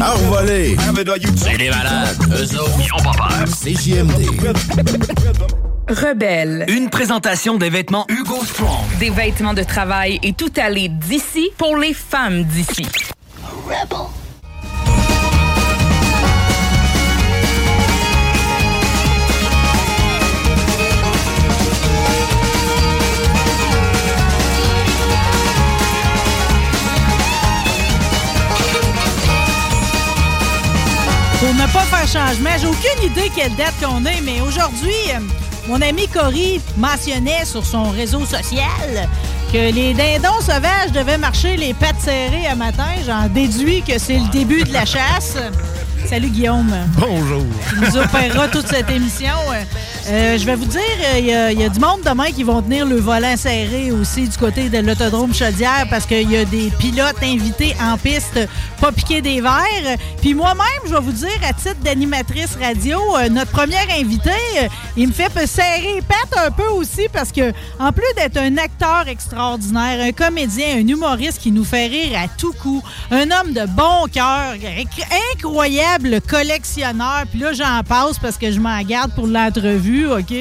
Envolé! C'est des malades. Eux autres, ils ont pas peur. CJMD. Rebelle. Une présentation des vêtements Hugo Strong. Des vêtements de travail et tout aller d'ici pour les femmes d'ici. Rebel. Pour ne pas faire changement, j'ai aucune idée quelle date qu'on est, mais aujourd'hui, euh, mon ami Cory mentionnait sur son réseau social que les dindons sauvages devaient marcher les pattes serrées à matin. J'en déduis que c'est le début de la chasse. Salut Guillaume. Bonjour. Tu nous opérera toute cette émission. Euh, je vais vous dire, il y, a, y, a du monde demain qui vont tenir le volant serré aussi du côté de l'autodrome Chaudière parce qu'il y a des pilotes invités en piste, pas piquer des verres. Puis moi-même, je vais vous dire, à titre d'animatrice radio, euh, notre première invité, euh, il me fait serrer les pattes un peu aussi parce que, en plus d'être un acteur extraordinaire, un comédien, un humoriste qui nous fait rire à tout coup, un homme de bon cœur, incroyable collectionneur, puis là, j'en passe parce que je m'en garde pour l'entrevue. OK?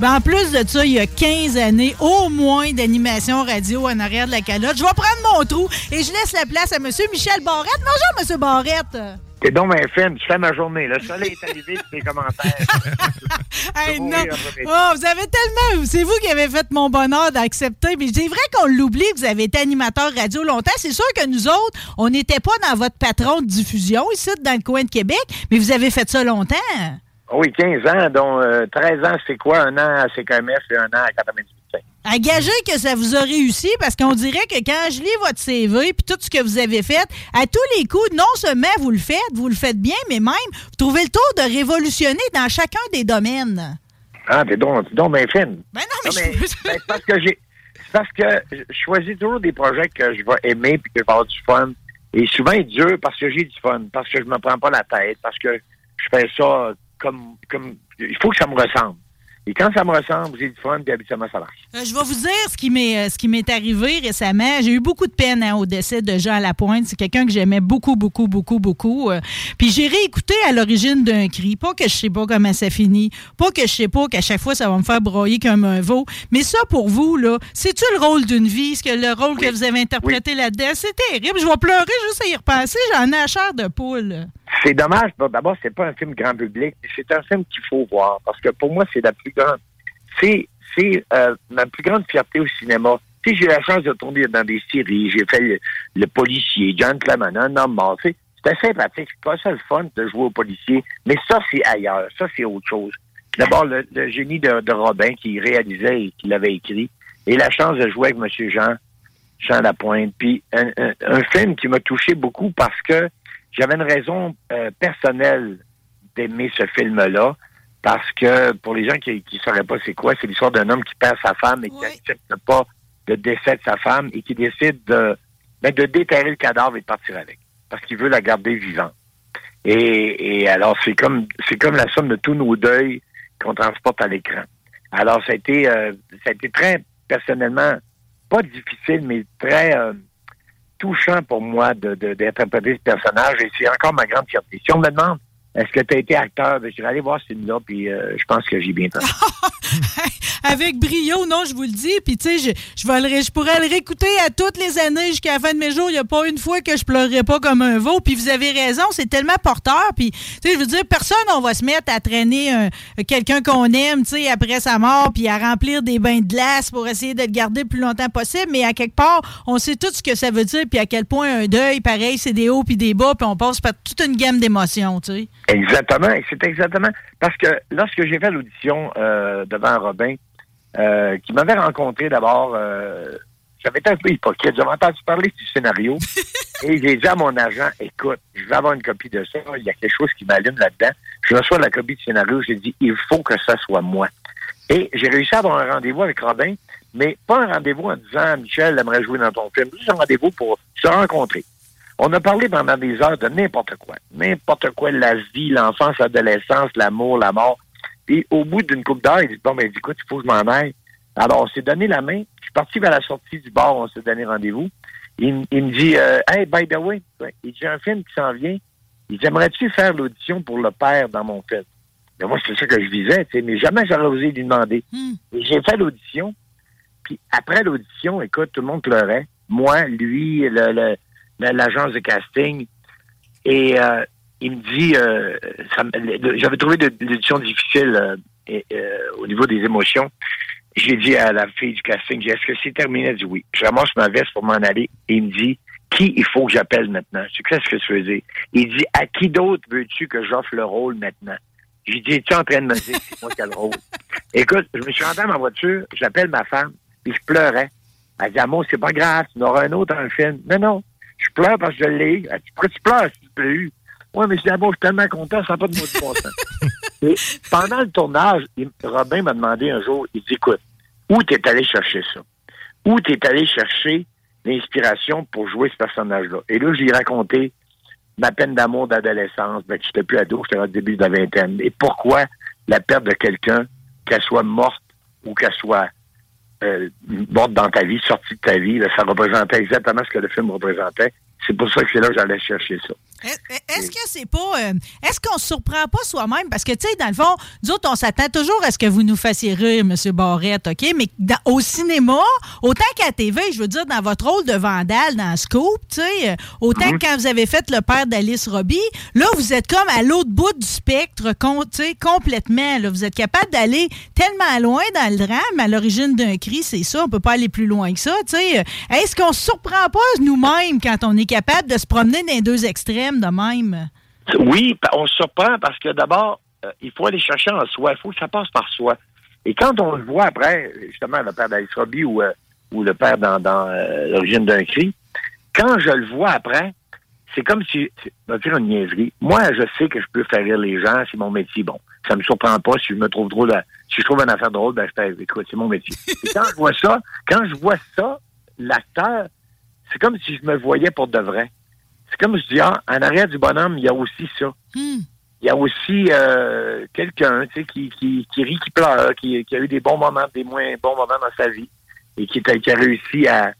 Ben, en plus de ça, il y a 15 années au moins d'animation radio en arrière de la calotte. Je vais prendre mon trou et je laisse la place à M. Michel Barrette. Bonjour, M. Barrette. T'es donc bien fin, tu fais ma journée. Le soleil est arrivé, tes commentaires. hey, non. Oh, vous avez tellement. C'est vous qui avez fait mon bonheur d'accepter. Mais c'est vrai qu'on l'oublie, vous avez été animateur radio longtemps. C'est sûr que nous autres, on n'était pas dans votre patron de diffusion ici, dans le coin de Québec, mais vous avez fait ça longtemps. Oui, 15 ans, dont euh, 13 ans, c'est quoi? Un an à CKMF et un an à 98. À gager que ça vous a réussi parce qu'on dirait que quand je lis votre CV puis tout ce que vous avez fait, à tous les coups, non seulement vous le faites, vous le faites bien, mais même vous trouvez le tour de révolutionner dans chacun des domaines. Ah, t'es donc, donc bien fine. Ben non, mais, non, mais je... ben, parce que j'ai. parce que je choisis toujours des projets que je vais aimer puis que je vais avoir du fun. Et souvent, dur parce que j'ai du fun, parce que je me prends pas la tête, parce que je fais ça comme. comme il faut que ça me ressemble. Et quand ça me ressemble, j'ai du fun, puis habituellement, ça marche. Euh, je vais vous dire ce qui m'est euh, ce qui m'est arrivé récemment. J'ai eu beaucoup de peine hein, au décès de Jean Lapointe. C'est quelqu'un que j'aimais beaucoup, beaucoup, beaucoup, beaucoup. Euh, puis j'ai réécouté à l'origine d'un cri. Pas que je sais pas comment ça finit. Pas que je sais pas qu'à chaque fois, ça va me faire broyer comme un veau. Mais ça, pour vous, là, c'est-tu le rôle d'une vie? ce que le rôle Oui. que vous avez interprété Oui. là-dedans? C'est terrible. Je vais pleurer juste à y repenser. J'en ai la chair de poule. C'est dommage. D'abord, c'est pas un film grand public, mais c'est un film qu'il faut voir. Parce que pour moi, c'est la plus grande. C'est, c'est euh, ma plus grande fierté au cinéma. Tu sais, j'ai eu la chance de tourner dans des séries. J'ai fait le, policier, John Clement, un homme mort. C'était sympathique. C'est pas ça le fun de jouer au policier. Mais ça, c'est ailleurs. Ça, c'est autre chose. D'abord, le, génie de, de Robin qui réalisait et qui l'avait écrit. Et la chance de jouer avec M. Jean, Jean Lapointe. Puis un, un- un film qui m'a touché beaucoup parce que j'avais une raison euh, personnelle d'aimer ce film-là. Parce que pour les gens qui ne sauraient pas c'est quoi, c'est l'histoire d'un homme qui perd sa femme et qui n'accepte pas le décès de sa femme et qui décide de, ben, de déterrer le cadavre et de partir avec. Parce qu'il veut la garder vivante. Et, et alors, c'est comme c'est comme la somme de tous nos deuils qu'on transporte à l'écran. Alors, ça a été euh, ça a été très personnellement pas difficile, mais très euh, touchant pour moi de de- d'interpréter ce personnage. Et c'est encore ma grande fierté. Si on me demande est-ce que tu as été acteur, ben, je vais aller voir ce film-là, puis euh, je pense que j'ai bien fait. Avec brio, non, je vous le dis. Puis, tu sais, je, je, pourrais le réécouter à toutes les années jusqu'à la fin de mes jours. Il n'y a pas une fois que je pleurerai pas comme un veau. Puis, vous avez raison, c'est tellement porteur. Puis, tu sais, je veux dire, personne, on va se mettre à traîner un- quelqu'un qu'on aime, tu sais, après sa mort, puis à remplir des bains de glace pour essayer de le garder le plus longtemps possible. Mais à quelque part, on sait tout ce que ça veut dire, puis à quel point un deuil, pareil, c'est des hauts puis des bas, puis on passe par toute une gamme d'émotions, tu sais. Exactement, et c'est exactement parce que lorsque j'ai fait l'audition euh, devant Robin, euh, qui m'avait rencontré d'abord, euh, j'avais été un peu hypocrite. J'avais entendu parler du scénario et j'ai dit à mon agent, écoute, je vais avoir une copie de ça. Il y a quelque chose qui m'allume là-dedans. Je reçois la copie du scénario. J'ai dit, il faut que ça soit moi. Et j'ai réussi à avoir un rendez-vous avec Robin, mais pas un rendez-vous en disant, Michel, j'aimerais jouer dans ton film. Juste un rendez-vous pour se rencontrer. On a parlé pendant des heures de n'importe quoi. N'importe quoi, la vie, l'enfance, l'adolescence, l'amour, la mort. Et au bout d'une coupe d'heure, il dit, bon, ben, écoute, il faut que je m'en aille. Alors, on s'est donné la main. Je suis parti vers la sortie du bar, on s'est donné rendez-vous. Il, il me dit, euh, hey, by the way, il dit, j'ai un film qui s'en vient. Il dit, aimerais-tu faire l'audition pour le père dans mon film? Mais moi, c'est ça que je visais, tu sais, mais jamais j'aurais osé lui demander. Et j'ai fait l'audition. Puis après l'audition, écoute, tout le monde pleurait. Moi, lui, le- le- l'agence de casting. Et euh, il me dit, euh, j'avais trouvé l'audition difficile euh, et, euh, au niveau des émotions. J'ai dit à la fille du casting, j'ai dit, est-ce que c'est terminé? Elle dit oui. Je ramasse ma veste pour m'en aller. Et il me dit, qui il faut que j'appelle maintenant? Je dis, qu'est-ce que tu veux dire? Il dit, à qui d'autre veux-tu que j'offre le rôle maintenant? J'ai dit, es-tu en train de me dire c'est moi qui ai le rôle? Écoute, je me suis rendu à ma voiture, j'appelle ma femme, puis je pleurais. Elle dit, Amour, c'est pas grave, tu auras un autre dans le film. Non, non, je pleure parce que je l'ai eu. Pourquoi tu pleures si tu l'as eu? Ouais, mais dis, Amour, je suis tellement content, ça n'a pas de mot de bon sens. Et pendant le tournage, Robin m'a demandé un jour, il dit, écoute, où t'es allé chercher ça? Où t'es allé chercher l'inspiration pour jouer ce personnage-là? Et là, je lui ai raconté ma peine d'amour d'adolescence, ben, que j'étais plus ado, j'étais au début de la vingtaine. Et pourquoi la perte de quelqu'un, qu'elle soit morte ou qu'elle soit euh, morte dans ta vie, sortie de ta vie, là, ça représentait exactement ce que le film représentait. C'est pour ça que c'est là que j'allais chercher ça. Est- Est-ce que c'est pas. euh, Est-ce qu'on se surprend pas soi-même? Parce que, tu sais, dans le fond, nous autres, on s'attend toujours à ce que vous nous fassiez rire, M. Barrette, OK? Mais dans- au cinéma, autant qu'à TV, je veux dire, dans votre rôle de vandale dans Scoop, tu sais, euh, autant que quand vous avez fait le père d'Alice Robbie, là, vous êtes comme à l'autre bout du spectre, tu sais, complètement. Là. Vous êtes capable d'aller tellement loin dans le drame, à l'origine d'un cri, c'est ça, on peut pas aller plus loin que ça, tu sais. Est-ce qu'on se surprend pas nous-mêmes quand on est capable de se promener dans les deux extrêmes? De même? Oui, on se surprend parce que d'abord, euh, il faut aller chercher en soi. Il faut que ça passe par soi. Et quand on le voit après, justement, le père d'Alice Robbie ou, euh, ou le père dans, dans euh, l'origine d'un cri, quand je le vois après, c'est comme si, c'est- on va dire une niaiserie. Moi, je sais que je peux faire rire les gens, c'est mon métier. Bon, ça me surprend pas si je me trouve drôle. à- si je trouve une affaire drôle, ben je fais, écoute, c'est mon métier. Et quand je vois ça, quand je vois ça, l'acteur, c'est comme si je me voyais pour de vrai. C'est comme je dis, ah, en arrière du bonhomme, il y a aussi ça. Il y a aussi euh, quelqu'un, tu sais, qui, qui, qui rit, qui pleure, qui, qui a eu des bons moments, des moins bons moments dans sa vie, et qui, qui a réussi à,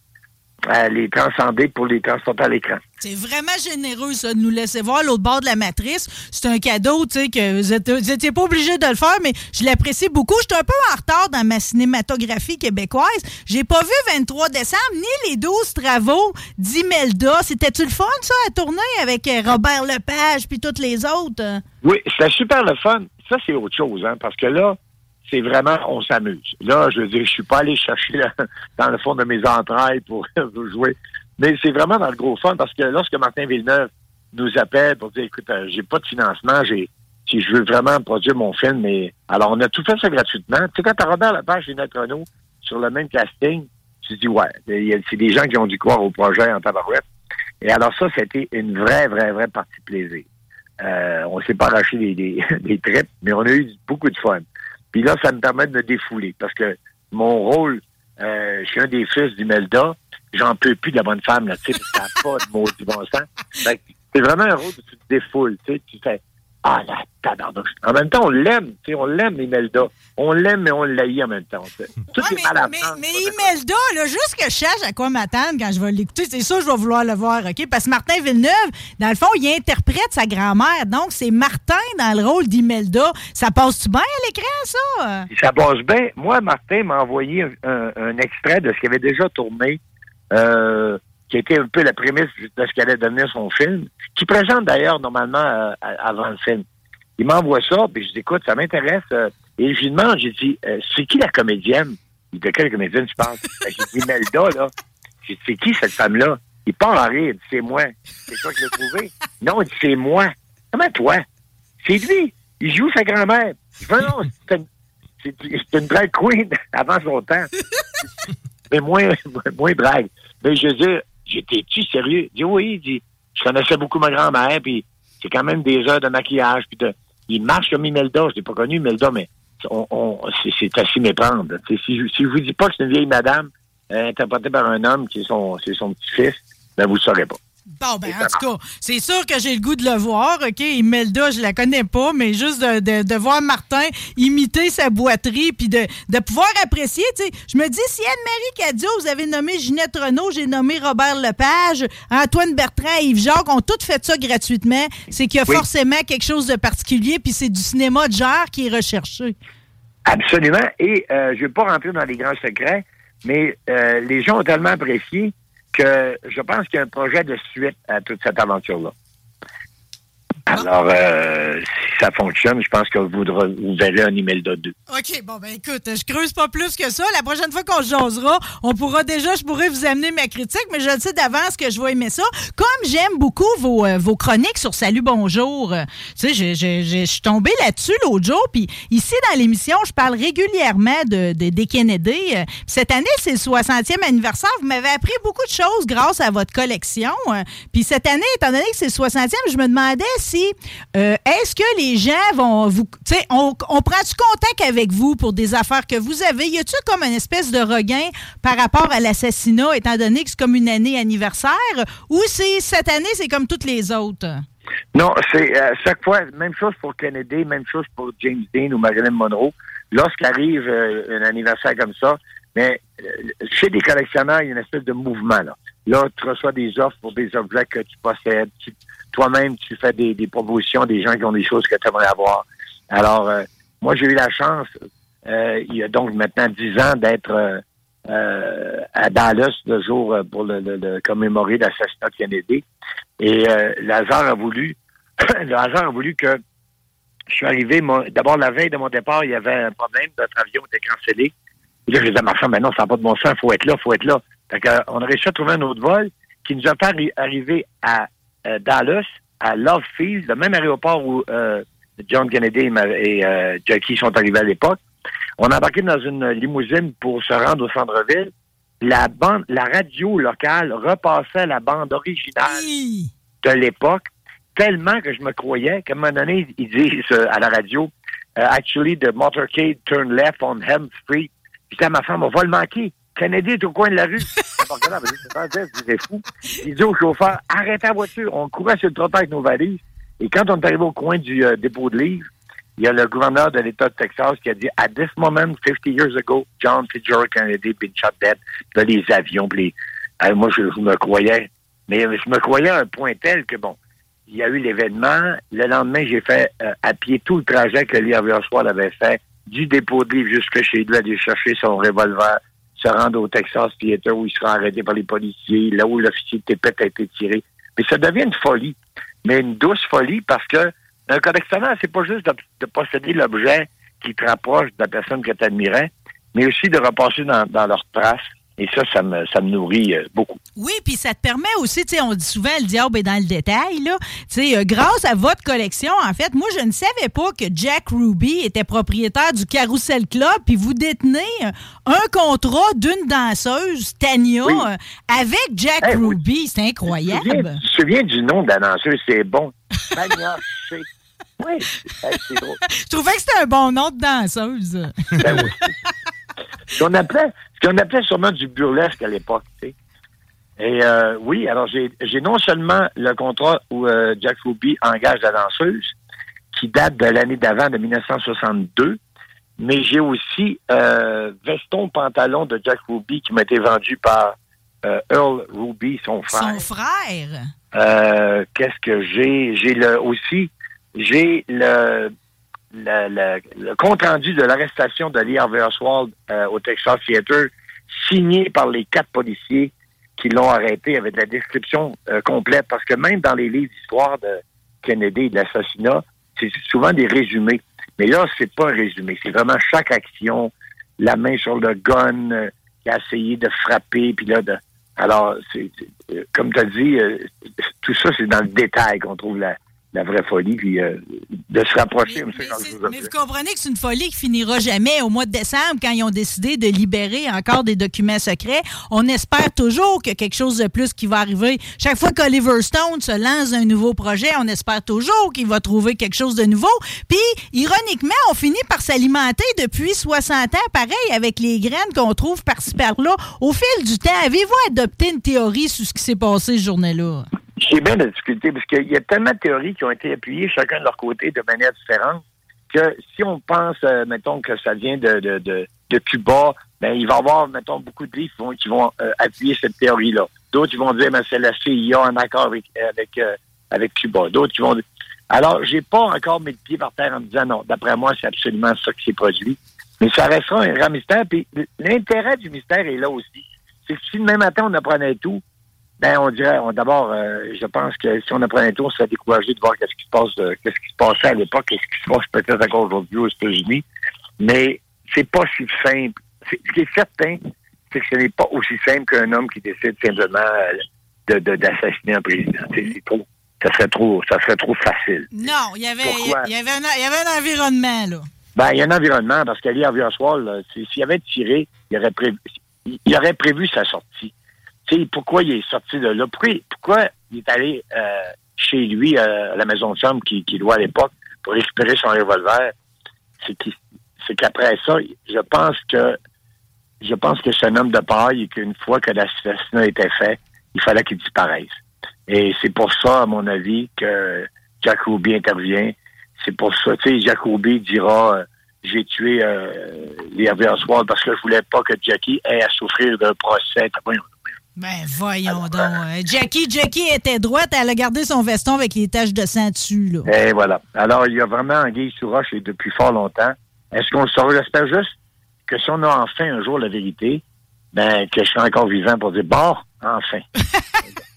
à les transcender pour les transporter à l'écran. C'est vraiment généreux, ça, de nous laisser voir l'autre bord de la matrice. C'est un cadeau, tu sais, que vous êtes- vous étiez pas obligé de le faire, mais je l'apprécie beaucoup. Je suis un peu en retard dans ma cinématographie québécoise. J'ai pas vu 23 décembre, ni les 12 travaux d'Imelda. C'était-tu le fun, ça, à tourner avec Robert Lepage puis toutes les autres? Oui, c'était super le fun. Ça, c'est autre chose, hein, parce que là, c'est vraiment, on s'amuse. Là, je veux dire, je suis pas allé chercher dans le fond de mes entrailles pour, jouer. Mais c'est vraiment dans le gros fun, parce que lorsque Martin Villeneuve nous appelle pour dire, écoute, euh, j'ai pas de financement, j'ai, si je veux vraiment produire mon film, mais alors on a tout fait ça gratuitement. Tu sais, quand t'as Robert Lepage et Notre Renault sur le même casting, tu te dis, ouais, c'est des gens qui ont dû croire au projet en tabarouette. Et alors ça, c'était une vraie, vraie, vraie partie plaisir. Euh, on s'est pas arraché des, des, des tripes, mais on a eu beaucoup de fun. Puis là, ça me permet de me défouler parce que mon rôle, euh, je suis un des fils d'Imelda. J'en peux plus de la bonne femme, là, tu sais, ça n'a pas de maudit bon sens. C'est vraiment un rôle où tu te défoules, tu sais, tu fais ah la tabarnouche. En même temps, on l'aime, tu sais, on l'aime Imelda. On l'aime mais on l'haït en même temps. tu sais. Tout Ouais, est mais, mais, Imelda, là, juste que je sache à quoi m'attendre quand je vais l'écouter, c'est sûr que je vais vouloir le voir, OK? Parce que Martin Villeneuve, dans le fond, il interprète sa grand-mère. Donc, c'est Martin dans le rôle d'Imelda. Ça passe-tu bien à l'écran, ça? Ça passe bien. Moi, Martin m'a envoyé un, un- un extrait de ce qu'il avait déjà tourné, euh, qui était un peu la prémisse de ce qu'allait devenir son film, qui présente d'ailleurs normalement euh, avant le film. Il m'envoie ça, puis je dis, écoute, ça m'intéresse. euh, et je lui demande, j'ai dit, euh, c'est qui la comédienne? Il dit, de quelle comédienne tu penses? Ben, j'ai dit, Melda, là. J'ai dit, c'est qui cette femme-là? Il part en rire, il dit, c'est moi. C'est toi que je l'ai trouvé? Non, il dit, c'est moi. Comment toi? C'est lui. Il joue sa grand-mère. Je dis, non, c'est une, c'est une drag queen avant son temps. Mais moins, moins drague. Mais je veux dire, j'étais-tu sérieux? Il dit oui, il dit, je connaissais beaucoup ma grand-mère, puis c'est quand même des heures de maquillage, puis de, il marche comme Imelda. Je l'ai pas connu, Imelda, mais on, on- c'est, c'est assez méprendre. Tu Si je, si je vous dis pas que c'est une vieille madame euh, interprétée par un homme qui est son, son petit-fils, ben vous le saurez pas. Bon, ben, en tout cas, c'est sûr que j'ai le goût de le voir, OK? Imelda, je la connais pas, mais juste de, de- de voir Martin imiter sa boiterie puis de, de pouvoir apprécier, tu sais. Je me dis, si Anne-Marie Cadio, vous avez nommé Ginette Renault, j'ai nommé Robert Lepage, Antoine Bertrand et Yves Jacques ont tous fait ça gratuitement, c'est qu'il y a Oui. forcément quelque chose de particulier puis c'est du cinéma de genre qui est recherché. Absolument. Et euh, je ne vais pas rentrer dans les grands secrets, mais euh, les gens ont tellement apprécié que je pense qu'il y a un projet de suite à toute cette aventure-là. Alors, euh, si ça fonctionne, je pense que vous, vous verrez un email de deux. OK, bon, ben écoute, je creuse pas plus que ça. La prochaine fois qu'on se on pourra déjà, je pourrais vous amener ma critique, mais je le sais d'avance que je vais aimer ça. Comme j'aime beaucoup vos, euh, vos chroniques sur Salut Bonjour, euh, tu sais, je- suis tombée là-dessus l'autre jour, puis ici dans l'émission, je parle régulièrement de, de- des Kennedy. Cette année, c'est le 60e anniversaire. Vous m'avez appris beaucoup de choses grâce à votre collection. Puis cette année, étant donné que c'est le 60e, je me demandais si, euh, est-ce que les gens vont vous... Tu sais, on, prend-tu contact avec vous pour des affaires que vous avez? Y a-tu comme une espèce de regain par rapport à l'assassinat, étant donné que c'est comme une année anniversaire? Ou c'est cette année, c'est comme toutes les autres? Non, c'est euh, chaque fois, même chose pour Kennedy, même chose pour James Dean ou Marilyn Monroe. Lorsqu'arrive euh, un anniversaire comme ça, mais chez des collectionneurs, il y a une espèce de mouvement. Là, là tu reçois des offres pour des objets que tu possèdes. Tu- Toi-même, tu fais des, propositions des gens qui ont des choses que tu aimerais avoir. Alors, euh, moi, j'ai eu la chance, euh, il y a donc maintenant dix ans, d'être euh, euh, à Dallas le jour pour le, commémorer l'assassinat de Kennedy. Et le hasard a voulu, le hasard a voulu que je suis arrivé, d'abord la veille de mon départ, il y avait un problème, notre avion était cancellé. Je disais à ma femme, mais non, ça n'a pas de bon sens, faut être là, faut être là. Fait on a réussi à trouver un autre vol qui nous a fait arri- arriver à Dallas, à Love Field, le même aéroport où euh, John Kennedy et, euh, Jackie sont arrivés à l'époque. On a embarqué dans une limousine pour se rendre au centre-ville. La bande, la radio locale repassait la bande originale de l'époque, tellement que je me croyais qu'à un moment donné, ils disent euh, à la radio, euh, actually, the motorcade turned left on Helm Street. Puis là, ma femme, on va le manquer. Kennedy est au coin de la rue. Je fou. Il dit au chauffeur, arrêtez la voiture. On courait sur le trottoir avec nos valises. Et quand on est arrivé au coin du euh, dépôt de livres, il y a le gouverneur de l'État de Texas qui a dit, at this moment, 50 years ago, John Fitzgerald Kennedy been shot dead. Là, les avions, les... Euh, moi, je, me croyais. Mais je me croyais à un point tel que, bon, il y a eu l'événement. Le lendemain, j'ai fait euh, à pied tout le trajet que Lee Harvey Oswald avait fait, du dépôt de livres jusque chez lui, aller chercher son revolver, se rendre au Texas Theater où il sera arrêté par les policiers, là où l'officier de Tépette a été tiré. Mais ça devient une folie, mais une douce folie parce que un collectionneur, c'est pas juste de, de posséder l'objet qui te rapproche de la personne que tu admirais, mais aussi de repasser dans, dans leurs traces. Et ça, ça me, ça me nourrit euh, beaucoup. Oui, puis ça te permet aussi, tu sais, on dit souvent le diable est dans le détail, là. Tu sais, euh, grâce à votre collection, en fait, moi, je ne savais pas que Jack Ruby était propriétaire du Carousel Club, puis vous détenez un contrat d'une danseuse, Tania, Oui. euh, avec Jack oui. Ruby. C'est Tu te souviens, incroyable. tu te souviens du nom de la danseuse? C'est bon. Tania. Oui, c'est drôle. Je trouvais que c'était un bon nom de danseuse. Ben oui. Qu'on appelait, ce qu'on appelait sûrement du burlesque à l'époque. Et euh, oui, alors j'ai j'ai non seulement le contrat où euh, Jack Ruby engage la danseuse, qui date de l'année d'avant, de 1962, mais j'ai aussi euh, veston pantalon de Jack Ruby qui m'a été vendu par euh, Earl Ruby, son frère. Son frère? Euh, Qu'est-ce que j'ai? J'ai le aussi, j'ai le, le, le- le compte rendu de l'arrestation de Lee Harvey Oswald euh, au Texas Theater, signé par les quatre policiers qui l'ont arrêté avec la description euh, complète, parce que même dans les livres d'histoire de Kennedy et de l'assassinat, c'est souvent des résumés. Mais là, c'est pas un résumé, c'est vraiment chaque action, la main sur le gun, euh, qui a essayé de frapper, puis là, de, alors, c'est, c'est- euh, comme tu as dit, euh, tout ça, c'est dans le détail qu'on trouve la, la vraie folie, puis euh, de se rapprocher. Mais, mais dit. vous comprenez que c'est une folie qui finira jamais. Au mois de décembre, quand ils ont décidé de libérer encore des documents secrets, on espère toujours que quelque chose de plus qui va arriver. Chaque fois qu'Oliver Stone se lance un nouveau projet, on espère toujours qu'il va trouver quelque chose de nouveau. Puis, ironiquement, on finit par s'alimenter depuis 60 ans, pareil, avec les graines qu'on trouve par-ci par-là. Au fil du temps, avez-vous adopté une théorie sur ce qui s'est passé ce journée-là? J'ai bien la difficulté parce qu'il y a tellement de théories qui ont été appuyées chacun de leur côté de manière différente que si on pense, euh, mettons, que ça vient de, de, de, Cuba, ben il va y avoir, mettons, beaucoup de livres qui vont, euh, appuyer cette théorie-là. D'autres vont dire, ben c'est la CIA en accord avec, avec, euh, avec Cuba. D'autres vont dire... Alors, j'ai pas encore mis le pied par terre en me disant, non, d'après moi, c'est absolument ça qui s'est produit. Mais ça restera un grand mystère. Puis l'intérêt du mystère est là aussi. C'est que si demain matin, on apprenait tout, ben, on dirait, on, d'abord, euh, je pense que si on apprenait tout, on serait découragé de voir qu'est-ce qui se passe, euh, qu'est-ce qui se passait à l'époque, qu'est-ce qui se passe peut-être encore aujourd'hui aux États-Unis. Mais c'est pas si simple. Ce qui est certain, c'est que ce n'est pas aussi simple qu'un homme qui décide simplement euh, de, de- d'assassiner un président. C'est, trop, ça serait trop, ça serait trop facile. Non, il y avait, il y avait, un, il y avait un environnement, là. Ben, il y a un environnement, parce Oswald, là, c'est- s'il avait tiré, il aurait prévu, il aurait prévu sa sortie. Sais, pourquoi il est sorti de là? Pourquoi, il est allé euh, chez lui, euh, à la maison de chambre qu'il qu'il loue à l'époque, pour récupérer son revolver? C'est qu'après ça, je pense que je pense que c'est un homme de paille et qu'une fois que l'assassinat était fait, il fallait qu'il disparaisse. Et c'est pour ça, à mon avis, que Jack Ruby intervient. C'est pour ça, tu sais, Jack Ruby dira euh, j'ai tué euh, les Oswald parce que je voulais pas que Jackie ait à souffrir d'un procès. Ben, voyons donc. hein. Jackie, Jackie était droite, elle a gardé son veston avec les taches de sang dessus, là. Et voilà. Alors, il y a vraiment Anguille sous roche et depuis fort longtemps. Est-ce qu'on le saura? J'espère juste que si on a enfin un jour la vérité, ben, que je serai encore vivant pour dire, bon, enfin.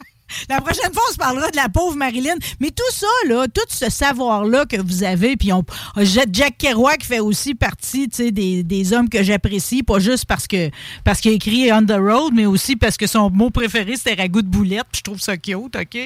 La prochaine fois, on se parlera de la pauvre Marilyn. Mais tout ça, là, tout ce savoir-là que vous avez, puis on, Jack Kerouac fait aussi partie, des, des hommes que j'apprécie, pas juste parce que parce qu'il a écrit On the Road, mais aussi parce que son mot préféré, c'était ragoût de boulette, puis je trouve ça cute, OK?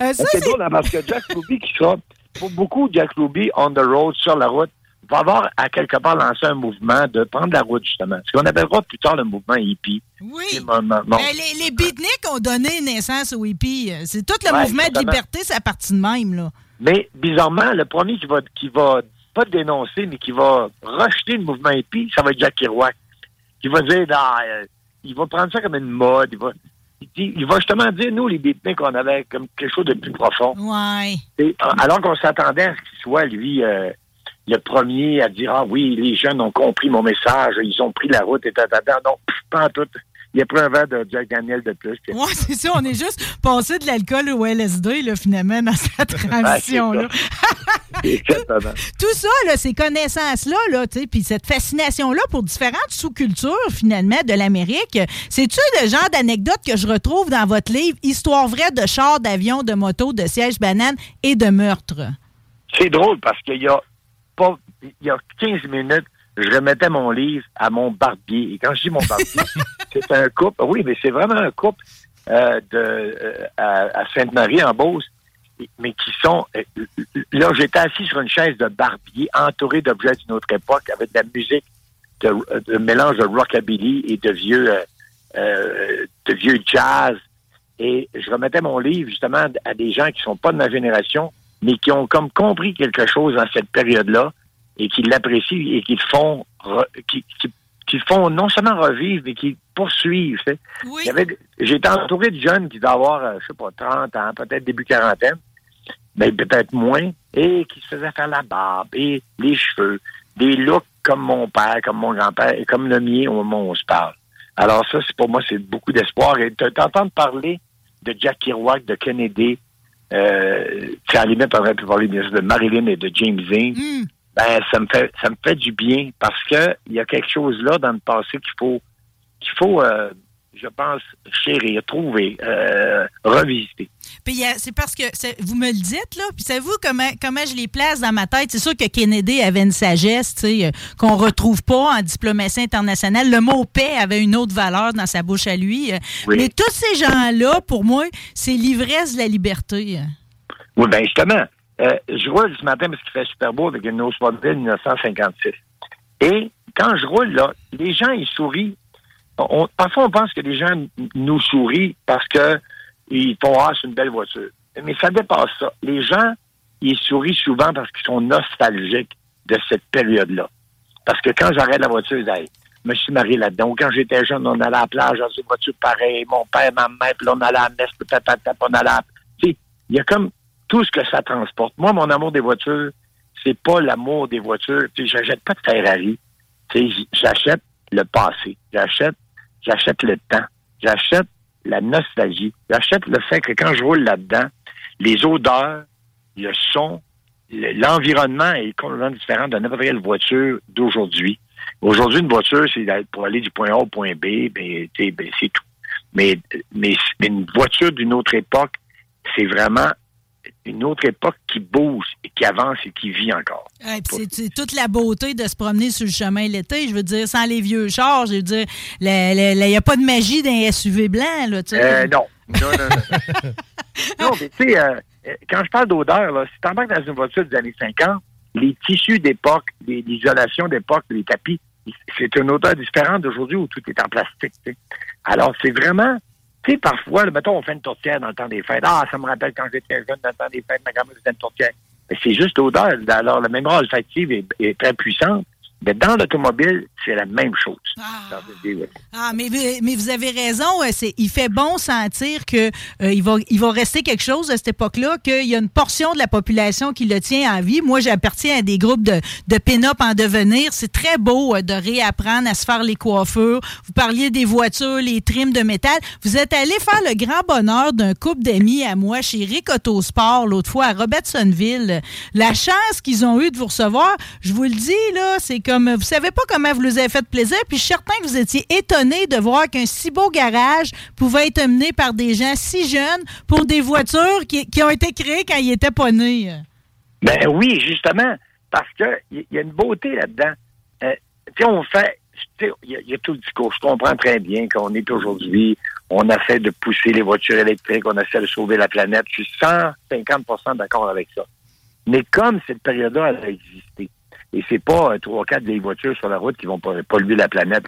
Euh, ça, c'est drôle, hein, parce que Jack Ruby qui sera, pour beaucoup, Jack Ruby, on the road, sur la route, va avoir à quelque part lancé un mouvement de prendre la route, justement. Ce qu'on appellera plus tard le mouvement hippie. Oui. C'est mon- mon- mon- Ben, les, les beatniks ont donné naissance au hippie. C'est tout le Ouais, mouvement de liberté, c'est partie de même, là. Mais bizarrement, le premier qui va qui va pas dénoncer, mais qui va rejeter le mouvement hippie, ça va être Jack Kerouac. Qui va dire ah, euh, il va prendre ça comme une mode, il va il, dit- il va justement dire, nous, les beatniks, on avait comme quelque chose de plus profond. Ouais. Et, euh, alors qu'on s'attendait à ce qu'il soit, lui, euh, le premier à dire Ah oui, les jeunes ont compris mon message, ils ont pris la route et. Non, pff, pas en tout. Il a pris un verre de Jack Daniel de plus. Ouais, c'est ça. On est juste passé de l'alcool au LSD, là, finalement, dans cette transition-là. Exactement. Tout ça, là, ces connaissances-là, là, puis cette fascination-là pour différentes sous-cultures, finalement, de l'Amérique, c'est-tu le genre d'anecdote que je retrouve dans votre livre Histoire vraie de chars, d'avions, de motos, de sièges bananes et de meurtres? C'est drôle parce qu'il y a il y a 15 minutes, je remettais mon livre à mon barbier. Et quand je dis mon barbier, c'est un couple. Oui, mais c'est vraiment un couple euh, de euh, à, à Sainte-Marie en Beauce, mais qui sont euh, là, j'étais assis sur une chaise de barbier, entouré d'objets d'une autre époque, avec de la musique de, de mélange de rockabilly et de vieux euh, euh, de vieux jazz. Et je remettais mon livre justement à des gens qui sont pas de ma génération, mais qui ont comme compris quelque chose dans cette période-là et qui l'apprécient et qui le font qui, qui, font non seulement revivre, mais qui, sais. Oui. Été entouré de jeunes qui doivent avoir, euh, je sais pas, 30 ans, peut-être début quarantaine, mais peut-être moins, et qui se faisaient faire la barbe et les cheveux, des looks comme mon père, comme mon grand-père et comme le mien au moment où on se parle. Alors ça, c'est pour moi, c'est beaucoup d'espoir. Et t'entendre parler de Jack Kerouac, de Kennedy, euh, à la limite, on aurait pu parler bien sûr de Marilyn et de James Dean. Hmm. Ben, ça me fait ça me fait du bien parce que il y a quelque chose là dans le passé qu'il faut qu'il faut euh, je pense chérir, trouver, euh, revisiter. Puis a- c'est parce que vous me le dites, là. Puis savez-vous comment, comment je les place dans ma tête? C'est sûr que Kennedy avait une sagesse, tu sais, euh, qu'on retrouve pas en diplomatie internationale. Le mot paix avait une autre valeur dans sa bouche à lui. euh. Oui. Mais tous ces gens-là, pour moi, c'est l'ivresse de la liberté. euh. Oui, ben justement, euh, je roule ce matin parce qu'il fait super beau avec une Oldsmobile 1956. Et quand je roule, là, les gens, ils sourient. Parfois, on pense que les gens nous sourient parce que ils font Ah, c'est une belle voiture. Mais ça dépasse ça. Les gens, ils sourient souvent parce qu'ils sont nostalgiques de cette période-là. Parce que quand j'arrête la voiture, ils disent je me suis marié là-dedans. Quand j'étais jeune, on allait à la plage dans une voiture pareille. Mon père, ma mère, puis on allait à la messe, on allait à... Il y a comme tout ce que ça transporte. Moi, mon amour des voitures, c'est pas l'amour des voitures. Tu sais, j'achète pas de Ferrari. J'achète le passé. J'achète, j'achète le temps. J'achète la nostalgie. J'achète le fait que quand je roule là-dedans, les odeurs, le son, le- l'environnement est complètement différent de n'importe quelle voiture d'aujourd'hui. Aujourd'hui, une voiture, c'est pour aller du point A au point B, ben, ben, c'est tout. Mais mais une voiture d'une autre époque, c'est vraiment une autre époque qui bouge, et qui avance et qui vit encore. Ouais, c'est- toute la beauté de se promener sur le chemin l'été. Je veux dire, sans les vieux chars, je veux dire, il n'y a pas de magie d'un SUV blanc, là, tu. Euh, non. Non, non, non. non, mais tu sais, euh, quand je parle d'odeur, là, si tu embarques dans une voiture des années 50, les tissus d'époque, l'isolation d'époque, les tapis, c'est une odeur différente d'aujourd'hui où tout est en plastique. Alors, c'est vraiment, tu sais, parfois, là, mettons, on fait une tourtière dans le temps des fêtes. Ah, ça me rappelle quand j'étais jeune, dans le temps des fêtes, ma grand-mère faisait une tourtière. Mais c'est juste l'odeur. Alors, la mémoire olfactive est très puissante. Mais dans l'automobile, c'est la même chose. Ah. Ah, mais, mais vous avez raison. euh, il fait bon sentir que euh, il, va, il va rester quelque chose à cette époque-là, qu'il y a une portion de la population qui le tient en vie. Moi, j'appartiens à des groupes de, de pin-up en devenir. C'est très beau euh, de réapprendre à se faire les coiffures. Vous parliez des voitures, les trims de métal. Vous êtes allé faire le grand bonheur d'un couple d'amis à moi chez Rick Autosport l'autre fois à Robertsonville. La chance qu'ils ont eu de vous recevoir, je vous le dis, là, c'est comme, vous savez pas comment vous les avez fait plaisir, puis je suis certain que vous étiez étonné de voir qu'un si beau garage pouvait être mené par des gens si jeunes pour des voitures qui, ont été créées quand ils étaient pas nés. Ben oui, justement, parce que il y, a une beauté là-dedans. Euh, tu on fait, il y a tout le discours. Je comprends très bien qu'on est aujourd'hui, on essaie de pousser les voitures électriques, on essaie de sauver la planète. Je suis 150% d'accord avec ça. Mais comme cette période-là, elle a existé, et c'est pas euh, trois ou quatre vieilles voitures sur la route qui vont polluer la planète,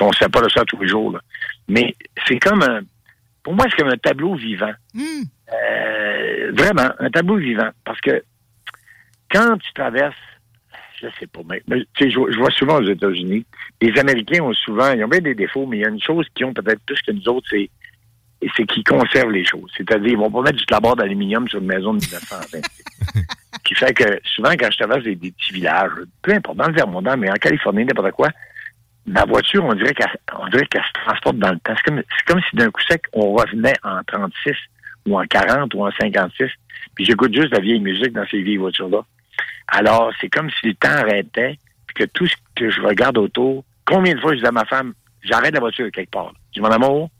on ne sait pas de ça tous les jours. là. Mais c'est comme un, pour moi, c'est comme un tableau vivant. Hum. Euh, vraiment, un tableau vivant. Parce que quand tu traverses, je sais pas, mais, je, vois- je vois souvent aux États-Unis, les Américains ont souvent, ils ont bien des défauts, mais il y a une chose qu'ils ont peut-être plus que nous autres, c'est c'est qu'ils conservent les choses. C'est-à-dire, ils vont pas mettre du clapboard d'aluminium sur une maison de 1920. qui fait que souvent, quand je traverse des, des petits villages, peu importe, dans le Vermont, mais en Californie, n'importe quoi, ma voiture, on dirait qu'elle on dirait qu'elle se transporte dans le temps. C'est comme, si d'un coup sec, on revenait en 36 ou en 40 ou en 56, puis j'écoute juste la vieille musique dans ces vieilles voitures-là. Alors, c'est comme si le temps arrêtait, puis que tout ce que je regarde autour, combien de fois je dis à ma femme, j'arrête la voiture quelque part. Je dis, mon amour,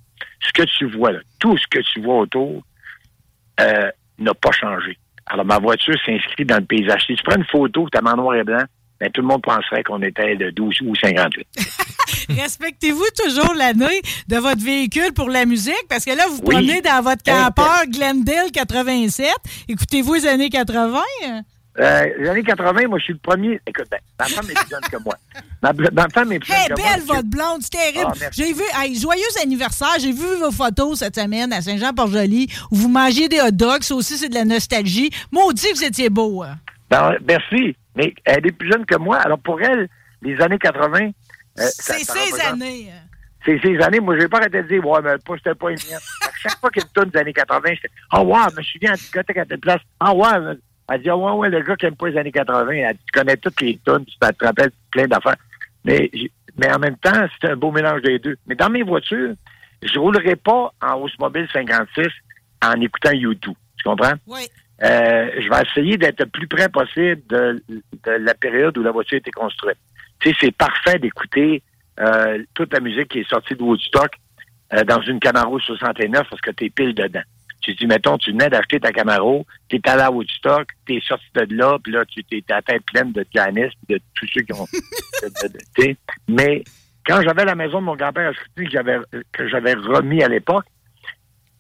ce que tu vois là, tout ce que tu vois autour, euh, n'a pas changé. Alors, ma voiture s'inscrit dans le paysage. Si tu prends une photo, tu as en noir et blanc, ben, tout le monde penserait qu'on était de 12 ou 58. Respectez-vous toujours l'année de votre véhicule pour la musique? Parce que là, vous Oui. promenez dans votre campeur Glendale 87. Écoutez-vous les années 80? Euh, les années 80, moi, je suis le premier. Écoute, ben, ma femme est plus jeune que moi. Ma, ma femme est plus Hey, jeune que moi. belle votre blonde, c'est terrible. Ah, j'ai vu, hey, joyeux anniversaire, j'ai vu vos photos cette semaine à Saint-Jean-Port-Joli où vous mangez des hot dogs, ça aussi c'est de la nostalgie. Maudit que vous étiez beau. hein. Ben, merci. Mais elle est plus jeune que moi. Alors, pour elle, les années 80... euh, c'est représente- années. hein. C'est ces années, moi, je vais pas arrêter de dire, ouais, mais pas, c'était pas une mienne. Chaque fois qu'il y a une tonne des années 80, j'étais, oh, wow, je me souviens à la discothèque à telle place. Ah, ouais. Elle dit, oh, ouais, ouais, le gars qui aime pas les années 80, elle dit, tu connais toutes les tonnes, tu te rappelles plein d'affaires. Mais, mais en même temps, c'est un beau mélange des deux. Mais dans mes voitures, je roulerai pas en Oldsmobile 56 en écoutant YouTube. Tu comprends? Oui. Euh, je vais essayer d'être le plus près possible de, de la période où la voiture a été construite. Tu sais, c'est parfait d'écouter euh, toute la musique qui est sortie de Woodstock euh, dans une Camaro 69 parce que tu es pile dedans. Tu dis, mettons, tu venais d'acheter ta Camaro, tu es allé à Woodstock, tu es sorti de là, puis là, tu t'es à la tête pleine de puis de tous ceux qui ont... de- de- de- tu sais. Mais quand j'avais la maison de mon grand-père à j'avais que j'avais remis à l'époque,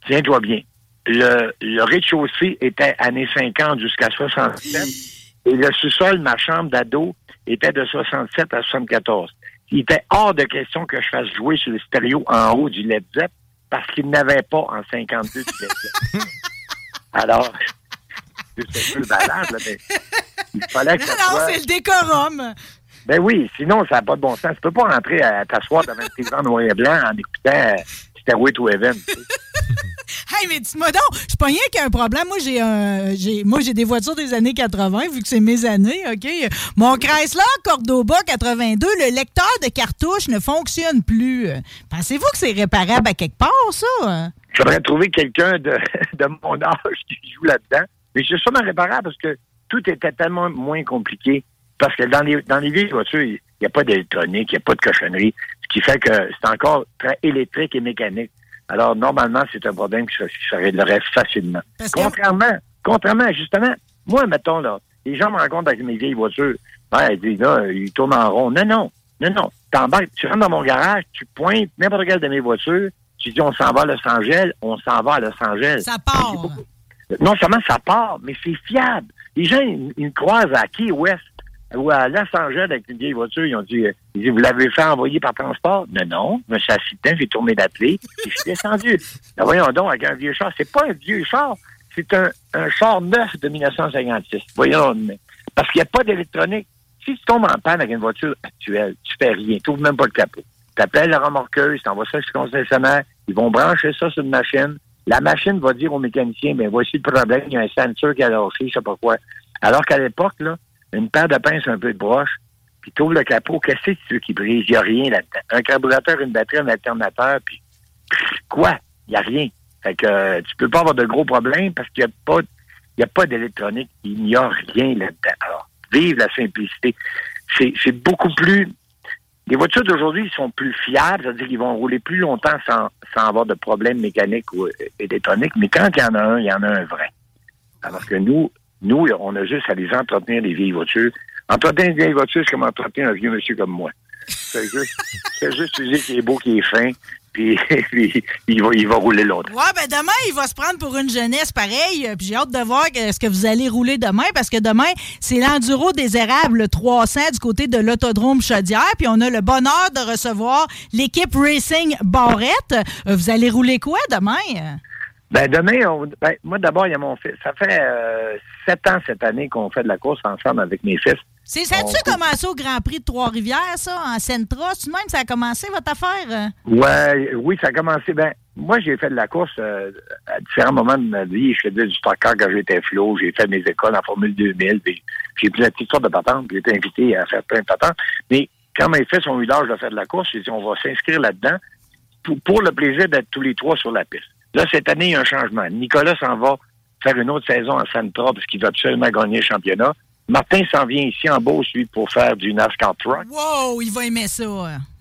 tiens-toi bien, le, le rez-de-chaussée était années 50 jusqu'à 67 et le sous-sol, ma chambre d'ado, était de 67 à 74. Il était hors de question que je fasse jouer sur le stéréo en haut du Led Zepp parce qu'il n'avait pas en 52 du Led Zepp. Alors, c'est un peu balade, là, mais il fallait que Non, ça non, soit... c'est le décorum. Ben oui, sinon, ça n'a pas de bon sens. Tu peux pas rentrer à t'asseoir devant tes grands noir et blanc en écoutant euh, Stairway to Heaven. Hey, mais dis-moi donc, je pas rien qu'il y a un problème. Moi, j'ai un, j'ai, moi, j'ai des voitures des années 80, vu que c'est mes années, OK? Mon Chrysler Cordoba 82, le lecteur de cartouches ne fonctionne plus. Pensez-vous que c'est réparable à quelque part, ça? J'aurais trouvé quelqu'un de, de mon âge qui joue là-dedans. Mais c'est sûrement réparable parce que tout était tellement moins compliqué. Parce que dans les, dans les vieilles voitures, il n'y a pas d'électronique, il n'y a pas de cochonnerie. Ce qui fait que c'est encore très électrique et mécanique. Alors, normalement, c'est un problème qui se, qui se réglerait facilement. Parce que- Contrairement, contrairement, justement, moi, mettons, là, les gens me rencontrent avec mes vieilles voitures. Ben, ils disent, là, ils tournent en rond. Non, non, non, non. T'embarques, tu rentres dans mon garage, tu pointes n'importe quelle de mes voitures, tu dis, on s'en va à Los Angeles, on s'en va à Los Angeles. Ça part. Non seulement ça part, mais c'est fiable. Les gens, ils, ils me croisent à Key West ou à Los Angeles avec une vieille voiture. Ils ont dit, euh, ils disent, vous l'avez fait envoyer par transport? Non, non. Je me suis assis dedans, j'ai tourné la clé, et je suis descendu. Ben, voyons donc, avec un vieux char. C'est pas un vieux char. C'est un, un char neuf de 1956. Voyons, mais- parce qu'il n'y a pas d'électronique. Si tu tombes en panne avec une voiture actuelle, tu fais rien. Tu n'ouvres même pas le capot. Tu appelles la remorqueuse, tu envoies ça chez le concessionnaire, ils vont brancher ça sur une machine. La machine va dire au mécanicien, ben voici le problème, il y a un sensor qui a lâché, je sais pas quoi. Alors qu'à l'époque, là, une paire de pinces, un peu de broche, puis tu ouvres le capot, qu'est-ce que tu veux qui brise? Il n'y a rien là-dedans. Un carburateur, une batterie, un alternateur, puis quoi? Il n'y a rien. Fait que euh, tu peux pas avoir de gros problèmes parce qu'il n'y a pas il y a pas d'électronique, il n'y a rien là-dedans. Alors, vive la simplicité. C'est c'est beaucoup plus les voitures d'aujourd'hui sont plus fiables, c'est-à-dire qu'ils vont rouler plus longtemps sans, sans avoir de problèmes mécaniques ou euh, électroniques, mais quand il y en a un, il y en a un vrai. Alors que nous, nous, on a juste à les entretenir, les vieilles voitures. Entretenir une vieille voiture, c'est comme entretenir un vieux monsieur comme moi. C'est juste, c'est juste dire qu'il est beau, qu'il est fin, puis, il, va, il va rouler longtemps. Ouais, ben demain, il va se prendre pour une jeunesse pareille. euh, Puis j'ai hâte de voir ce que vous allez rouler demain, parce que demain, c'est l'Enduro des érables 300 du côté de l'Autodrome Chaudière. Puis on a le bonheur de recevoir l'équipe Racing Barrette. Euh, Vous allez rouler quoi demain? Ben demain, on- ben, moi d'abord, il y a mon fils. Ça fait euh, sept ans cette année qu'on fait de la course ensemble avec mes fils. C'est ça a-tu On- commencé au Grand Prix de Trois-Rivières, ça, en Sentra? C'est même ça a commencé, votre affaire? Ouais, oui, ça a commencé. Ben, moi, j'ai fait de la course euh, à différents moments de ma vie. Je faisais du stock car quand j'étais flot. J'ai fait mes écoles en Formule 2000. puis J'ai pris la petite sorte de patente. J'ai été invité à faire plein de patentes. Mais quand mes fils ont eu l'âge de faire de la course, j'ai dit, on va s'inscrire là-dedans pour, pour le plaisir d'être tous les trois sur la piste. Là, cette année, il y a un changement. Nicolas s'en va faire une autre saison en Sentra parce qu'il va absolument gagner le championnat. Martin s'en vient ici en Beauce, lui, pour faire du NASCAR Truck. Wow, il va aimer ça.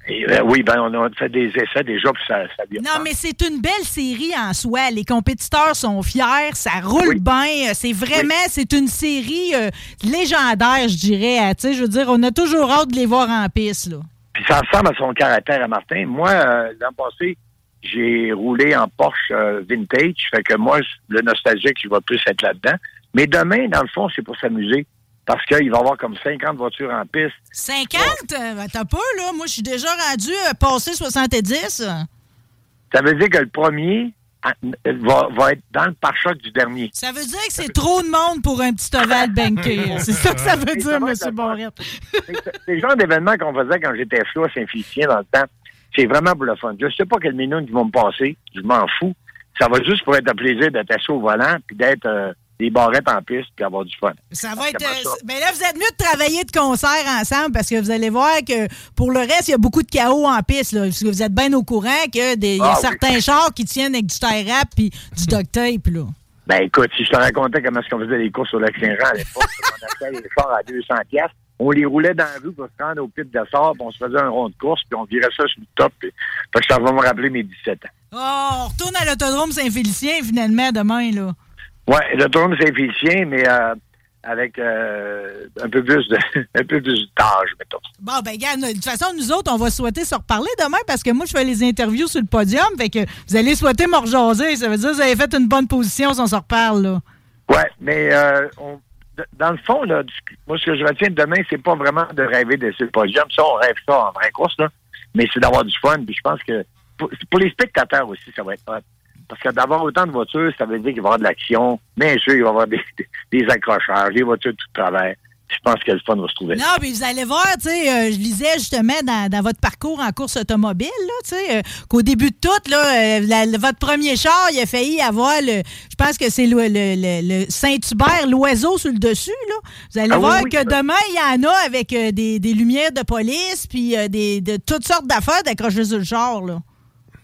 Et, euh, oui, ben, on a fait des essais déjà, puis ça, ça vient. Non, mais c'est une belle série en soi. Les compétiteurs sont fiers, ça roule Oui. bien. C'est vraiment, c'est une série euh, légendaire, je dirais. Euh, Tu sais, je veux dire, on a toujours hâte de les voir en piste, là. Puis ça ressemble à son caractère à Martin. Moi, euh, l'an passé, j'ai roulé en Porsche euh, vintage. Fait que moi, le nostalgique, je vais plus être là-dedans. Mais demain, dans le fond, c'est pour s'amuser. Parce qu'il va y avoir comme 50 voitures en piste. 50? Euh, ben, T'as pas, là. Moi, je suis déjà rendu à passer 70. Ça veut dire que le premier ah, va, va être dans le pare-choc du dernier. Ça veut dire que c'est trop de monde pour un petit ovale banqué. C'est ça que ça veut dire, M. C'est c'est le genre d'événement qu'on faisait quand j'étais flou à Saint-Félicien dans le temps. C'est vraiment pour le fun. Je sais pas quelle minute ils vont me passer. Je m'en fous. Ça va juste pour être un plaisir d'être assis au volant puis d'être euh, des barrettes en piste puis avoir du fun. Ça va être. Ça. euh, ben là, vous êtes mieux de travailler de concert ensemble parce que vous allez voir que pour le reste, il y a beaucoup de chaos en piste. Là, parce que vous êtes bien au courant qu'il y a Ah oui. certains chars qui tiennent avec du tie wrap puis du duct tape. Là. Ben écoute, si je te racontais comment est-ce qu'on faisait les courses sur le Saint-Jean à l'époque, on achetait les chars à 200 piastres, on les roulait dans la rue pour se rendre au pit de sort, puis on se faisait un rond de course, puis on virait ça sur le top. Puis, fait que ça va me rappeler mes 17 ans. Oh, on retourne à l'autodrome Saint-Félicien finalement demain. là. Le tournoi Saint-Félicien, mais euh, avec euh, un peu plus de un peu plus d'âge, mettons. Bon, ben, gars, de toute façon, nous autres, on va souhaiter se reparler demain parce que moi, je fais les interviews sur le podium. Fait que vous allez souhaiter me rejaser. Ça veut dire que vous avez fait une bonne position si on se reparle, là. Ouais, mais euh, on- dans le fond, là, moi, ce que je retiens de demain, c'est pas vraiment de rêver de le podium. Ça, on rêve ça en vraie course, là. Mais c'est d'avoir du fun. Puis je pense que pour, les spectateurs aussi, ça va être hot. Parce que d'avoir autant de voitures, ça veut dire qu'il va y avoir de l'action. Bien sûr, il va y avoir des, des, des accrochages, des voitures tout travers. Je pense que le fun va se trouver. Non, puis vous allez voir, tu sais, euh, je lisais justement dans, dans votre parcours en course automobile, là, tu sais, euh, qu'au début de tout, là, euh, la- votre premier char, il a failli avoir le, je pense que c'est le, le- le- Saint-Hubert, l'oiseau sur le dessus, là. Vous allez Ah voir oui, que demain, il y en a avec des, des lumières de police, puis des, de toutes sortes d'affaires d'accrocher sur le char, là.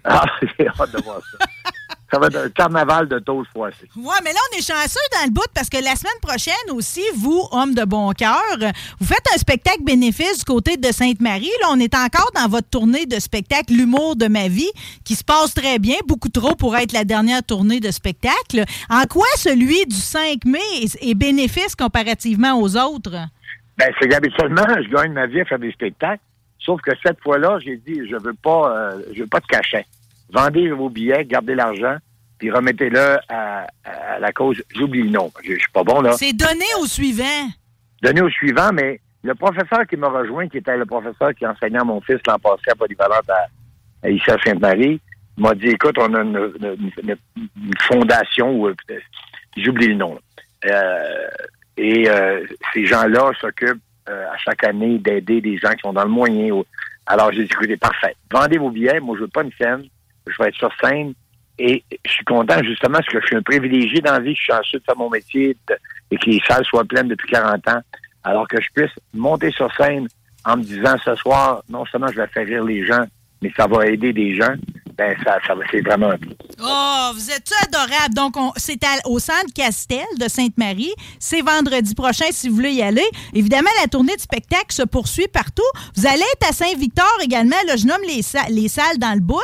Ah, j'ai hâte de voir ça. ça va être un carnaval de taux fois Ouais, mais là, on est chanceux dans le bout parce que la semaine prochaine aussi, vous, homme de bon cœur, vous faites un spectacle bénéfice du côté de Sainte-Marie. Là, on est encore dans votre tournée de spectacle L'humour de ma vie qui se passe très bien, beaucoup trop pour être la dernière tournée de spectacle. En quoi celui du 5 mai est, est bénéfice comparativement aux autres? Ben, c'est qu'habituellement, je gagne ma vie à faire des spectacles. Sauf que cette fois-là, j'ai dit, je veux pas, euh, je veux pas de cachet. Vendez vos billets, gardez l'argent, puis remettez-le à, à la cause. J'oublie le nom. Je, je suis pas bon, là. C'est donné au suivant. Donnez au suivant, mais le professeur qui m'a rejoint, qui était le professeur qui enseignait à mon fils l'an passé à Polyvalente à, à ici à Sainte-Marie, m'a dit, écoute, on a une, une- une- une fondation, ou, euh, j'oublie le nom. Euh, et euh, ces gens-là s'occupent euh, à chaque année d'aider des gens qui sont dans le moyen. Alors, j'ai dit, écoutez, parfait. Vendez vos billets. Moi, je veux pas une scène. Je vais être sur scène. Et je suis content, justement, parce que je suis un privilégié dans vie. Je suis chanceux de faire mon métier et que les salles soient pleines depuis 40 ans. Alors que je puisse monter sur scène en me disant ce soir, non seulement je vais faire rire les gens, mais ça va aider des gens. Ben, ça, ça c'est vraiment un. Oh, vous êtes adorable? Donc, on- c'est au centre Castel de Sainte-Marie. C'est vendredi prochain si vous voulez y aller. Évidemment, la tournée de spectacle se poursuit partout. Vous allez être à Saint-Victor également. Là, je nomme les, sa- les salles dans le bout.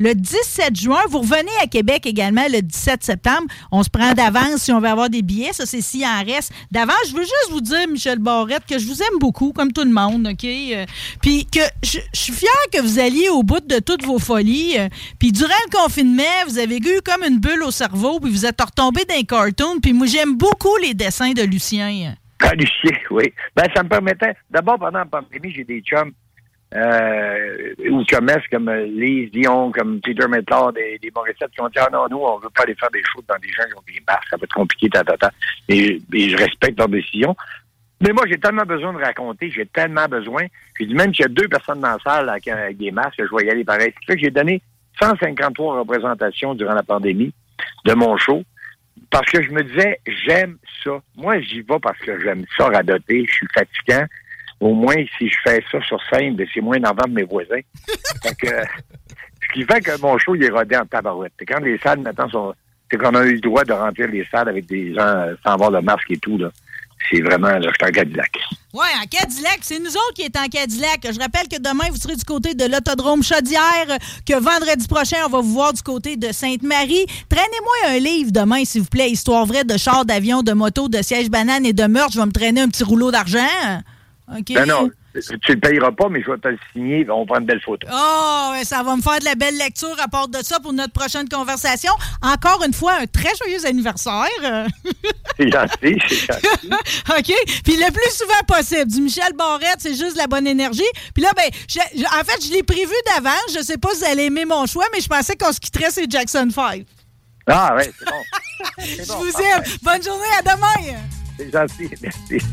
Le 17 juin, vous revenez à Québec également le 17 septembre. On se prend d'avance si on veut avoir des billets. Ça, c'est s'il en reste. D'avance, je veux juste vous dire, Michel Barrette, que je vous aime beaucoup, comme tout le monde, OK? Euh, Puis que je je suis fière que vous alliez au bout de toutes vos folies. Puis durant le confinement, vous avez eu comme une bulle au cerveau, puis vous êtes retombé dans les cartoons. Puis moi, j'aime beaucoup les dessins de Lucien. Ah, Lucien, oui. Ben, ça me permettait. D'abord, pendant la pandémie, j'ai des chums euh, ou chumesses comme euh, Lise Dion, comme Peter Mettard, des, des Morissettes qui ont dit Ah non, nous, on veut pas aller faire des shows dans des gens qui ont des masques, ça va être compliqué, ta, ta, ta. Et, je respecte leur décision. Mais moi, j'ai tellement besoin de raconter, j'ai tellement besoin. J'ai dit même qu'il y a deux personnes dans la salle avec, des masques, je vais y aller pareil. Ce qui fait que j'ai donné 153 représentations durant la pandémie de mon show parce que je me disais, j'aime ça. Moi, j'y vais parce que j'aime ça, radoter. Je suis fatigant. Au moins, si je fais ça sur scène, ben, c'est moins d'envers de mes voisins. Fait que, ce qui fait que mon show, il est rodé en tabarouette. Et quand les salles, maintenant, sont... C'est qu'on a eu le droit de remplir les salles avec des gens euh, sans avoir de masque et tout, là. C'est vraiment, là, je suis en Cadillac. Oui, en Cadillac. C'est nous autres qui est en Cadillac. Je rappelle que demain, vous serez du côté de l'autodrome Chaudière, que vendredi prochain, on va vous voir du côté de Sainte-Marie. Traînez-moi un livre demain, s'il vous plaît. Histoire vraie de char, d'avion, de moto, de siège banane et de meurtre. Je vais me traîner un petit rouleau d'argent. OK? Non, non, tu le payeras pas, mais je vais te le signer. On prend une belle photo. Oh, ça va me faire de la belle lecture à part de ça pour notre prochaine conversation. Encore une fois, un très joyeux anniversaire. C'est gentil, c'est gentil. OK? Puis le plus souvent possible. Du Michel Barrette, c'est juste la bonne énergie. Puis là, ben, je- je- en fait, je l'ai prévu d'avance. Je sais pas si vous allez aimer mon choix, mais je pensais qu'on se quitterait sur Jackson 5. Ah, ouais, c'est bon. Je bon, vous parfait. aime. Bonne journée, à demain. C'est gentil, merci.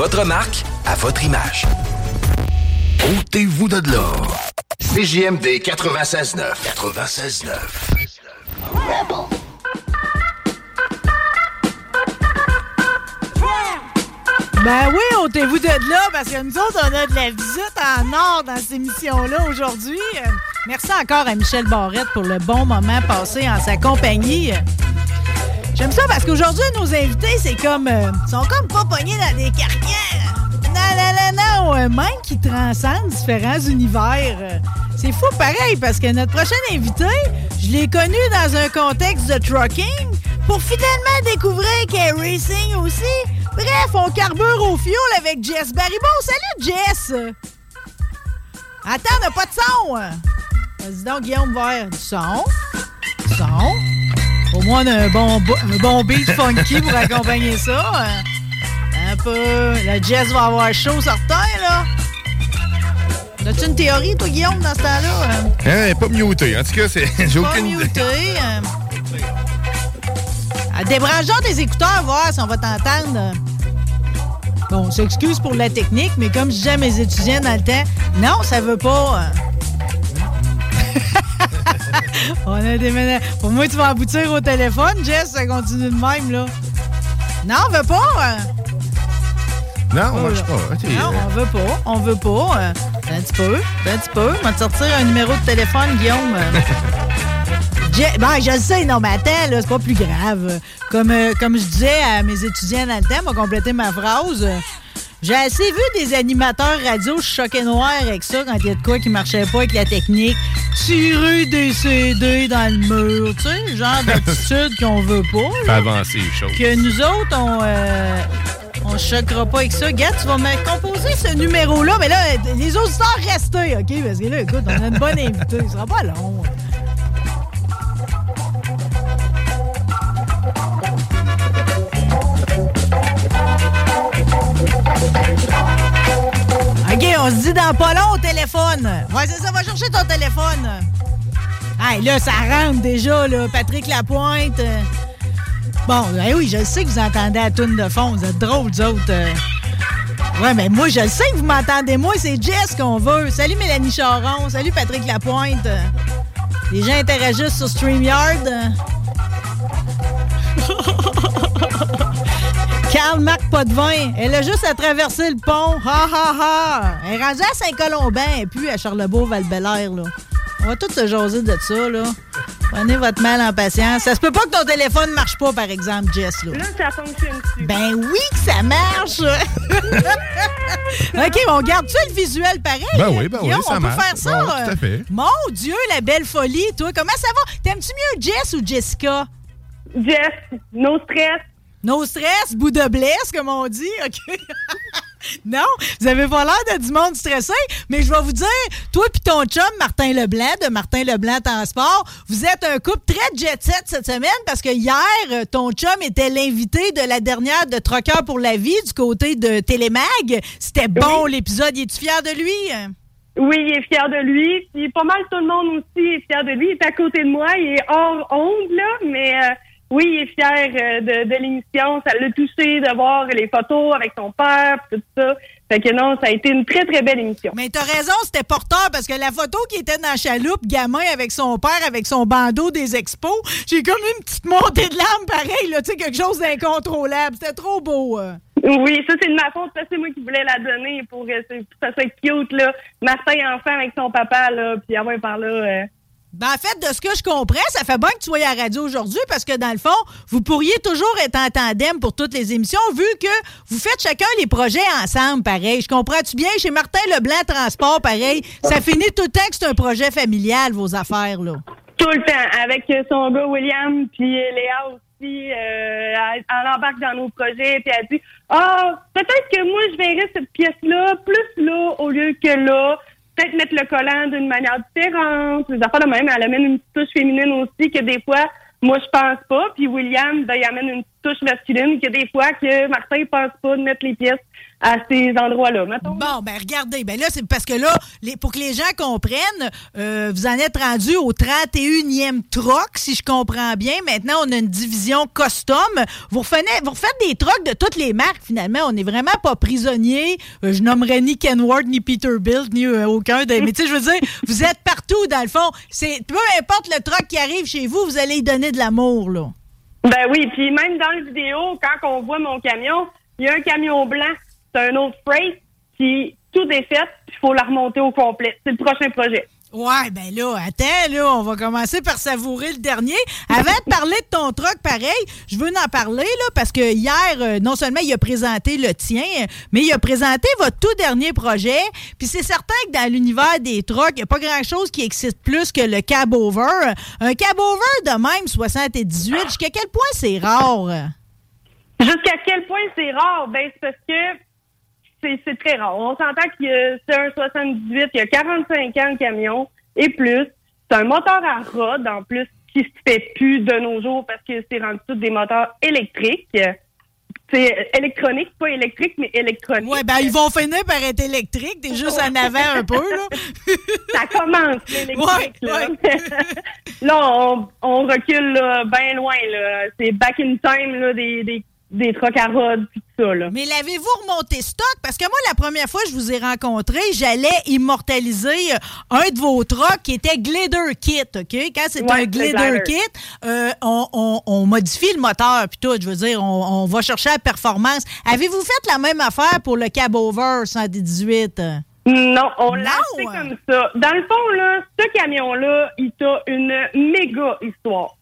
Votre marque à votre image. Ôtez-vous de là. CJMD 96.9. 96.9. Ben oui, ôtez-vous de là, parce que nous autres, on a de la visite en or dans cette émission-là aujourd'hui. Euh, Merci encore à Michel Barrette pour le bon moment passé en sa compagnie. J'aime ça parce qu'aujourd'hui, nos invités, c'est comme. euh, sont comme pas pognés dans des carrières. Non, non, non, non. euh, même qui transcendent différents univers. Euh, C'est fou pareil parce que notre prochain invité, je l'ai connu dans un contexte de trucking pour finalement découvrir qu'il est racing aussi. Bref, on carbure au fioul avec Jess Baribeau. Salut, Jess! Attends, on n'a pas de son! Vas-y donc, Guillaume, vers du son. A un bon, bo- un bon beat funky pour accompagner ça. Euh, Un peu. La Jess va avoir chaud certain, là. As-tu une théorie, toi, Guillaume, dans ce temps-là? Hein, pas muté. En tout cas, c'est. J'ai aucune muté. euh. Débranchons tes écouteurs, voir si on va t'entendre. Bon, on s'excuse pour la technique, mais comme je disais à mes étudiants dans le temps, non, ça veut pas. euh. On a déménagé. Pour moi, tu vas aboutir au téléphone, Jess, ça continue de même, là. Non, on veut pas. euh. Non, on marche pas. Non, on veut pas. On veut pas. euh. Un petit peu. Un petit peu. On va te sortir un numéro de téléphone, Guillaume. Je- Ben, je le sais, non, mais attends, c'est pas plus grave. Comme, euh, comme je disais à mes étudiants dans le temps, pour compléter ma phrase, j'ai assez vu des animateurs radio choqués noirs avec ça quand il y a de quoi qui marchait pas avec la technique. Tirer des CD dans le mur, tu sais, le genre d'attitude qu'on veut pas. là. avancer les choses. Que nous autres, on, euh, on se choquera pas avec ça. Gars, tu vas me composer ce numéro-là, mais là, les auditeurs restez, OK? Parce que là, écoute, on a une bonne invitée. Ce sera pas long. OK, on se dit dans pas long au téléphone. Ouais, c'est ça, va chercher ton téléphone. Hey, là, ça rentre déjà, là. Patrick Lapointe. Bon, eh oui, je sais que vous entendez la toune de fond. Vous êtes drôles, vous autres. Ouais, mais moi, je sais que vous m'entendez. Moi, c'est Jess qu'on veut. Salut Mélanie Charon. Salut Patrick Lapointe. Les gens interagissent sur StreamYard. euh. Karl Marc Potvin, elle a juste à traverser le pont. Ha ha ha! Elle est rendue à Saint-Colomban et puis à Charlebourg val là. On va tous se jaser de ça, là. Prenez votre mal en patience. Ça se peut pas que ton téléphone marche pas, par exemple, Jess, là. Là, ça fonctionne-tu? Ben oui que ça marche! OK, on garde-tu le visuel pareil? Ben oui, ben oui, ça on marche. peut faire ça? Ouais, tout à fait. Mon Dieu, la belle folie, toi, comment ça va? T'aimes-tu mieux Jess ou Jessica? Jess, no stress. No stress, bout de blesse, comme on dit, OK? non, vous avez pas l'air de du monde stressé, mais je vais vous dire, toi puis ton chum, Martin Leblanc, de Martin Leblanc Transport, vous êtes un couple très jet-set cette semaine parce que hier, ton chum était l'invité de la dernière de Troqueur pour la vie du côté de Télémag. C'était bon, l'épisode. Es-tu fier de lui? Oui, il est fier de lui. Puis pas mal tout le monde aussi est fier de lui. Il est à côté de moi. Il est hors onde, là. Mais euh, oui, il est fier euh, de, de l'émission. Ça l'a touché de voir les photos avec son père, tout ça. Fait que non, ça a été une très, très belle émission. Mais t'as raison, c'était porteur parce que la photo qui était dans la chaloupe, gamin avec son père, avec son bandeau des expos, j'ai comme une petite montée de larmes pareil, là, tu sais, quelque chose d'incontrôlable. C'était trop beau. euh. Oui, ça, c'est de ma faute. Ça, c'est moi qui voulais la donner pour pour que ça soit cute, là. Martin enfant avec son papa, là. Puis avoir par là... euh, Ben, en fait, de ce que je comprends, ça fait bien que tu sois à la radio aujourd'hui parce que, dans le fond, vous pourriez toujours être en tandem pour toutes les émissions vu que vous faites chacun les projets ensemble, pareil. Je comprends-tu bien? Chez Martin Leblanc Transport, pareil, ça finit tout le temps que c'est un projet familial, vos affaires, là. Tout le temps, avec son gars William, puis Léa aussi, euh, elle, embarque dans nos projets, puis elle dit Ah, peut-être que moi, je verrais cette pièce-là plus là au lieu que là. Peut-être mettre le collant d'une manière différente. Les affaires de même, elle amène une touche féminine aussi que des fois, moi, je pense pas. Puis William, ben, il amène une touche masculine que des fois que Martin pense pas de mettre les pièces à ces endroits-là. Bon, ben regardez, ben là, c'est parce que là, pour que les gens comprennent, euh, vous en êtes rendu au 31e troc, si je comprends bien. Maintenant, on a une division custom. Vous, refaites, vous refaites des trocs de toutes les marques, finalement. On n'est vraiment pas prisonniers. Euh, je nommerai ni Kenworth, ni Peterbilt, ni euh, aucun des... Mais tu sais, je veux dire, vous êtes partout, dans le fond. C'est Peu importe le troc qui arrive chez vous, vous allez y donner de l'amour, là. Ben oui, puis même dans la vidéo, quand on voit mon camion, il y a un camion blanc, c'est un autre freight, puis tout est fait, il faut la remonter au complet. C'est le prochain projet. Ouais, ben là, attends, là, on va commencer par savourer le dernier. Avant de parler de ton truck, pareil, je veux en parler, là, parce que hier, euh, non seulement il a présenté le tien, mais il a présenté votre tout dernier projet. Puis c'est certain que dans l'univers des trucks, il n'y a pas grand-chose qui existe plus que le cab over. Un cab over de même 78, jusqu'à quel point c'est rare? Jusqu'à quel point c'est rare? Ben, c'est parce que c'est très rare. On s'entend que c'est un 78, il y a 45 ans le camion et plus. C'est un moteur à rod en plus qui se fait plus de nos jours parce que c'est rendu tout des moteurs électriques. C'est électronique, pas électrique, mais électronique. Ouais, ben ils vont finir par être électriques. T'es juste en avant un peu, là. Ça commence, l'électrique. là, là on, recule bien loin. là. C'est back in time là, des, des des trocs à rod, tout ça. Là. Mais l'avez-vous remonté stock? Parce que moi, la première fois que je vous ai rencontré, j'allais immortaliser euh, un de vos trocs qui était Glider Kit, OK? Quand c'est un Glider Kit, euh, on, modifie le moteur, puis tout. Je veux dire, on, va chercher la performance. Avez-vous fait la même affaire pour le Cab Over 118? Non, on l'a fait comme ça. Dans le fond, là, ce camion-là, il a une méga histoire.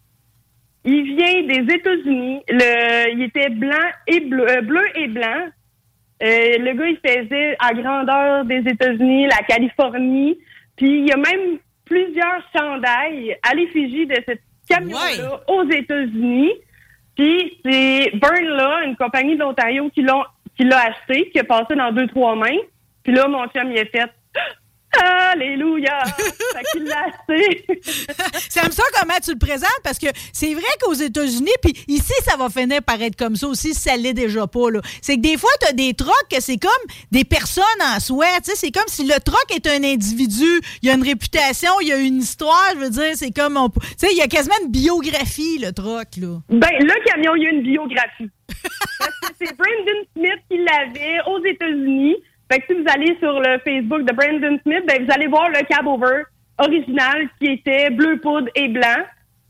Il vient des États-Unis. Le, il était blanc et bleu, euh, bleu et blanc. Euh, le gars, il faisait à grandeur des États-Unis, la Californie. Puis il y a même plusieurs chandails à l'effigie de cette camion-là aux États-Unis. Puis c'est Burnla, une compagnie de l'Ontario, qui l'a qui l'a acheté, qui a passé dans deux, trois mains. Puis là, mon chum, il a fait Alléluia! J'aime ça comment tu le présentes parce que c'est vrai qu'aux États-Unis, puis ici, ça va finir par être comme ça aussi si ça l'est déjà pas. C'est que des fois, tu as des trocs que c'est comme des personnes en soi. C'est comme si le troc est un individu. Il y a une réputation, il y a une histoire. Je veux dire, c'est comme. Tu sais, il y a quasiment une biographie, le troc. Là. Ben, le camion, il y a une biographie. c'est Brandon Smith qui l'avait aux États-Unis. Fait que si vous allez sur le Facebook de Brandon Smith, ben, vous allez voir le cab over original qui était bleu poudre et blanc.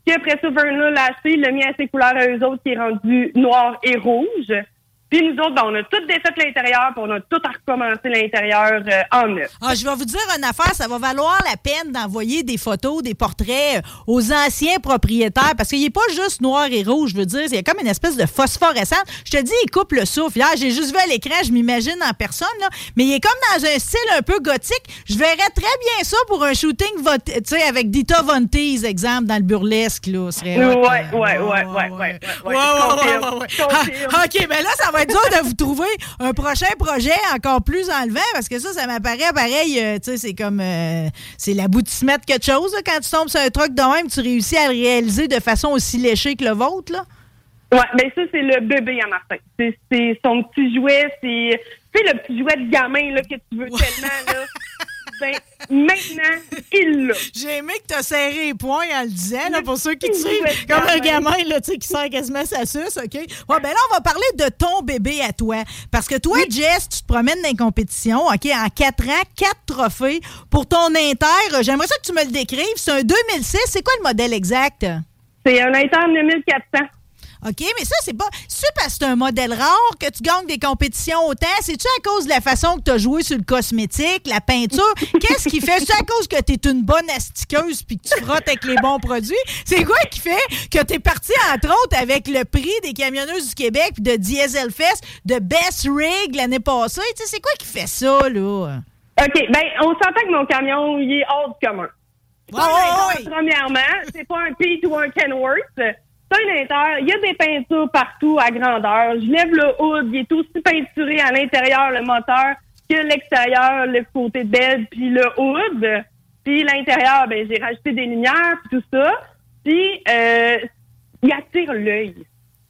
Puis après ça, Vernon l'a acheté, il l'a mis à ses couleurs à eux autres qui est rendu noir et rouge. Puis nous autres, ben, on a tout défait l'intérieur, puis on a tout à recommencer l'intérieur euh, en neuf. Ah, je vais vous dire une affaire, ça va valoir la peine d'envoyer des photos, des portraits euh, aux anciens propriétaires, parce qu'il n'est pas juste noir et rouge, je veux dire, il y a comme une espèce de phosphorescence. Je te dis, il coupe le souffle. J'ai juste vu à l'écran, je m'imagine en personne, là, mais il est comme dans un style un peu gothique. Je verrais très bien ça pour un shooting, tu sais, avec Dita Von Teese, exemple, dans le burlesque, là. Serait ouais, ouais, ouais, ouais, ouais, ouais, OK, mais là, ça va être dur de vous trouver un prochain projet encore plus enlevant parce que ça, ça m'apparaît pareil. Euh, tu sais, c'est comme. Euh, c'est l'aboutissement de quelque chose. quand tu tombes sur un truc de même, tu réussis à le réaliser de façon aussi léchée que le vôtre, là? Ouais, ben ça, c'est le bébé à Martin. C'est son petit jouet, c'est. Tu sais, le petit jouet de gamin, là, que tu veux tellement, là. Ben, maintenant, il l'a. J'ai aimé que tu as serré les poings en le disant, là, pour ceux qui te suivent, comme un gamin là, qui sert quasiment sa suce, OK? Ouais, ben là, on va parler de ton bébé à toi. Parce que toi, Jess, tu te promènes dans les compétitions, OK, en quatre ans, quatre trophées pour ton Inter. J'aimerais ça que tu me le décrives. C'est un 2006. C'est quoi le modèle exact? C'est un Inter 2400. OK, mais ça, c'est pas. C'est parce que c'est un modèle rare que tu gagnes des compétitions autant. C'est-tu à cause de la façon que tu as joué sur le cosmétique, la peinture? Qu'est-ce qui fait? C'est à cause que tu es une bonne astiqueuse puis que tu frottes avec les bons produits? C'est quoi qui fait que tu es parti, entre autres, avec le prix des camionneuses du Québec puis de Diesel Fest, de Best Rig l'année passée? C'est quoi qui fait ça, là? OK, ben, on s'entend que mon camion, il est hors du commun. Premièrement, c'est pas un Pete ou un Kenworth c'est un inter. Il y a des peintures partout à grandeur. Je lève le hood. Il est aussi peinturé à l'intérieur, le moteur, que l'extérieur, le côté bed, puis le hood. Puis l'intérieur, ben j'ai rajouté des lumières, puis tout ça. Puis euh, il attire l'œil.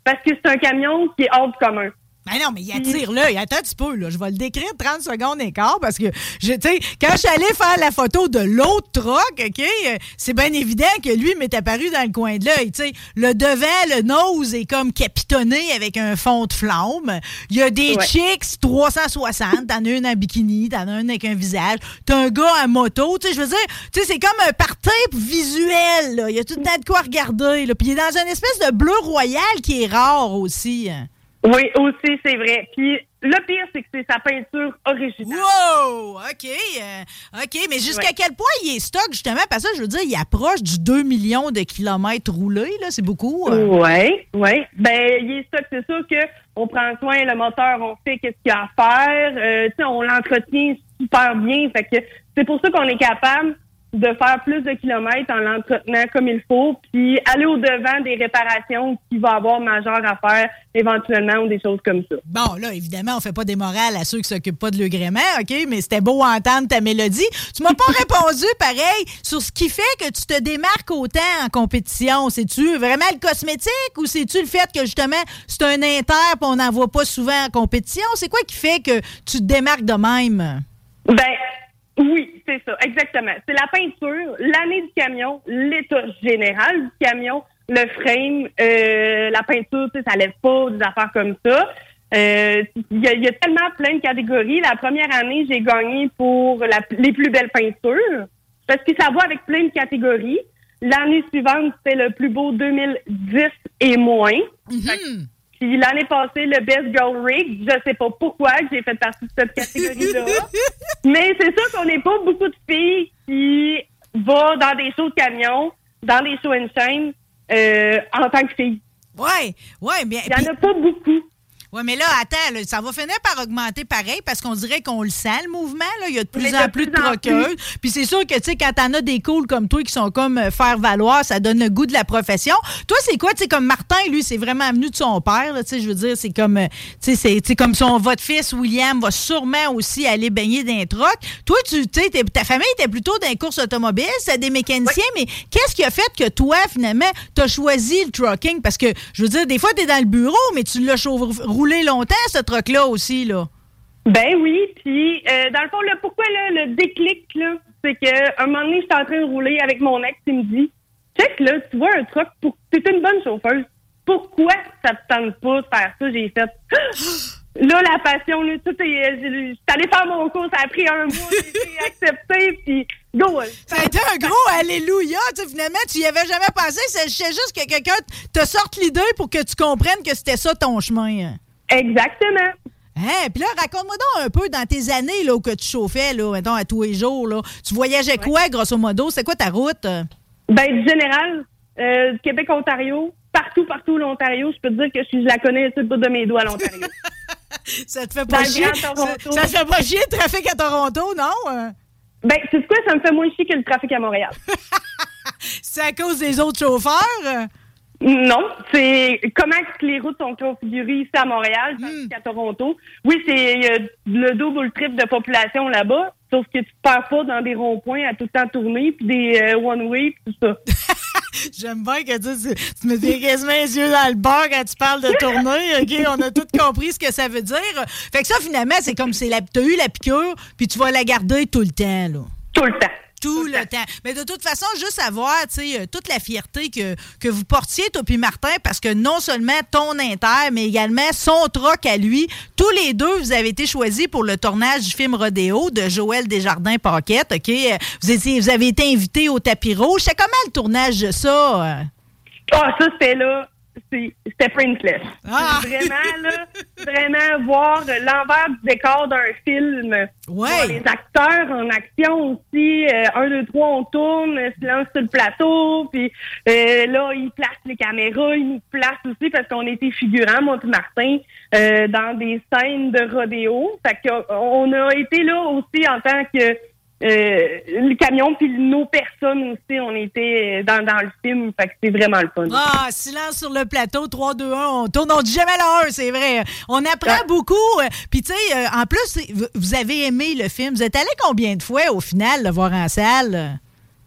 parce que c'est un camion qui est hors du commun. Ben non, mais il attire là. Attends un petit peu, là. Je vais le décrire 30 secondes et quart parce que, tu sais, quand je suis allée faire la photo de l'autre troc, OK, euh, c'est bien évident que lui m'est apparu dans le coin de l'œil. Tu sais, le devant, le nose est comme capitonné avec un fond de flamme. Il y a des Ouais. chicks 360. T'en as une en bikini, t'en as une avec un visage. T'as un gars à moto. Tu sais, je veux dire, tu sais, c'est comme un party visuel, là. Il y a tout le temps de quoi regarder, là. Puis il est dans une espèce de bleu royal qui est rare aussi. hein. Oui, aussi, c'est vrai. Puis le pire, c'est que c'est sa peinture originale. Wow! OK. euh, OK, mais jusqu'à Ouais. quel point il est stock, justement? Parce que je veux dire, il approche du 2 millions de kilomètres roulés, là. C'est beaucoup. euh. Oui, oui. Ben, il est stock, c'est sûr que on prend soin, le moteur, on sait qu'est-ce qu'il y a à faire. Euh, tu sais, on l'entretient super bien. Fait que c'est pour ça qu'on est capable de faire plus de kilomètres en l'entretenant comme il faut, puis aller au-devant des réparations qu'il va avoir majeures à faire éventuellement ou des choses comme ça. Bon, là, évidemment, on fait pas des morales à ceux qui s'occupent pas de l'agrément, OK? Mais c'était beau entendre ta mélodie. Tu m'as pas répondu, pareil, sur ce qui fait que tu te démarques autant en compétition. C'est-tu vraiment le cosmétique ou c'est-tu le fait que, justement, c'est un inter puis on n'en voit pas souvent en compétition? C'est quoi qui fait que tu te démarques de même? Ben, oui, c'est ça, exactement. C'est la peinture, l'année du camion, l'état général du camion, le frame, euh, la peinture, ça lève pas, des affaires comme ça. Euh, Il y, a, tellement plein de catégories. La première année, j'ai gagné pour la- les plus belles peintures parce que ça va avec plein de catégories. L'année suivante, c'était le plus beau 2010 et moins. Mhm. Puis l'année passée, le Best Girl Rig, je sais pas pourquoi j'ai fait partie de cette catégorie-là. Mais c'est sûr qu'on n'est pas beaucoup de filles qui vont dans des shows de camion, dans des shows and chain, euh, en tant que fille. Ouais, ouais, bien. Il n'y en a pas beaucoup. Oui, mais là, attends, là, ça va finir par augmenter pareil parce qu'on dirait qu'on le sent, le mouvement. Là. Il y a de plus Mais en de plus de troqueuses. Puis c'est sûr que, tu sais, quand t'en as des cools comme toi qui sont comme euh, faire valoir, ça donne le goût de la profession. Toi, c'est quoi, tu sais, comme Martin, lui, c'est vraiment venu de son père, tu sais, je veux dire, c'est comme, euh, tu sais, c'est- comme son, votre fils, William, va sûrement aussi aller baigner dans les trocs. Toi, tu sais, ta famille était plutôt dans les courses automobiles, c'est des mécaniciens, mais qu'est-ce qui a fait que toi, finalement, t'as choisi le trucking? Parce que, je veux dire, des fois, t'es dans le bureau, mais tu l'as chau- roulé longtemps, ce truck-là aussi, là? Ben oui, puis euh, dans le fond, là, pourquoi là, le déclic, là, c'est que un moment donné, j'étais en train de rouler avec mon ex, il me dit Check, là, tu vois un truck, pour... t'es une bonne chauffeuse. Pourquoi ça te tente pas de faire ça? J'ai fait Là, la passion, là, tout est. euh, J'étais allée faire mon cours, ça a pris un mois, j'ai été acceptée, puis go! Ça a été un gros alléluia. Tu sais, finalement, tu y avais jamais pensé. C'est c'est juste que quelqu'un te sorte l'idée pour que tu comprennes que c'était ça ton chemin. Exactement. Hein? Puis là, raconte-moi donc un peu dans tes années là, où que tu chauffais, là, mettons, à tous les jours. Là. Tu voyageais quoi, grosso modo? C'est quoi ta route? Ben, du général, euh, Québec-Ontario, partout, partout l'Ontario, je peux te dire que je, je la connais sur le bout de mes doigts, l'Ontario. Ça te fait pas chier? Ça, ça te fait pas chier le trafic à Toronto, non? Ben, c'est quoi, ça me fait moins chier que le trafic à Montréal. C'est à cause des autres chauffeurs? Euh, Non, c'est comment est-ce que les routes sont configurées ici à Montréal, tandis qu'à Toronto. Oui, c'est a le double ou le triple de population là-bas, sauf que tu te perds pas dans des ronds-points à tout le temps tourner, puis des euh, one-way, tout ça. J'aime bien que tu, tu me dis quasiment les yeux dans le bar quand tu parles de tournée. OK, on a tout compris ce que ça veut dire. Fait que ça, finalement, c'est comme c'est la, t'as eu la piqûre, puis tu vas la garder tout le temps, là. Tout le temps. Tout le temps. Mais de toute façon, juste sais, euh, toute la fierté que, que vous portiez, toi puis Martin, parce que non seulement ton inter, mais également son troc à lui, tous les deux, vous avez été choisis pour le tournage du film Rodéo de Joël Desjardins-Paquette, OK? Euh, Vous, étiez, vous avez été invité au tapis rouge. C'est comment le tournage de ça? euh? Ah, ça, c'était là. C'est- C'était Princess. Ah! Vraiment, là, vraiment voir l'envers du décor d'un film. Voir les acteurs en action aussi. Euh, un, deux, trois, on tourne, se lance sur le plateau. Puis euh, là, ils placent les caméras, ils nous placent aussi parce qu'on était figurants, moi et Martin, euh, dans des scènes de rodéo. Fait qu'on a été là aussi en tant que euh, le camion, puis nos personnes aussi, on était dans, dans le film. Fait que c'est vraiment le fun. Ah, silence sur le plateau, 3, 2, 1, on tourne, on dit jamais le 1, c'est vrai. On apprend beaucoup. euh, Puis, tu sais, euh, en plus, vous avez aimé le film. Vous êtes allé combien de fois, au final, le voir en salle?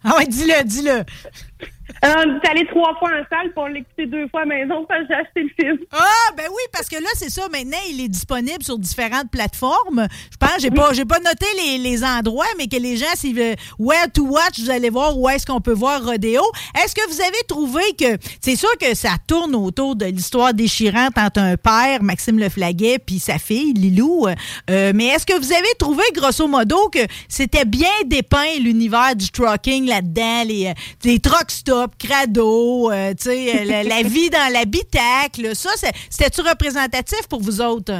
Ah ouais, dis-le, dis-le. Euh, on est allé trois fois en salle, on l'a écouté deux fois à la maison, parce que j'ai acheté le film. Ah, ben oui, parce que là, c'est ça. Maintenant, il est disponible sur différentes plateformes. Je pense, j'ai pas, j'ai pas noté les, les endroits, mais que les gens, s'ils veulent where to watch, vous allez voir où est-ce qu'on peut voir Rodéo. Est-ce que vous avez trouvé que, c'est sûr que ça tourne autour de l'histoire déchirante entre un père, Maxime Leflaguet, puis sa fille, Lilou. Euh, mais est-ce que vous avez trouvé, grosso modo, que c'était bien dépeint l'univers du trucking là-dedans, les, euh, les truck stops, crado, euh, tu sais, euh, la, la vie dans l'habitacle. Ça, c'était-tu représentatif pour vous autres?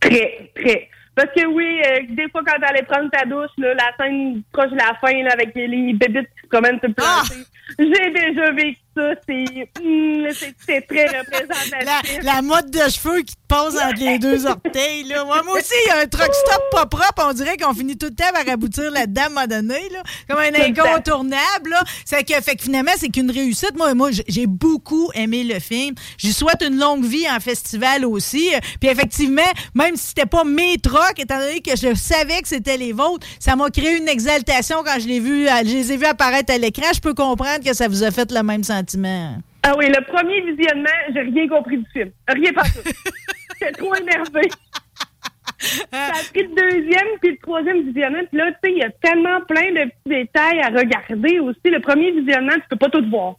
Très, très. Parce que oui, euh, des fois, quand t'allais prendre ta douche, là, la scène proche de la fin, là, avec les bébites qui se promènent sur le plancher, j'ai déjà vécu ça. C'est c'est très La, représentatif. la mode de cheveux qui te passe entre les deux orteils. Là. Moi, moi aussi, il y a un truck stop pas propre. On dirait qu'on finit tout le temps par aboutir là-dedans à un moment donné. Là, comme un incontournable. Là. C'est que, fait que finalement, c'est qu'une réussite. Moi, moi j'ai beaucoup aimé le film. J'y souhaite une longue vie en festival aussi. Puis effectivement, même si c'était pas mes trucks, étant donné que je savais que c'était les vôtres, ça m'a créé une exaltation quand je, l'ai vu, je les ai vus apparaître à l'écran. Je peux comprendre que ça vous a fait le même sentiment. Ah oui, le premier visionnement, j'ai rien compris du film. Rien pas tout. J'étais trop énervé. Ça a pris le deuxième puis le troisième visionnement. Puis là, tu sais, il y a tellement plein de petits détails à regarder aussi. Le premier visionnement, tu peux pas tout voir.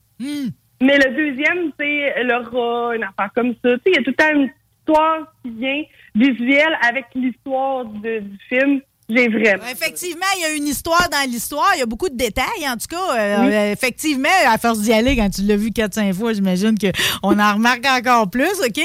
Mais le deuxième, c'est le rat, une affaire comme ça. Tu sais, il y a tout le temps une histoire qui vient visuelle avec l'histoire du film. J'ai vraiment. Effectivement, il y a une histoire dans l'histoire. Il y a beaucoup de détails, en tout cas. Euh, Oui. euh, effectivement, à force d'y aller, quand tu l'as vu 4-5 fois, j'imagine qu'on en remarque encore plus. OK?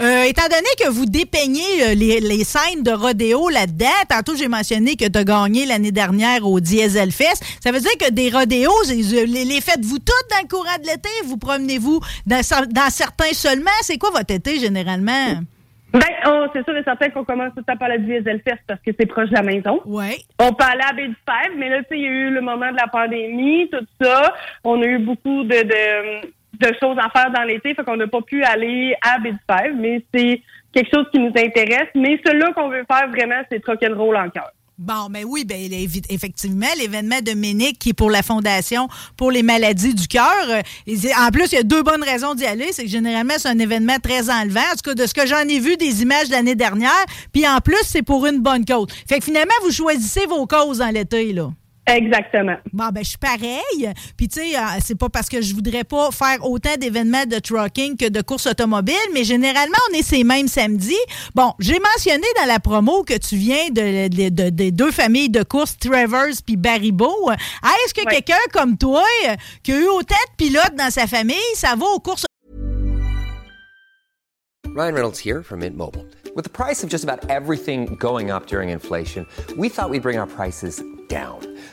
Euh, étant donné que vous dépeignez les, les scènes de rodéo là-dedans, tantôt j'ai mentionné que tu as gagné l'année dernière au Diesel Fest. Ça veut dire que des rodéos, les, faites-vous toutes dans le courant de l'été? Vous promenez-vous dans certains seulement? C'est quoi votre été généralement? Ben, oh, c'est sûr et certain qu'on commence tout temps par la Diesel Fest parce que c'est proche de la maison. Oui. On peut aller à Baie du mais là, tu sais, il y a eu le moment de la pandémie, tout ça. On a eu beaucoup de, de, de choses à faire dans l'été, fait qu'on n'a pas pu aller à Baie du mais c'est quelque chose qui nous intéresse. Mais celui-là qu'on veut faire vraiment, c'est rock'n'roll en cœur. Bon, mais oui, ben, effectivement, l'événement de Ménic qui est pour la Fondation pour les maladies du cœur. euh, En plus, il y a deux bonnes raisons d'y aller. C'est que généralement, c'est un événement très enlevant. En tout cas, de ce que j'en ai vu des images l'année dernière. Puis en plus, c'est pour une bonne cause. Fait que finalement, vous choisissez vos causes dans l'été, là. Exactement. Bon, ben, je suis pareil. Puis, tu sais, euh, c'est pas parce que je voudrais pas faire autant d'événements de trucking que de courses automobiles, mais généralement, on est ces mêmes samedis. Bon, j'ai mentionné dans la promo que tu viens de, de- de- des deux familles de courses, Travers puis Baribo. Ah, Est-ce que quelqu'un comme toi, euh, qui a eu autant de pilotes dans sa famille, ça va aux courses? Ryan Reynolds here from Mint Mobile. With the price of just about everything going up during inflation, we thought we'd bring our prices down.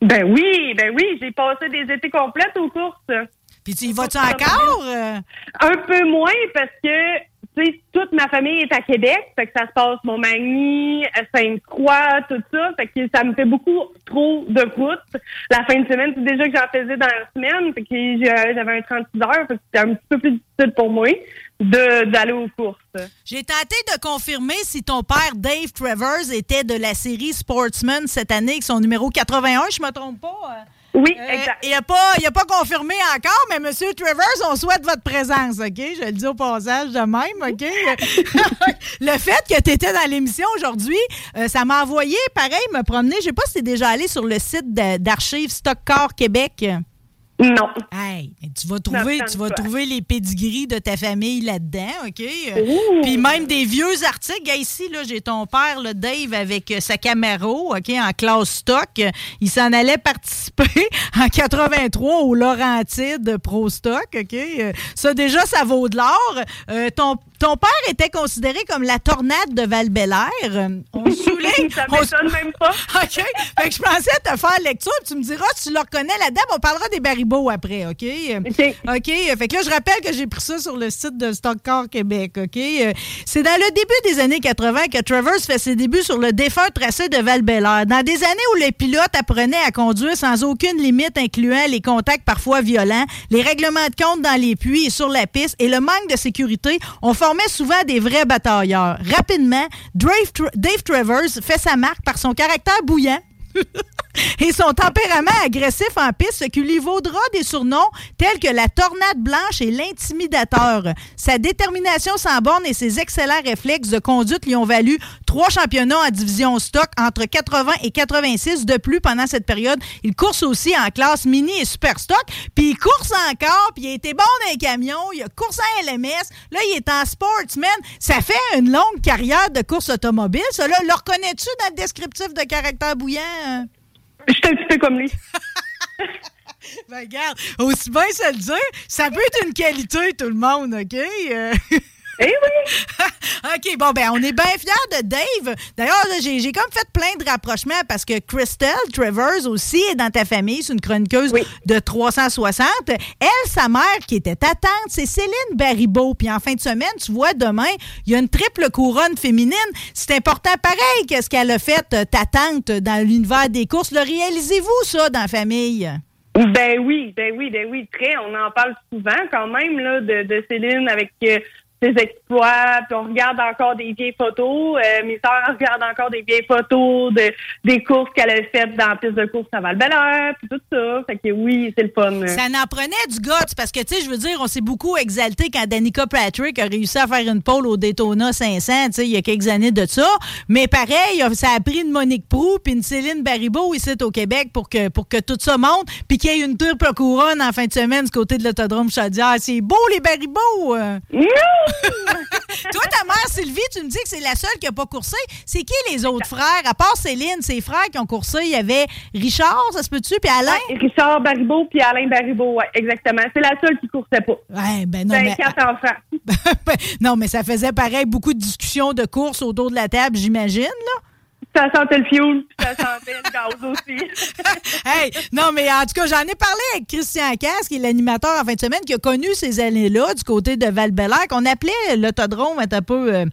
Ben oui, ben oui, j'ai passé des étés complètes aux courses. Puis tu y vas-tu encore? euh? Un peu moins parce que, tu sais, toute ma famille est à Québec. Fait que ça se passe Montmagny, Sainte-Croix, tout ça. Fait que ça me fait beaucoup trop de route. La fin de semaine, c'est déjà que j'en faisais dans la semaine. Fait que j'avais un 36 heures. Fait que c'était un petit peu plus difficile pour moi d'aller aux courses. J'ai tenté de confirmer si ton père Dave Travers était de la série Sportsman cette année, avec son numéro 81, je me trompe pas. euh. Oui, Euh, exact. Il n'a pas, a pas confirmé encore, mais M. Travers, on souhaite votre présence, OK? Je le dis au passage de même, OK? le fait que tu étais dans l'émission aujourd'hui, euh, ça m'a envoyé, pareil, me promener. Je sais pas si tu es déjà allé sur le site d'archives Stockcar Québec. Non. Hey, tu vas trouver, tu vas trouver les pédigris de ta famille là-dedans, OK? Euh, Ouh. Puis même des vieux articles. Ici, là, j'ai ton père, le Dave, avec euh, sa Camaro, OK, en classe stock. Euh, Il s'en allait participer en 83 au Laurentide Pro Stock, OK? Euh, Ça, déjà, ça vaut de l'or. Euh, ton, ton père était considéré comme la tornade de val On souligne. ça m'étonne même pas. OK? Fait que je pensais te faire lecture. Tu me diras tu le reconnais la dame. On parlera des Après, OK? OK. Fait que là, je rappelle que j'ai pris ça sur le site de Stockcar Québec, OK? C'est dans le début des années 80 que Travers fait ses débuts sur le défunt tracé de val Dans des années où les pilotes apprenaient à conduire sans aucune limite, incluant les contacts parfois violents, les règlements de compte dans les puits et sur la piste et le manque de sécurité, on formait souvent des vrais batailleurs. Rapidement, Dave, Dave Travers fait sa marque par son caractère bouillant et son tempérament agressif en piste, ce qui lui vaudra des surnoms tels que la tornade blanche et l'intimidateur. Sa détermination sans borne et ses excellents réflexes de conduite lui ont valu trois championnats en division stock entre 80 et 86. De plus, pendant cette période, il course aussi en classe mini et super stock, puis il course encore, puis il été bon dans les camions, il a coursé en LMS, là, il est en sportsman. Ça fait une longue carrière de course automobile, ça. Là, le reconnais-tu dans le descriptif de caractère bouillant? Je suis un petit peu comme lui. ben, regarde, aussi bien se le dire, ça peut être une qualité, tout le monde, OK? Eh oui! OK, bon, ben, on est bien fiers de Dave. D'ailleurs, j'ai comme fait plein de rapprochements parce que Christelle Travers aussi est dans ta famille. C'est une chroniqueuse de 360. Elle, sa mère qui était ta tante, c'est Céline Baribeau. Puis en fin de semaine, tu vois, demain, il y a une triple couronne féminine. C'est important pareil qu'est-ce qu'elle a fait, euh, ta tante, dans l'univers des courses. Le réalisez-vous, ça, dans la famille? Ben oui, ben oui, ben oui, très. On en parle souvent quand même là, de, Céline avec euh, ses exploits, puis on regarde encore des vieilles photos. Euh, mes soeurs regardent encore des vieilles photos de des courses qu'elle a faites dans la piste de course à val puis tout ça. Fait que oui, c'est le fun. Ça en prenait du guts, parce que, tu sais, je veux dire, on s'est beaucoup exalté quand Danica Patrick a réussi à faire une pole au Daytona 500, tu sais, il y a quelques années de ça. Mais pareil, ça a pris une Monique Prou puis une Céline Baribeau ici au Québec pour que, pour que tout ça monte, puis qu'il y ait une triple couronne en fin de semaine du côté de l'autodrome Chaudière. C'est beau, les Baribeaux! Euh. Toi, ta mère, Sylvie, tu me dis que c'est la seule qui n'a pas coursé. C'est qui les autres frères? À part Céline, ses frères qui ont coursé, il y avait Richard, ça se peut-tu, puis Alain? Richard Baribeau puis Alain Baribeau, oui, exactement. C'est la seule qui ne coursait pas. Ouais, ben non, mais... quatre enfants. non, mais ça faisait pareil, beaucoup de discussions de course autour de la table, j'imagine, là ça sentait le fioul, ça sentait le gaz aussi. hey, non, mais en tout cas, j'en ai parlé avec Christian Casse, qui est l'animateur en fin de semaine, qui a connu ces années-là du côté de val qu'on appelait l'autodrome un peu euh,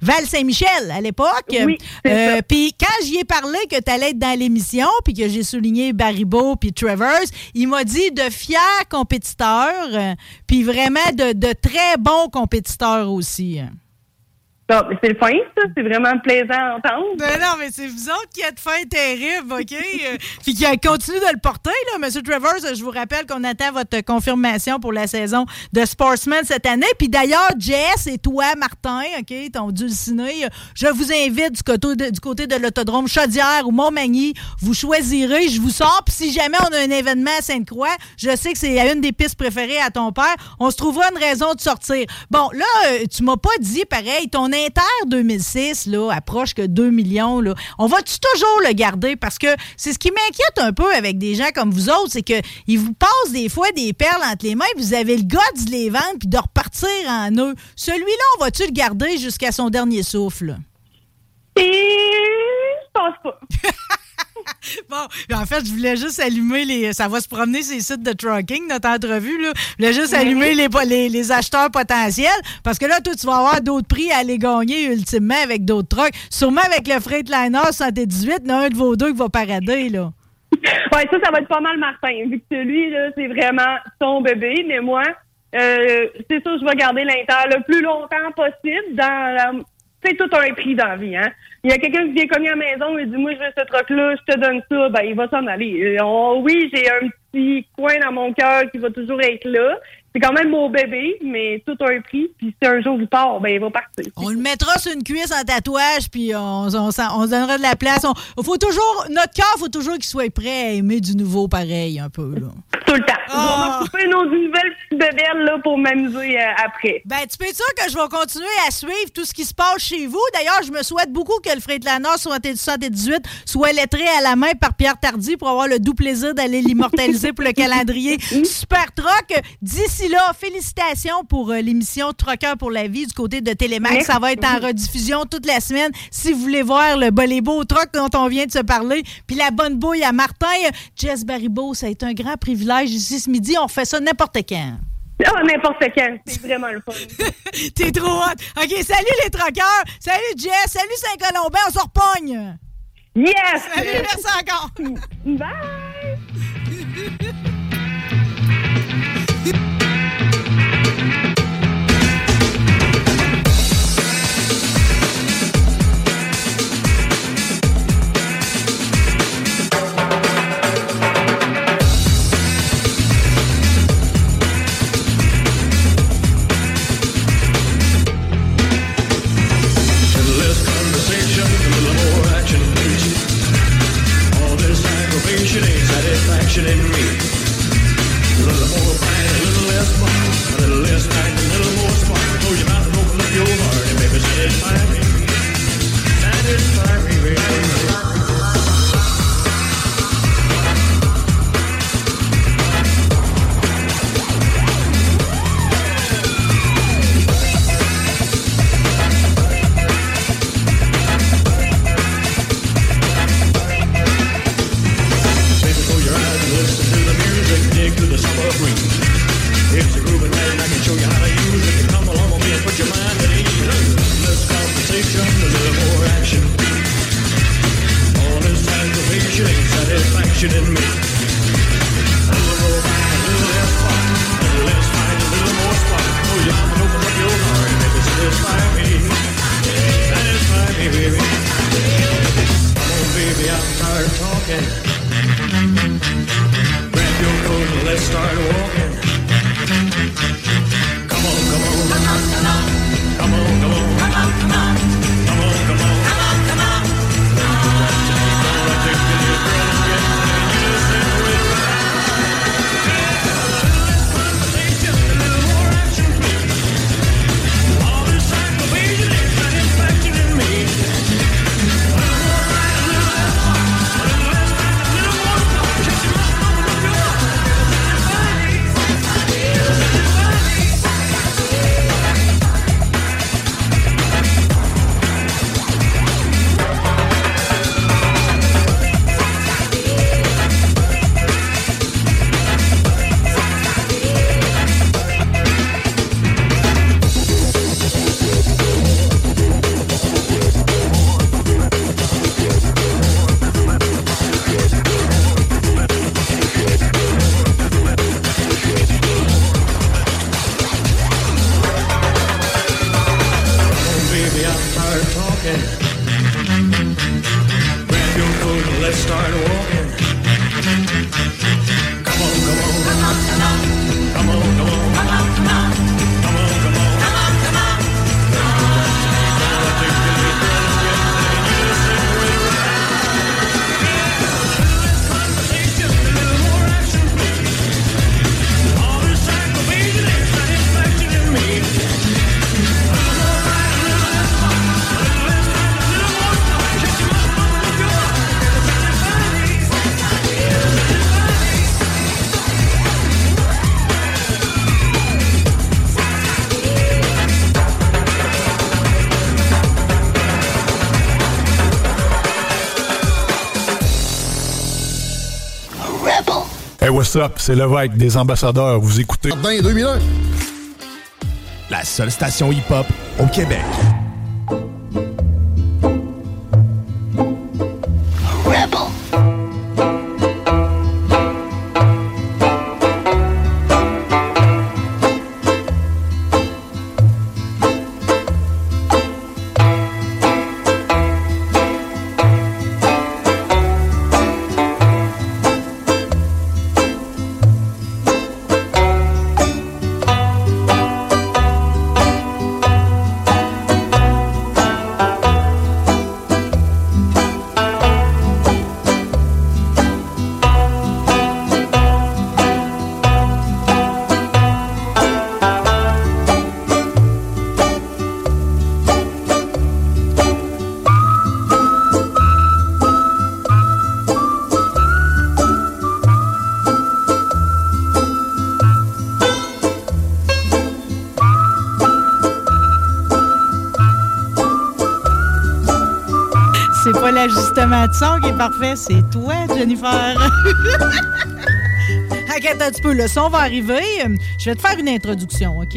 Val-Saint-Michel à l'époque. Oui, euh, puis quand j'y ai parlé que tu allais être dans l'émission, puis que j'ai souligné Baribeau puis Travers, il m'a dit de fiers compétiteurs, euh, puis vraiment de, de très bons compétiteurs aussi. C'est le fin, ça. C'est vraiment plaisant à entendre. Ben non, mais c'est vous autres qui êtes fin terrible, OK? Euh, puis qui continue de le porter, là. Monsieur Travers, je vous rappelle qu'on attend votre confirmation pour la saison de Sportsman cette année. Puis d'ailleurs, Jess et toi, Martin, OK, ton dulciné, je vous invite du côté de, du côté de l'autodrome Chaudière ou Montmagny. Vous choisirez, je vous sors. Puis si jamais on a un événement à Sainte-Croix, je sais que c'est une des pistes préférées à ton père, on se trouvera une raison de sortir. Bon, là, euh, tu m'as pas dit, pareil, ton Inter 2006 là, approche que 2 millions. Là. On va-tu toujours le garder? Parce que c'est ce qui m'inquiète un peu avec des gens comme vous autres, c'est qu'ils vous passent des fois des perles entre les mains, vous avez le gars de les vendre puis de repartir en eux. Celui-là, on va-tu le garder jusqu'à son dernier souffle? Et je pense pas. bon, en fait, je voulais juste allumer les. Ça va se promener ces sites de trucking, notre entrevue. Là. Je voulais juste allumer les, les, acheteurs potentiels. Parce que là, toi, tu vas avoir d'autres prix à aller gagner ultimement avec d'autres trucks. Sûrement avec le Freightliner 118, il y en a un de vos deux qui va parader. là. Oui, ça, ça va être pas mal Martin, vu que lui, là, c'est vraiment son bébé. Mais moi, euh, c'est sûr, je vais garder l'Inter le plus longtemps possible dans c'est tout un prix dans la vie, hein. Il y a quelqu'un qui vient cogner à la maison et dit Moi, je veux ce truc-là, je te donne ça, ben, il va s'en aller. Euh, oui, j'ai un petit coin dans mon cœur qui va toujours être là c'est quand même mon bébé, mais tout a un prix. Puis si un jour il part, ben il va partir. On le mettra sur une cuisse en tatouage, puis on, on, on, donnera de la place. On, faut toujours, notre cœur, faut toujours qu'il soit prêt à aimer du nouveau pareil, un peu. Là. Tout le temps. On va couper nos nouvelles petites bébelles là, pour m'amuser euh, après. Ben, tu peux être sûr que je vais continuer à suivre tout ce qui se passe chez vous. D'ailleurs, je me souhaite beaucoup que le Freightliner 78 soit lettré à la main par Pierre Tardy pour avoir le doux plaisir d'aller l'immortaliser pour le calendrier Super Truck d'ici d'ici là, félicitations pour euh, l'émission Troqueur pour la vie du côté de Télémax. Merci. Ça va être en rediffusion toute la semaine. Si vous voulez voir le, beaux trocs dont on vient de se parler, puis la bonne bouille à Martin, Jess Baribeau, ça a été un grand privilège ici ce midi. On fait ça n'importe quand. Ah, n'importe quand. C'est vraiment le fun. T'es trop hot. OK, salut les troqueurs. Salut Jess. Salut Saint-Colombin. On se repogne. Yes! Salut, merci encore. Bye! Satisfaction in me. A little more fight, a little less fun, a little less fight, a little more satisfaction in me. A little a little. A little a little more open up your maybe satisfy me. Satisfy me, baby. Come on, baby, talking. Grab your coat and let's start walking. Up? C'est Lévesque des ambassadeurs. Vous écoutez. Dans les 2001. La seule station hip-hop au Québec. Son qui est parfait. C'est toi, Jennifer. Attends un petit peu. Le son va arriver. Je vais te faire une introduction, OK?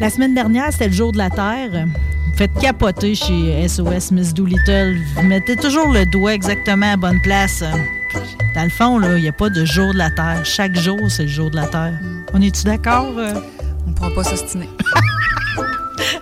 La semaine dernière, c'était le jour de la Terre. Vous faites capoter chez SOS Miss Doolittle. Vous mettez toujours le doigt exactement à la bonne place. Dans le fond, là, il n'y a pas de jour de la Terre. Chaque jour, c'est le jour de la Terre. On est-tu d'accord? euh? On pourra pas s'ostiner.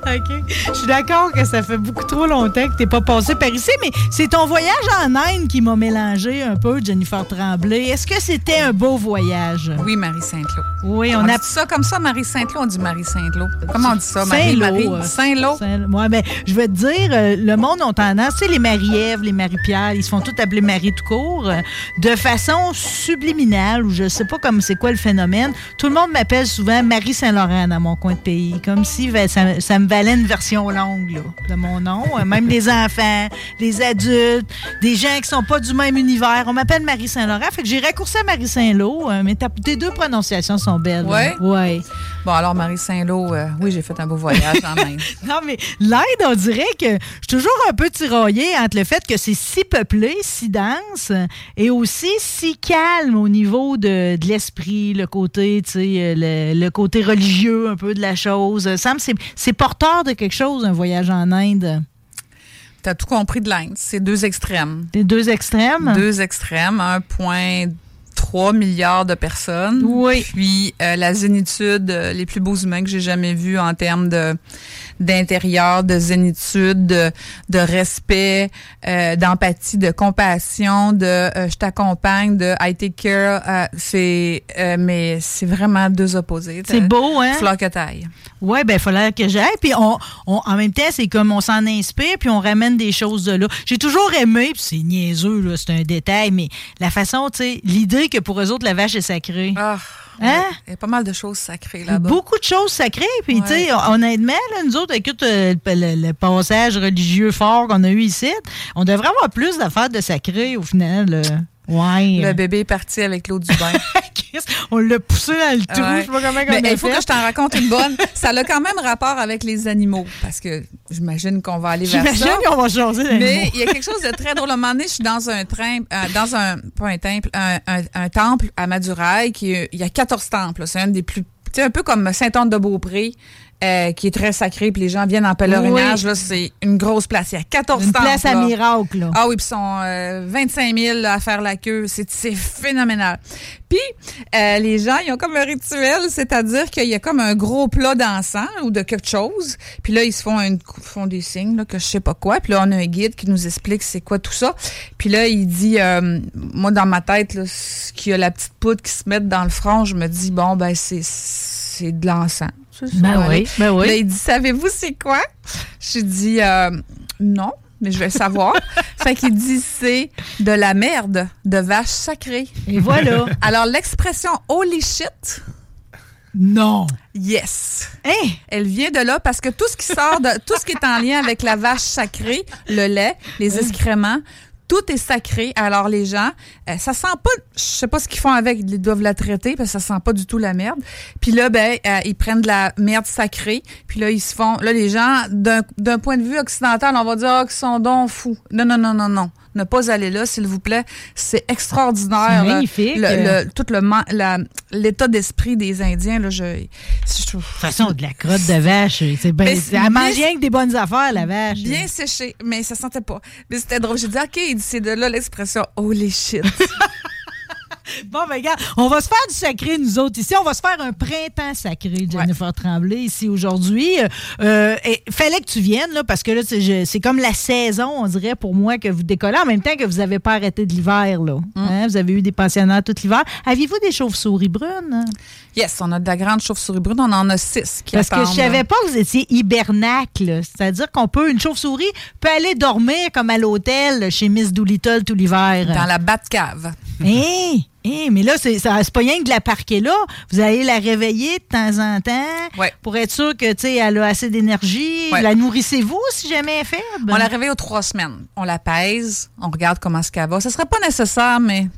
OK. Je suis d'accord que ça fait beaucoup trop longtemps que tu n'es pas passé par ici, mais c'est ton voyage en Inde qui m'a mélangé un peu, Jennifer Tremblay. Est-ce que c'était un beau voyage? Oui, Marie Saint-Lô. Oui, On, on, a dit ça comme ça, Marie Saint-Lô, on dit Marie Saint-Lô. Comment on dit ça, Marie? Saint-Lô, Marie? euh, ben, je vais te dire, euh, le monde a tendance, tu sais, les Marie-Ève, les Marie-Pierre, ils se font tous appeler Marie tout court, euh, de façon subliminale, ou je sais pas comme c'est quoi le phénomène. Tout le monde m'appelle souvent Marie Saint-Laurent dans mon coin de pays, comme si ben, ça, ça me valait une version longue là, de mon nom. Euh, Même les enfants, les adultes, des gens qui sont pas du même univers. On m'appelle Marie Saint-Laurent, fait que j'ai raccourci à Marie Saint-Lô, euh, mais tes deux prononciations sont belles. là. Ouais? Ouais. Bon, alors, Marie Saint-Lô, euh, oui, j'ai fait un beau voyage en Inde. Non, mais l'Inde, on dirait que je suis toujours un peu tiraillée entre le fait que c'est si peuplé, si dense, et aussi si calme au niveau de, de l'esprit, le côté, tu sais, le, le côté religieux un peu de la chose. Ça me c'est- c'est de quelque chose, un voyage en Inde? T'as tout compris de l'Inde. C'est deux extrêmes. Les deux extrêmes? Deux extrêmes, 1,3 milliard de personnes. Oui. Puis euh, la zénitude, euh, les plus beaux humains que j'ai jamais vus en termes de d'intérieur, de zénitude, de, de respect, euh, d'empathie, de compassion, de euh, je t'accompagne, de I take care. euh, c'est euh, mais c'est vraiment deux opposés. C'est beau, hein? Fleur que taille. Oui, ben il fallait que j'aille. Puis on, on- en même temps, c'est comme on s'en inspire, puis on ramène des choses de là. J'ai toujours aimé, puis c'est niaiseux, c'est un détail, mais la façon, tu sais, l'idée que pour eux autres, la vache est sacrée. Ah, Hein? Il y a pas mal de choses sacrées là-bas. Beaucoup de choses sacrées. Puis, tu sais, honnêtement, là, nous autres, écoute, euh, le, le passage religieux fort qu'on a eu ici, on devrait avoir plus d'affaires de sacré au final. là. Ouais. Le bébé est parti avec l'eau du bain. on l'a poussé dans le trou. Ouais. Je sais pas comment Mais il faut fait. que je t'en raconte une bonne. Ça a quand même rapport avec les animaux, parce que j'imagine qu'on va aller vers ça. J'imagine qu'on va changer. Mais il y a quelque chose de très drôle. À un moment donné, je suis dans un train, euh, dans un, pas un temple, un, un- un temple à Maduraille, qui il y a 14 temples. C'est un des plus, tu sais, un peu comme Saint-Anne-de-Beaupré. Euh, qui est très sacré, puis les gens viennent en pèlerinage. Oui. Là, c'est une grosse place. Il y a 14 Une place à miracle, là. Ah oui, puis ils sont euh, 25 000 là, à faire la queue. C'est c'est phénoménal. Puis, euh, les gens, ils ont comme un rituel, c'est-à-dire qu'il y a comme un gros plat d'encens ou de quelque chose. Puis là, ils se font, un, font des signes, là, que je sais pas quoi. Puis là, on a un guide qui nous explique c'est quoi tout ça. Puis là, il dit, euh, moi, dans ma tête, là, ce qu'il y a la petite poudre qui se met dans le front, je me dis, bon, ben, c'est c'est de l'encens. Ben va oui, ben oui. Là, il dit, savez-vous c'est quoi? J'ai dit, euh, non, mais je vais savoir. fait qu'il dit, c'est de la merde de vache sacrée. Et voilà. Alors, l'expression holy shit. Non. Yes. Hein? Elle vient de là parce que tout ce qui sort de, tout ce qui est en lien avec la vache sacrée, le lait, les excréments, tout est sacré. Alors les gens, euh, ça sent pas, je sais pas ce qu'ils font avec, ils doivent la traiter parce que ça sent pas du tout la merde. Puis là, ben, euh, ils prennent de la merde sacrée. Puis là, ils se font, là, les gens, d'un point de vue occidental, on va dire, ah, qu'ils sont donc fous. Non, non, non, non, non. Ne pas aller là, s'il vous plaît. C'est extraordinaire. C'est là. magnifique. Le- le- tout l'état d'esprit des Indiens, là, je, je trouve. De toute façon, de la crotte de vache, c'est c'est elle mange bien- rien que des bonnes affaires, la vache. Bien séché, mais ça sentait pas. Mais c'était drôle. J'ai dit, OK, c'est de là l'expression holy shit. Bon, ben, regarde, on va se faire du sacré, nous autres, ici. On va se faire un printemps sacré, Jennifer Tremblay, ici, aujourd'hui. Euh, et fallait que tu viennes, là, parce que là, c'est comme la saison, on dirait, pour moi, que vous décollez en même temps que vous n'avez pas arrêté de l'hiver, là. Hein? Vous avez eu des pensionnaires tout l'hiver. Aviez-vous des chauves-souris brunes? yes, on a de la grande chauve-souris brune. On en a six qui Parce que je savais pas que vous étiez hibernacle. C'est-à-dire qu'on peut, une chauve-souris peut aller dormir comme à l'hôtel chez Miss Doolittle tout l'hiver. Dans la Batcave. Hé! mais là, c'est pas rien que de la parquer là. Vous allez la réveiller de temps en temps pour être sûr que tu sais, elle a assez d'énergie. Ouais. La nourrissez-vous si jamais elle est faible? On la réveille aux trois semaines. On la pèse, on regarde comment ce qu'elle va. Ce serait pas nécessaire, mais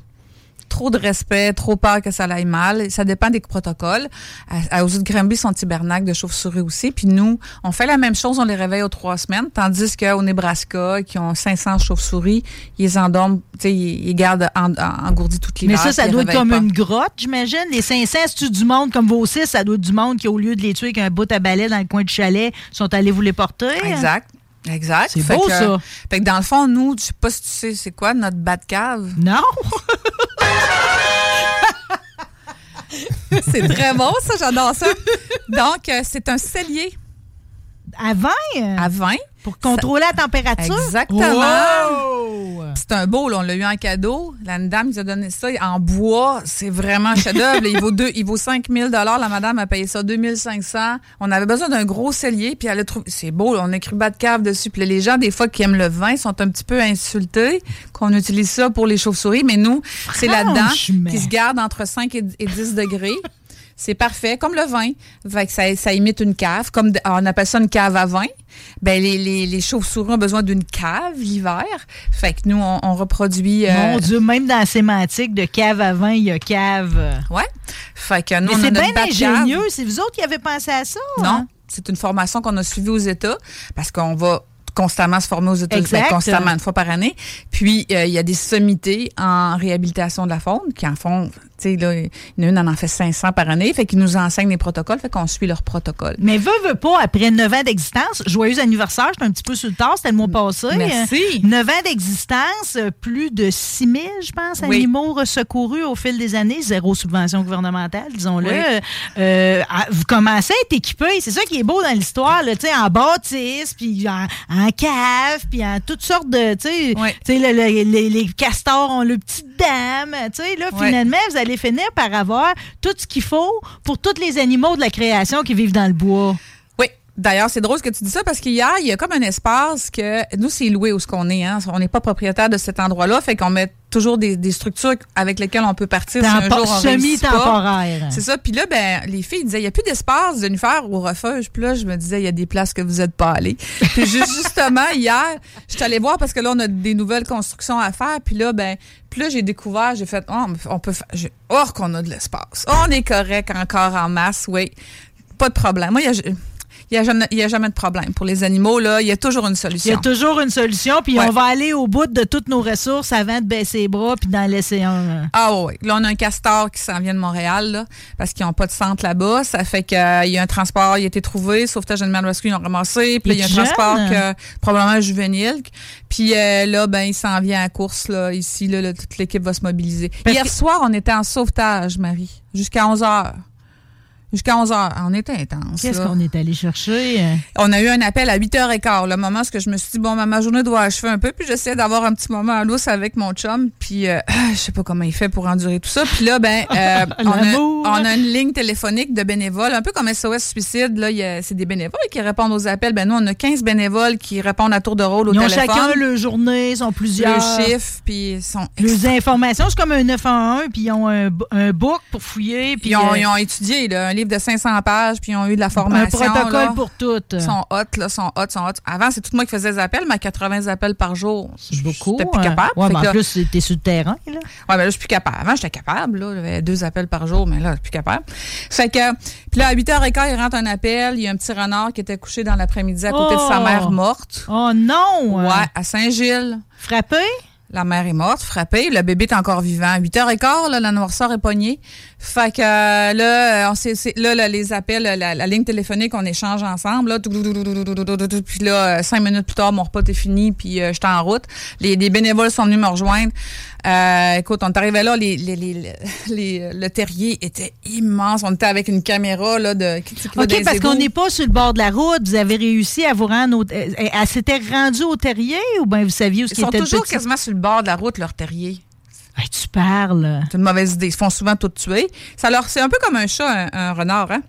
trop de respect, trop peur que ça aille mal. Ça dépend des protocoles. À, à- aux îles Granby, sont hibernacle de chauves-souris aussi. Puis nous, on fait la même chose, on les réveille aux trois semaines, tandis qu'au Nebraska, qui ont 500 chauves-souris, ils endorment, tu sais, ils, ils gardent en, en- engourdis toute l'hiver. Mais ça, ça doit être comme pas. une grotte, j'imagine. Les 500, c'est du monde comme vos six, ça doit être du monde qui, au lieu de les tuer avec un bout à balai dans le coin du chalet, sont allés vous les porter? Exact. Exact. C'est beau, que- ça. Fait que dans le fond, nous, je sais pas si tu sais c'est quoi notre Batcave. Non. c'est très bon, ça, j'adore ça. Donc, euh, c'est un cellier. À 20? À 20. Pour contrôler la température? Exactement. Wow! C'est un beau, là, on l'a eu en cadeau. La dame nous a donné ça en bois. C'est vraiment un chef-d'œuvre. il vaut deux, il vaut 5000 La madame a payé ça 2500. On avait besoin d'un gros cellier, puis elle a trouvé. C'est beau, là, on a écrit bas de cave dessus. Puis là, les gens, des fois, qui aiment le vin, sont un petit peu insultés qu'on utilise ça pour les chauves-souris. Mais nous, c'est là-dedans qui se garde entre 5 et et 10 degrés. C'est parfait, comme le vin. Fait que ça, ça imite une cave. Comme on appelle ça une cave à vin. Ben, les, les, les chauves-souris ont besoin d'une cave l'hiver. Fait que nous, on, on reproduit. euh, Mon Dieu, même dans la sémantique de cave à vin, il y a cave. Ouais. Fait que nous, Mais on a c'est bien ingénieux. C'est vous autres qui avez pensé à ça? Non, hein? c'est une formation qu'on a suivie aux États parce qu'on va constamment se former aux États-Unis, ben, constamment une fois par année. Puis euh, il y a des sommités en réhabilitation de la faune qui en font, sais là, il y en a une en en fait 500 par année, fait qu'ils nous enseignent les protocoles, fait qu'on suit leurs protocoles. Mais veux, veux pas, après 9 ans d'existence, joyeux anniversaire, j'étais un petit peu sur le tard, c'était le mois passé. Merci. Euh, 9 ans d'existence, euh, plus de 6 000, je pense, Oui. animaux secourus au fil des années, zéro subvention gouvernementale, disons-le. Oui. Euh, vous commencez à être équipés, c'est ça qui est beau dans l'histoire, là, tu sais, en bâtisse, puis en, en cave, puis en toutes sortes de, tu sais, tu sais, le- le- les, les castors ont le petit dame, tu sais, là, finalement, vous allez finir par avoir tout ce qu'il faut pour tous les animaux de la création qui vivent dans le bois. D'ailleurs, c'est drôle ce que tu dis ça parce qu'hier, il y a comme un espace que nous, c'est loué où ce qu'on est. Hein. On n'est pas propriétaire de cet endroit-là, fait qu'on met toujours des, des structures avec lesquelles on peut partir si un jour on réussit pas. semi-temporaire. C'est ça. Puis là, ben, les filles disaient, il n'y a plus d'espace de nous faire au refuge. Puis là, je me disais, il y a des places que vous n'êtes pas allés. Puis ju- justement, hier, je suis allée voir parce que là, on a des nouvelles constructions à faire. Puis là, ben, puis là, j'ai découvert, j'ai fait, oh, on peut faire, j'ai- oh, qu'on a de l'espace. On est correct encore en masse, oui. Pas de problème. Moi, il y a, il y a jamais, il y a jamais de problème. Pour les animaux, là, il y a toujours une Il y solution. a toujours une solution, puis Ouais. on va aller au bout de toutes nos ressources avant de baisser les bras puis d'en laisser un. Ah oui, là on a un castor qui s'en vient de Montréal là, parce qu'ils n'ont pas de centre là-bas. Ça fait qu'il y a un transport, il a été trouvé, Sauvetage Animal Rescue, ils l'ont ramassé. Puis il y a un transport que, probablement juvénile. Puis euh, là, ben il s'en vient à course là, ici. Là, là, toute l'équipe va se mobiliser. Hier soir, on était en sauvetage, Marie, jusqu'à 11 heures. Jusqu'à 11 heures. On était intense. Qu'est-ce qu'on est allé chercher? euh? On a eu un appel à 8h15, le moment où je me suis dit, bon, ma- journée doit achever un peu, puis j'essaie d'avoir un petit moment à l'os avec mon chum, puis euh, je sais pas comment il fait pour endurer tout ça. Puis là, ben, euh, on, a, L'amour. on a une ligne téléphonique de bénévoles, un peu comme SOS Suicide, là, c'est des bénévoles qui répondent aux appels. Ben, nous, on a 15 bénévoles qui répondent à tour de rôle au Ils ont téléphone. chacun leur journée, ils sont plusieurs. Le chiffre, puis ils sont Les informations, c'est comme un 911, puis ils ont un, book pour fouiller. Puis Puis ils ont, euh, ils ont étudié là, un livre de 500 pages, puis ils ont eu de la formation. un protocole là. pour toutes. Ils sont hot, là, sont hot, sont hot. Avant, c'est tout moi qui faisais des appels, mais à 80 appels par jour. C'est beaucoup. J'étais plus hein. capable. Ouais, mais en là- plus, t'es sur le terrain. Là. Ouais, mais là, je suis plus capable. Avant, j'étais capable, là. J'avais deux appels par jour, mais là, je suis plus capable. Fait que, puis là, à 8h15, il rentre un appel. Il y a un petit renard qui était couché dans l'après-midi à côté de sa Oh! mère morte. Oh non! Ouais, à Saint-Gilles. Frappé? La mère est morte, frappée. Le bébé est encore vivant. 8h15, là, la noirceur est pognée. Fait que euh, là, euh, on sait, là, là, les appels, la, la, ligne téléphonique, on échange ensemble. Là, puis là, euh, cinq minutes plus tard, mon repas est fini, puis euh, j'étais en route. Les, les, bénévoles sont venus me rejoindre. Euh, écoute, on arrivait là, les, les, les, le terrier était immense. On était avec une caméra là, de... OK, parce qu'on n'est pas sur le bord de la route. Vous avez réussi à vous rendre... Au, elle s'était rendue au terrier ou bien vous saviez où ce qui Ils sont toujours quasiment sur le bord de la route, leur terrier. Hey, tu parles. C'est une mauvaise idée. Ils se font souvent tout tuer. Ça leur, c'est un peu comme un chat, un, un renard, hein?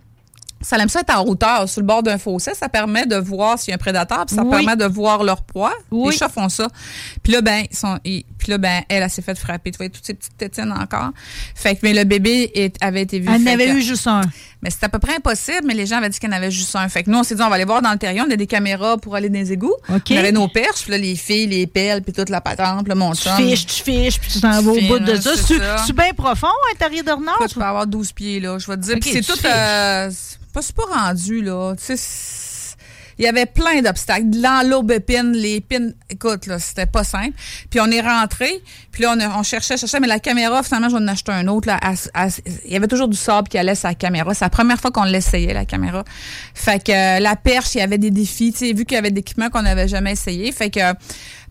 Ça aime ça être en hauteur, sur le bord d'un fossé. Ça permet de voir s'il y a un prédateur, puis ça Oui. permet de voir leur proie. Oui. Les chats font ça. Puis là, ben, ils sont, ils- puis là, ben, elle, elle s'est fait frapper. Tu vois, toutes ces petites tétines encore. Fait que, mais le bébé est- avait été vu. Elle n'avait eu juste un. Mais c'est à peu près impossible, mais les gens avaient dit qu'il y en avait juste un. Fait que nous, on s'est dit, on va aller voir dans le terrier. On a des caméras pour aller dans les égouts. OK. On avait nos perches, puis là, les filles, les pelles, puis toute la patente, là, mon Tu fiches, tu fiches, puis tu t'en vas au Tu bout de ça. c'est Tu tu bien profond, un terrier de renard? Écoute, je peux avoir 12 pieds, là, je vais te dire. Ok, Puis c'est tu tout. euh, c'est pas super rendu, là. Tu sais, il y avait plein d'obstacles. Dans l'aubépine, les pines, écoute, là, c'était pas simple. Puis on est rentré, puis là, on, a- on cherchait, cherchait, mais la caméra, finalement, je vais en acheter un autre. Là, il y avait toujours du sable qui allait la caméra. C'est la première fois qu'on l'essayait, la caméra. Fait que euh, la perche, il y avait des défis, tu sais, vu qu'il y avait des équipements qu'on n'avait jamais essayé. Fait que,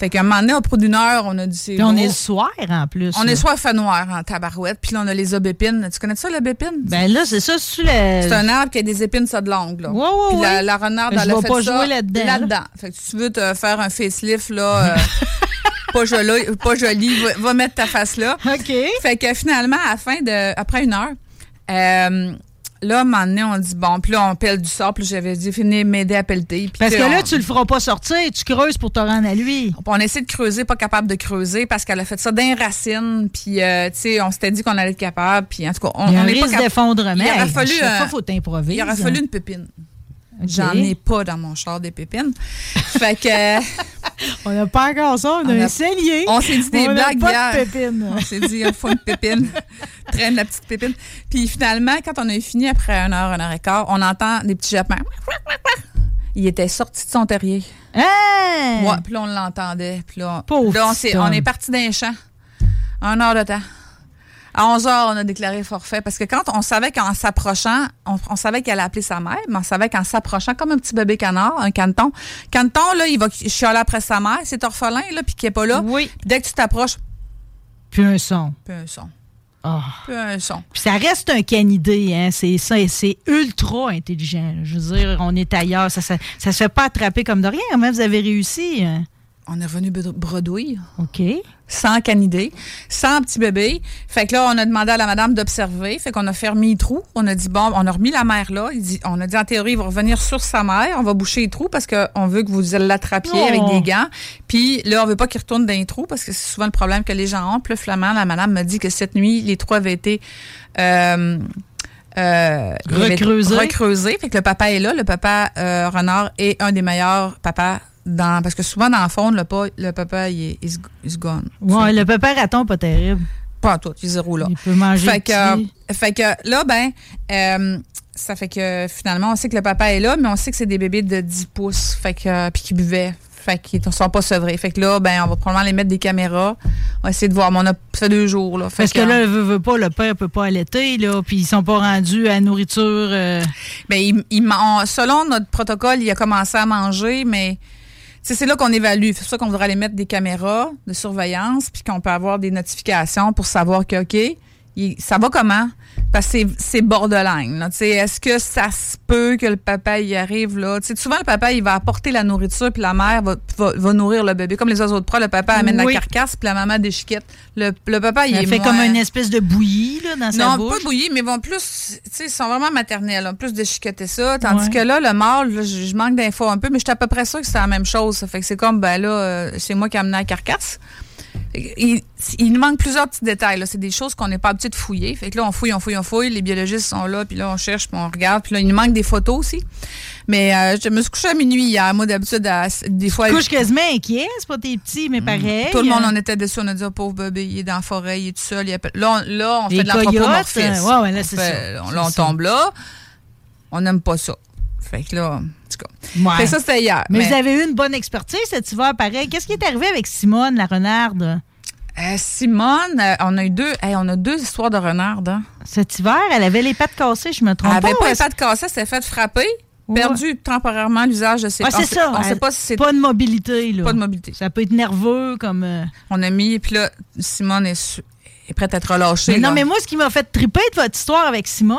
fait qu'à un moment donné, au bout d'une heure, on a dit Puis on est le soir, en plus. On là. est soit fait noir en tabarouette, puis là, on a les aubépines. Tu connais ça, l'aubépine? Ben là, c'est ça, c'est le. C'est un arbre qui a des épines ça de longue. Là. Ouais, ouais, Puis la, ouais. la renarde, elle a fait pas ça jouer là-dedans, là. Là-dedans. Fait que si tu veux te faire un facelift, là, euh, pas, joli, pas joli, va, va mettre ta face là. OK. Fait que finalement, à la fin de, après une heure, euh, là, à un moment donné, on dit, bon, puis là, on pèle du sable. Puis j'avais dit, venez m'aider à pelleter. Parce que là, tu le feras pas sortir, tu creuses pour te rendre à lui. on essaie de creuser, pas capable de creuser parce qu'elle a fait ça d'un racine. Puis, euh, tu sais, on s'était dit qu'on allait être capable. Puis, en tout cas, on, Il y a on un est pas risque cap- d'effondrement. Il aurait Hey, fallu. euh, fois, faut t'improviser. Il aurait fallu une pépine. J'en ai pas dans mon char des pépines. fait que. On n'a pas encore ça, on, a On a- un cellier. On s'est dit des On blagues pas de. On s'est dit, il faut une pépine. Traîne la petite pépine. Puis finalement, quand on a fini après une heure, une heure et quart, on entend des petits jappements. Il était sorti de son terrier. Hein? Ouais, puis là, on l'entendait. Puis là, on, s'est- on est parti d'un champ. Un heure de temps. À 11 heures, on a déclaré forfait parce que quand on savait qu'en s'approchant, on, on savait qu'elle allait appeler sa mère, mais on savait qu'en s'approchant, comme un petit bébé canard, un caneton, caneton, là, il va chialer après sa mère, c'est orphelin, là, puis qui est pas là. Oui. Puis dès que tu t'approches, Puis un son. puis un son. Ah. Puis un son. Puis ça reste un canidé, hein. C'est ça, c'est ultra intelligent. Je veux dire, on est ailleurs. Ça, ça, ça se fait pas attraper comme de rien. Comment vous avez réussi? hein? On est revenu bred- bredouille. OK. sans canidé, sans petit bébé. Fait que là, on a demandé à la madame d'observer. Fait qu'on a fermé les trous. On a dit, bon, on a remis la mère là. Il dit, on a dit, en théorie, il va revenir sur sa mère. On va boucher les trous parce qu'on veut que vous l'attrapiez Oh. avec des gants. Puis là, on veut pas qu'il retourne dans les trous parce que c'est souvent le problème que les gens ont. Puis le flamand, la madame me dit que cette nuit, les trous avaient été... Euh, euh. Fait que le papa est là. Le papa euh, renard est un des meilleurs papas dans... Parce que souvent, dans le fond, le, pa- le papa, il est gone. Ouais, le papa raton, pas terrible. Pas en tout, il est zéro là. Il peut manger Fait que, euh, fait que là, ben, euh, ça fait que finalement, on sait que le papa est là, mais on sait que c'est des bébés de 10 pouces, fait que, euh, puis qui buvaient. Fait qu'ils ne sont pas sevrés. Fait que là, ben, on va probablement les mettre des caméras. On va essayer de voir. Mais on a fait deux jours, là. Fait Parce que là, veut, veut pas, le père peut pas allaiter, là, puis ils sont pas rendus à la nourriture. euh, Ben, il, il man- on- selon notre protocole, il a commencé à manger, mais c'est là qu'on évalue. C'est pour ça qu'on voudrait aller mettre des caméras de surveillance, puis qu'on peut avoir des notifications pour savoir que, OK, ça va comment? Parce que c'est- borderline. là. Est-ce que ça se peut que le papa y arrive là? Souvent, le papa, il va apporter la nourriture, puis la mère va, va, va nourrir le bébé. Comme les oiseaux de proie, le papa amène Oui. la carcasse, puis la maman déchiquette. Le, le papa, il est fait moins- comme une espèce de bouillie, là, dans sa non, bouche. pas bouillie, mais ils vont plus, ils sont vraiment maternels, hein, plus déchiqueter ça. Tandis Ouais. que là, le mâle, là, je je manque d'infos un peu, mais je suis à peu près sûre que c'est la même chose. Ça fait que c'est comme, ben là, euh, c'est moi qui ai amené la carcasse. Il, il nous manque plusieurs petits détails. C'est des choses qu'on n'est pas habitué de fouiller. Fait que là, on fouille, on fouille, on fouille. Les biologistes sont là, puis là, on cherche, puis on regarde. Puis là, il nous manque des photos aussi. Mais euh, je me suis couchée à minuit hier. Moi, d'habitude, à- des fois... Tu te couches quasiment inquiet, c'est pas tes petits, mais pareil. Tout le monde hein. en était dessus. On a dit, oh, pauvre bébé, il est dans la forêt, il est tout seul. Il appelle- Là, on, là, on Les fait de l'anthropomorphisme. euh, ouais, ouais, là, On c'est fait- ça. on- C'est Là, on ça. tombe là. On n'aime pas ça. Fait que là, en tout cas. Ouais. Fait que ça, c'était hier. Mais, vous avez eu une bonne expertise cet hiver, pareil. Qu'est-ce qui est arrivé avec Simone, la renarde? Euh, Simone, euh, on a eu deux, hey, on a deux histoires de renarde. Hein. Cet hiver, elle avait les pattes cassées, je me trompe Elle avait pas. pas ou les pattes cassées, elle s'est fait frapper, Ouais. perdu temporairement l'usage de ses Ah, c'est ça. On sait pas si c'est Pas de mobilité, là. pas de mobilité. Ça peut être nerveux, comme... euh, On a mis, puis là, Simone est, est prête à être relâchée. Mais non, là. mais moi, ce qui m'a fait triper de votre histoire avec Simone,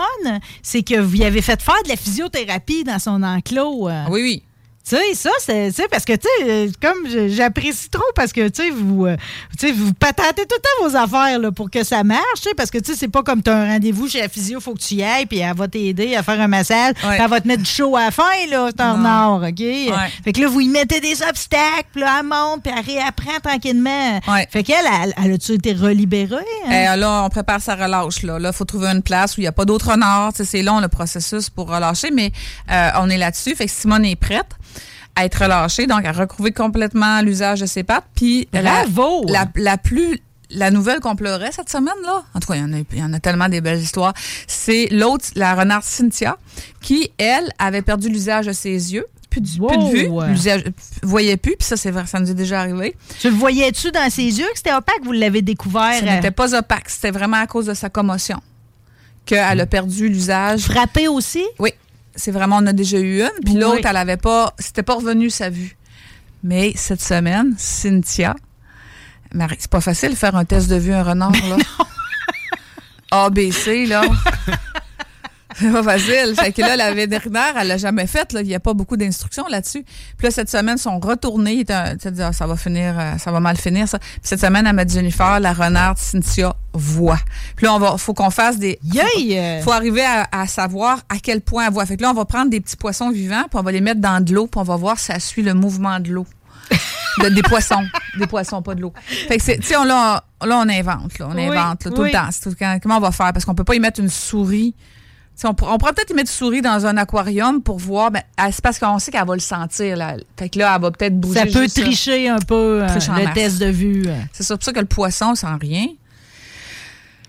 c'est que vous y avez fait faire de la physiothérapie dans son enclos. euh. Oui, oui. Tu sais, ça, c'est parce que, tu sais, euh, comme j'apprécie trop parce que, tu sais, vous, euh, sais, vous patentez tout le temps vos affaires là, pour que ça marche, parce que, tu sais, c'est pas comme tu as un rendez-vous chez la physio, faut que tu y ailles, puis elle va t'aider à faire un massage, elle va te mettre du chaud à la fin, là, en or, OK? Fait que là, vous y mettez des obstacles, puis là, elle monte, puis elle réapprend tranquillement. Fait qu'elle, elle, elle a-tu été relibérée? hein? Eh, là, on prépare sa relâche. Là, il faut trouver une place où il n'y a pas d'autre sais, C'est long le processus pour relâcher, mais euh, on est là-dessus. Fait que Simone est prête à être relâchée, donc à recouvrir complètement l'usage de ses pattes. Puis la- Bravo! La, la plus la nouvelle qu'on pleurait cette semaine là, en tout cas il y en a, il y en a tellement des belles histoires. C'est l'autre, la renarde Cynthia, qui elle avait perdu l'usage de ses yeux. Plus, du- plus de vue, Wow. l'usage- voyait plus, puis ça, c'est vrai, ça nous est déjà arrivé. Tu le voyais-tu dans ses yeux que c'était opaque? Vous l'avez découvert? Ce euh, n'était pas opaque, c'était vraiment à cause de sa commotion qu'elle a perdu l'usage. Frappé aussi? Oui, c'est vraiment, on a déjà eu une. Puis Oui. l'autre, elle avait pas, c'était pas revenu sa vue. Mais cette semaine, Cynthia, Marie, c'est pas facile de faire un test de vue un renard, là. ABC, là. C'est pas facile. Fait que là, la vétérinaire, elle l'a jamais faite. là. Il n'y a pas beaucoup d'instructions là-dessus. Puis là, cette semaine, ils sont retournés. Ils étaient- ah, ça va finir, euh, ça va mal finir, ça. Puis cette semaine, elle m'a dit, Jennifer, la renarde Cynthia voit. Puis là, on va, faut qu'on fasse des. Yay! Faut arriver à, à savoir à quel point elle voit. Fait que là, on va prendre des petits poissons vivants, puis on va les mettre dans de l'eau, puis on va voir si ça suit le mouvement de l'eau. De- des poissons. Des poissons, pas de l'eau. Fait que c'est, tu sais, on, là, là, on invente, là. On Oui, invente, là, tout oui. le temps. Tout- comment on va faire? Parce qu'on peut pas y mettre une souris. Tu sais, on, pourrait- on pourrait peut-être y mettre une souris dans un aquarium pour voir, ben, c'est parce qu'on sait qu'elle va le sentir, là. Fait que là, elle va peut-être bouger. Ça peut tricher un peu euh, le test de vue. euh. C'est ça, pour ça que le poisson sent rien.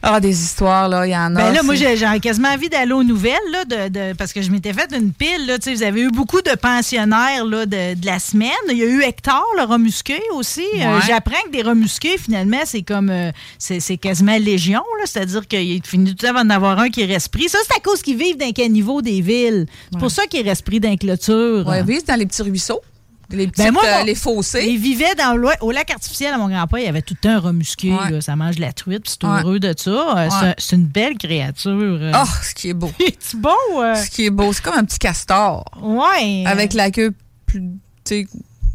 Ah, des histoires, là, il y en a. Ben là, moi, j'ai quasiment envie d'aller aux nouvelles, là, de, de- parce que je m'étais fait une pile. Là, Tu sais, vous avez eu beaucoup de pensionnaires là, de, de la semaine. Il y a eu Hector, le remusqué aussi. Euh. J'apprends que des remusqués, finalement, c'est comme euh, c'est quasiment légion. là. C'est-à-dire qu'il finit tout temps d'en avoir un qui reste pris. Ça, c'est à cause qu'ils vivent dans quel niveau des villes. C'est pour ça qu'ils restent pris dans les clôtures. Ouais, oui, c'est dans les petits ruisseaux. Les petits, Ben moi, mon- les fossés. Il vivait dans le, au lac artificiel à mon grand-père. Il y avait tout le temps un remusqué. Ouais. là. Ça mange de la truite, puis c'est Ouais. heureux de ça. Euh, c'est une belle créature. euh. Oh, ce qui est beau. C'est beau. euh? Ce qui est beau, c'est comme un petit castor. Ouais. Avec la queue plus, tu sais,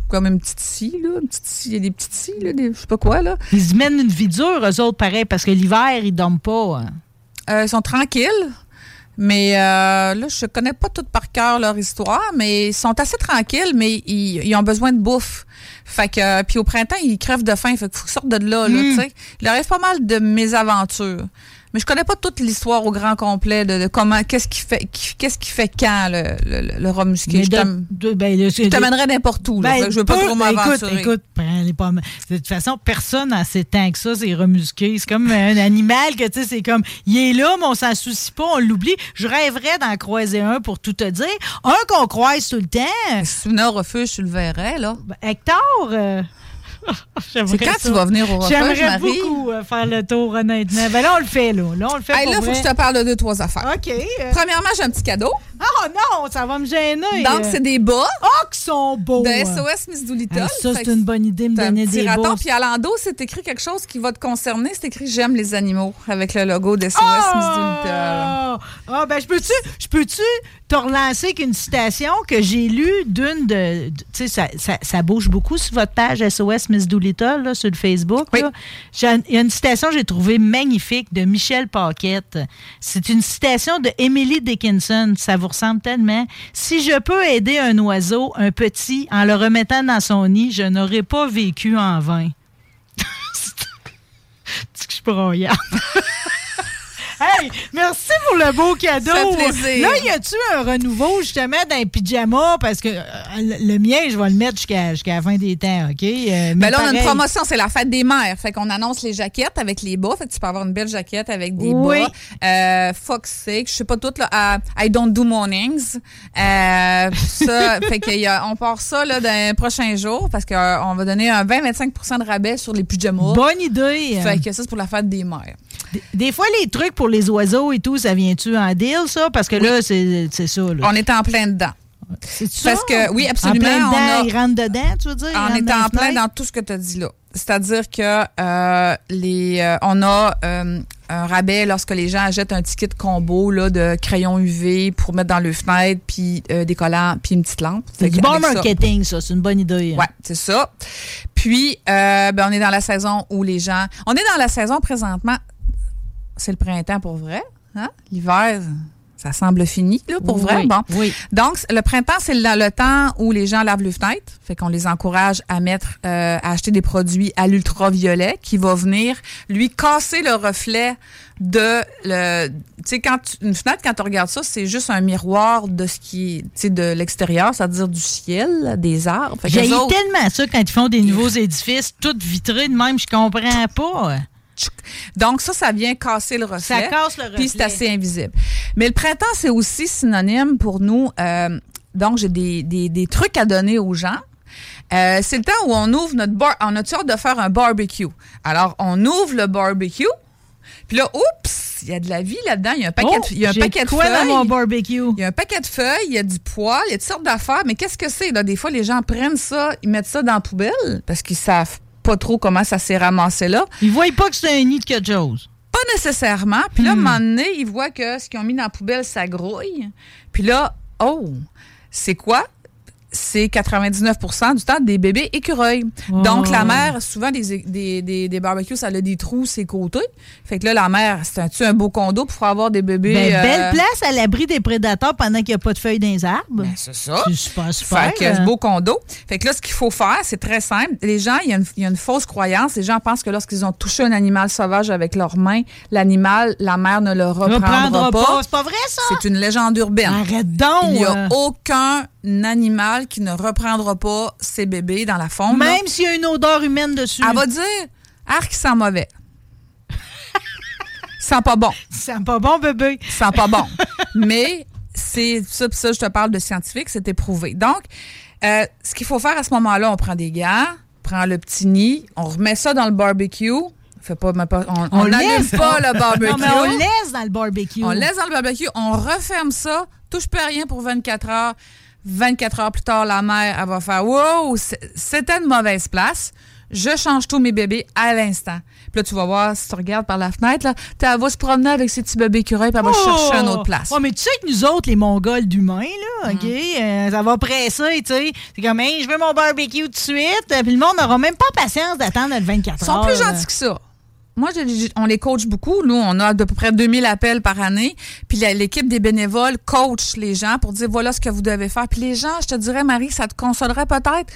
comme une petite scie, là. Une petite scie. Il y a des petites scies, là, des, je sais pas quoi, là. Ils mènent une vie dure, eux autres, pareil, parce que l'hiver, ils dorment pas. hein. Euh, ils sont tranquilles. Mais euh, là, je connais pas tout par cœur leur histoire, mais ils sont assez tranquilles, mais ils, ils ont besoin de bouffe. Fait que, euh, puis au printemps, ils crèvent de faim. Fait qu'il faut qu'ils sortent de là, là, Mm. tu sais. Il leur arrive pas mal de mésaventures. Mais je connais pas toute l'histoire au grand complet de, de comment, qu'est-ce qui fait, qu'est-ce qui fait quand le, le, le, musqué? Je de- de- ben, t'amènerais n'importe où, là. Ben, que je veux pas peu- trop Écoute, m'aventurer. écoute, prends les pommes. De toute façon, personne n'a assez tant que ça, c'est remusqué. C'est comme un animal que, tu sais, c'est comme, il est là, mais on s'en soucie pas, on l'oublie. Je rêverais d'en croiser un pour tout te dire. Un qu'on croise tout le temps. Si au refuge, tu le verrais, là. Ben, Hector, euh, C'est quand ça. tu vas venir au refuge, J'aimerais beaucoup euh, faire le tour, honnêtement. Ben là, on le fait, là. Là, on le fait Hey, pour là, faut que je te parle de deux, trois affaires. OK. euh, Premièrement, j'ai un petit cadeau. Oh non, ça va me gêner. Donc, c'est des bas. Oh, qui sont beaux. De SOS Miss Doolittle. Ça, c'est une bonne idée, me t'as un donner petit des bas. Puis à l'endos, c'est écrit quelque chose qui va te concerner. C'est écrit J'aime les animaux avec le logo d'SOS Miss Doolittle. Ah, ah, ben, je peux-tu, je peux-tu te relancer avec une citation que j'ai lue d'une de. de- Tu sais, ça, ça, ça bouge beaucoup sur votre page SOS Miss Doolittle, là, sur le Facebook. là. Il y a une citation que j'ai trouvée magnifique de Michel Paquette. C'est une citation de Emily Dickinson. Ça vous ressemble tellement. Si je peux aider un oiseau, un petit, en le remettant dans son nid, je n'aurais pas vécu en vain. C'est que je suis. Hey, merci pour le beau cadeau. Ça fait plaisir. Là, y a-tu un renouveau justement dans les pyjamas? Parce que euh, le, mien, je vais le mettre jusqu'à jusqu'à la fin des temps, OK? Euh, mais Ben là, on a une promotion, c'est la fête des mères. Fait qu'on annonce les jaquettes avec les bas. Fait que tu peux avoir une belle jaquette avec des Oui. bas. Euh, Fox Six, je sais pas tout, là. à I don't do mornings. Euh, ça, fait que y a- on part ça, là, dans les prochains jours parce qu'on va donner un 20-25% de rabais sur les pyjamas. Bonne idée. Fait que ça, c'est pour la fête des mères. Des, des fois, les trucs pour les oiseaux et tout, ça vient-tu en deal, ça? Parce que là, c'est ça. Là. On est en plein dedans. C'est ça? Parce que, oui, absolument. En plein on dedans, a- ils rentrent dedans, tu veux dire? On est en plein dans tout ce que tu as dit là. C'est-à-dire que euh, les, euh, on a euh, un rabais lorsque les gens achètent un ticket de combo là, de crayon UV pour mettre dans le fenêtre, puis des collants, puis une petite lampe. C'est du bon ça- marketing, ça. C'est une bonne idée. hein. Ouais, c'est ça. Puis, euh, ben, on est dans la saison où les gens. On est dans la saison présentement. C'est le printemps pour vrai. Hein? L'hiver, ça semble fini, là, pour vrai. Oui, Bon. oui. Donc, le printemps, c'est le, le temps où les gens lavent les fenêtres. Fait qu'on les encourage à mettre, euh, à acheter des produits à l'ultraviolet qui va venir, lui, casser le reflet de le. Tu sais, quand tu- une fenêtre, quand tu regardes ça, c'est juste un miroir de ce qui est, de l'extérieur, c'est-à-dire du ciel, des arbres. J'ai tellement ça quand ils font des nouveaux édifices, tout vitrés de même, je comprends pas. Donc, ça, ça vient casser le reflet. Ça casse le reflet. Puis c'est assez invisible. Mais le printemps, c'est aussi synonyme pour nous. euh, donc, j'ai des, des, des trucs à donner aux gens. Euh, c'est le temps où on ouvre notre bar. On a-tu hâte de faire un barbecue? Alors, on ouvre le barbecue. Puis là, oups, il y a de la vie là-dedans. Il y a un paquet, Oh, de, il y a un j'ai paquet de quoi feuilles. dans mon barbecue? Il y a un paquet de feuilles, il y a du poil, il y a toutes sortes d'affaires. Mais qu'est-ce que c'est? Là? Des fois, les gens prennent ça, ils mettent ça dans la poubelle parce qu'ils savent pas trop comment ça s'est ramassé là. Ils voient pas que c'est un nid de quelque chose. Pas nécessairement. Puis là, à un Hmm. moment donné, ils voient que ce qu'ils ont mis dans la poubelle, ça grouille. Puis là, oh, c'est quoi? C'est 99% du temps des bébés écureuils. Oh. Donc, la mère, souvent, des, des, des, des barbecues, ça a des trous, ses côtés. Fait que là, la mère, c'est un, un beau condo pour avoir des bébés. Ben, euh, Belle place à l'abri des prédateurs pendant qu'il n'y a pas de feuilles dans les arbres. c'est ça. C'est super, super. Fait que ce beau condo. Fait que là, ce qu'il faut faire, c'est très simple. Les gens, il y, a une- il y a une fausse croyance. Les gens pensent que lorsqu'ils ont touché un animal sauvage avec leurs mains, l'animal, la mère ne le reprendra, Reprendra pas. pas. C'est pas vrai, ça? C'est une légende urbaine. Arrête donc! Il n'y a euh. aucun animal qui ne reprendra pas ses bébés dans la là. Même s'il y a une odeur humaine dessus. Elle va dire, arc, sent mauvais. Sent pas bon. Sent pas bon, bébé. Sent pas bon. Mais c'est ça, je te parle de scientifique, c'est éprouvé. Donc, euh, ce qu'il faut faire à ce moment-là, on prend des on prend le petit nid, on remet ça dans le barbecue. Fait pas, on laisse. pas le barbecue. Non, mais on laisse dans le barbecue. On laisse dans le barbecue, on referme ça, touche pas à rien pour 24 heures. 24 heures plus tard, la mère, elle va faire Wow, c'était une mauvaise place. Je change tous mes bébés à l'instant. Puis là, tu vas voir, si tu regardes par la fenêtre, là, elle va se promener avec ses petits bébés écureuils, puis elle va chercher une autre place. Oh, mais tu sais que nous autres, les Mongols d'humains, Mm. là, OK, euh, ça va presser, tu sais. C'est comme, Hey, je veux mon barbecue tout de suite. Puis le monde n'aura même pas patience d'attendre le 24 Ils sont heures. plus gentils que ça. Moi, on les coach beaucoup. Nous, on a à peu près 2000 appels par année. Puis l'équipe des bénévoles coach les gens pour dire voilà ce que vous devez faire. Puis les gens, je te dirais, Marie, ça te consolerait peut-être?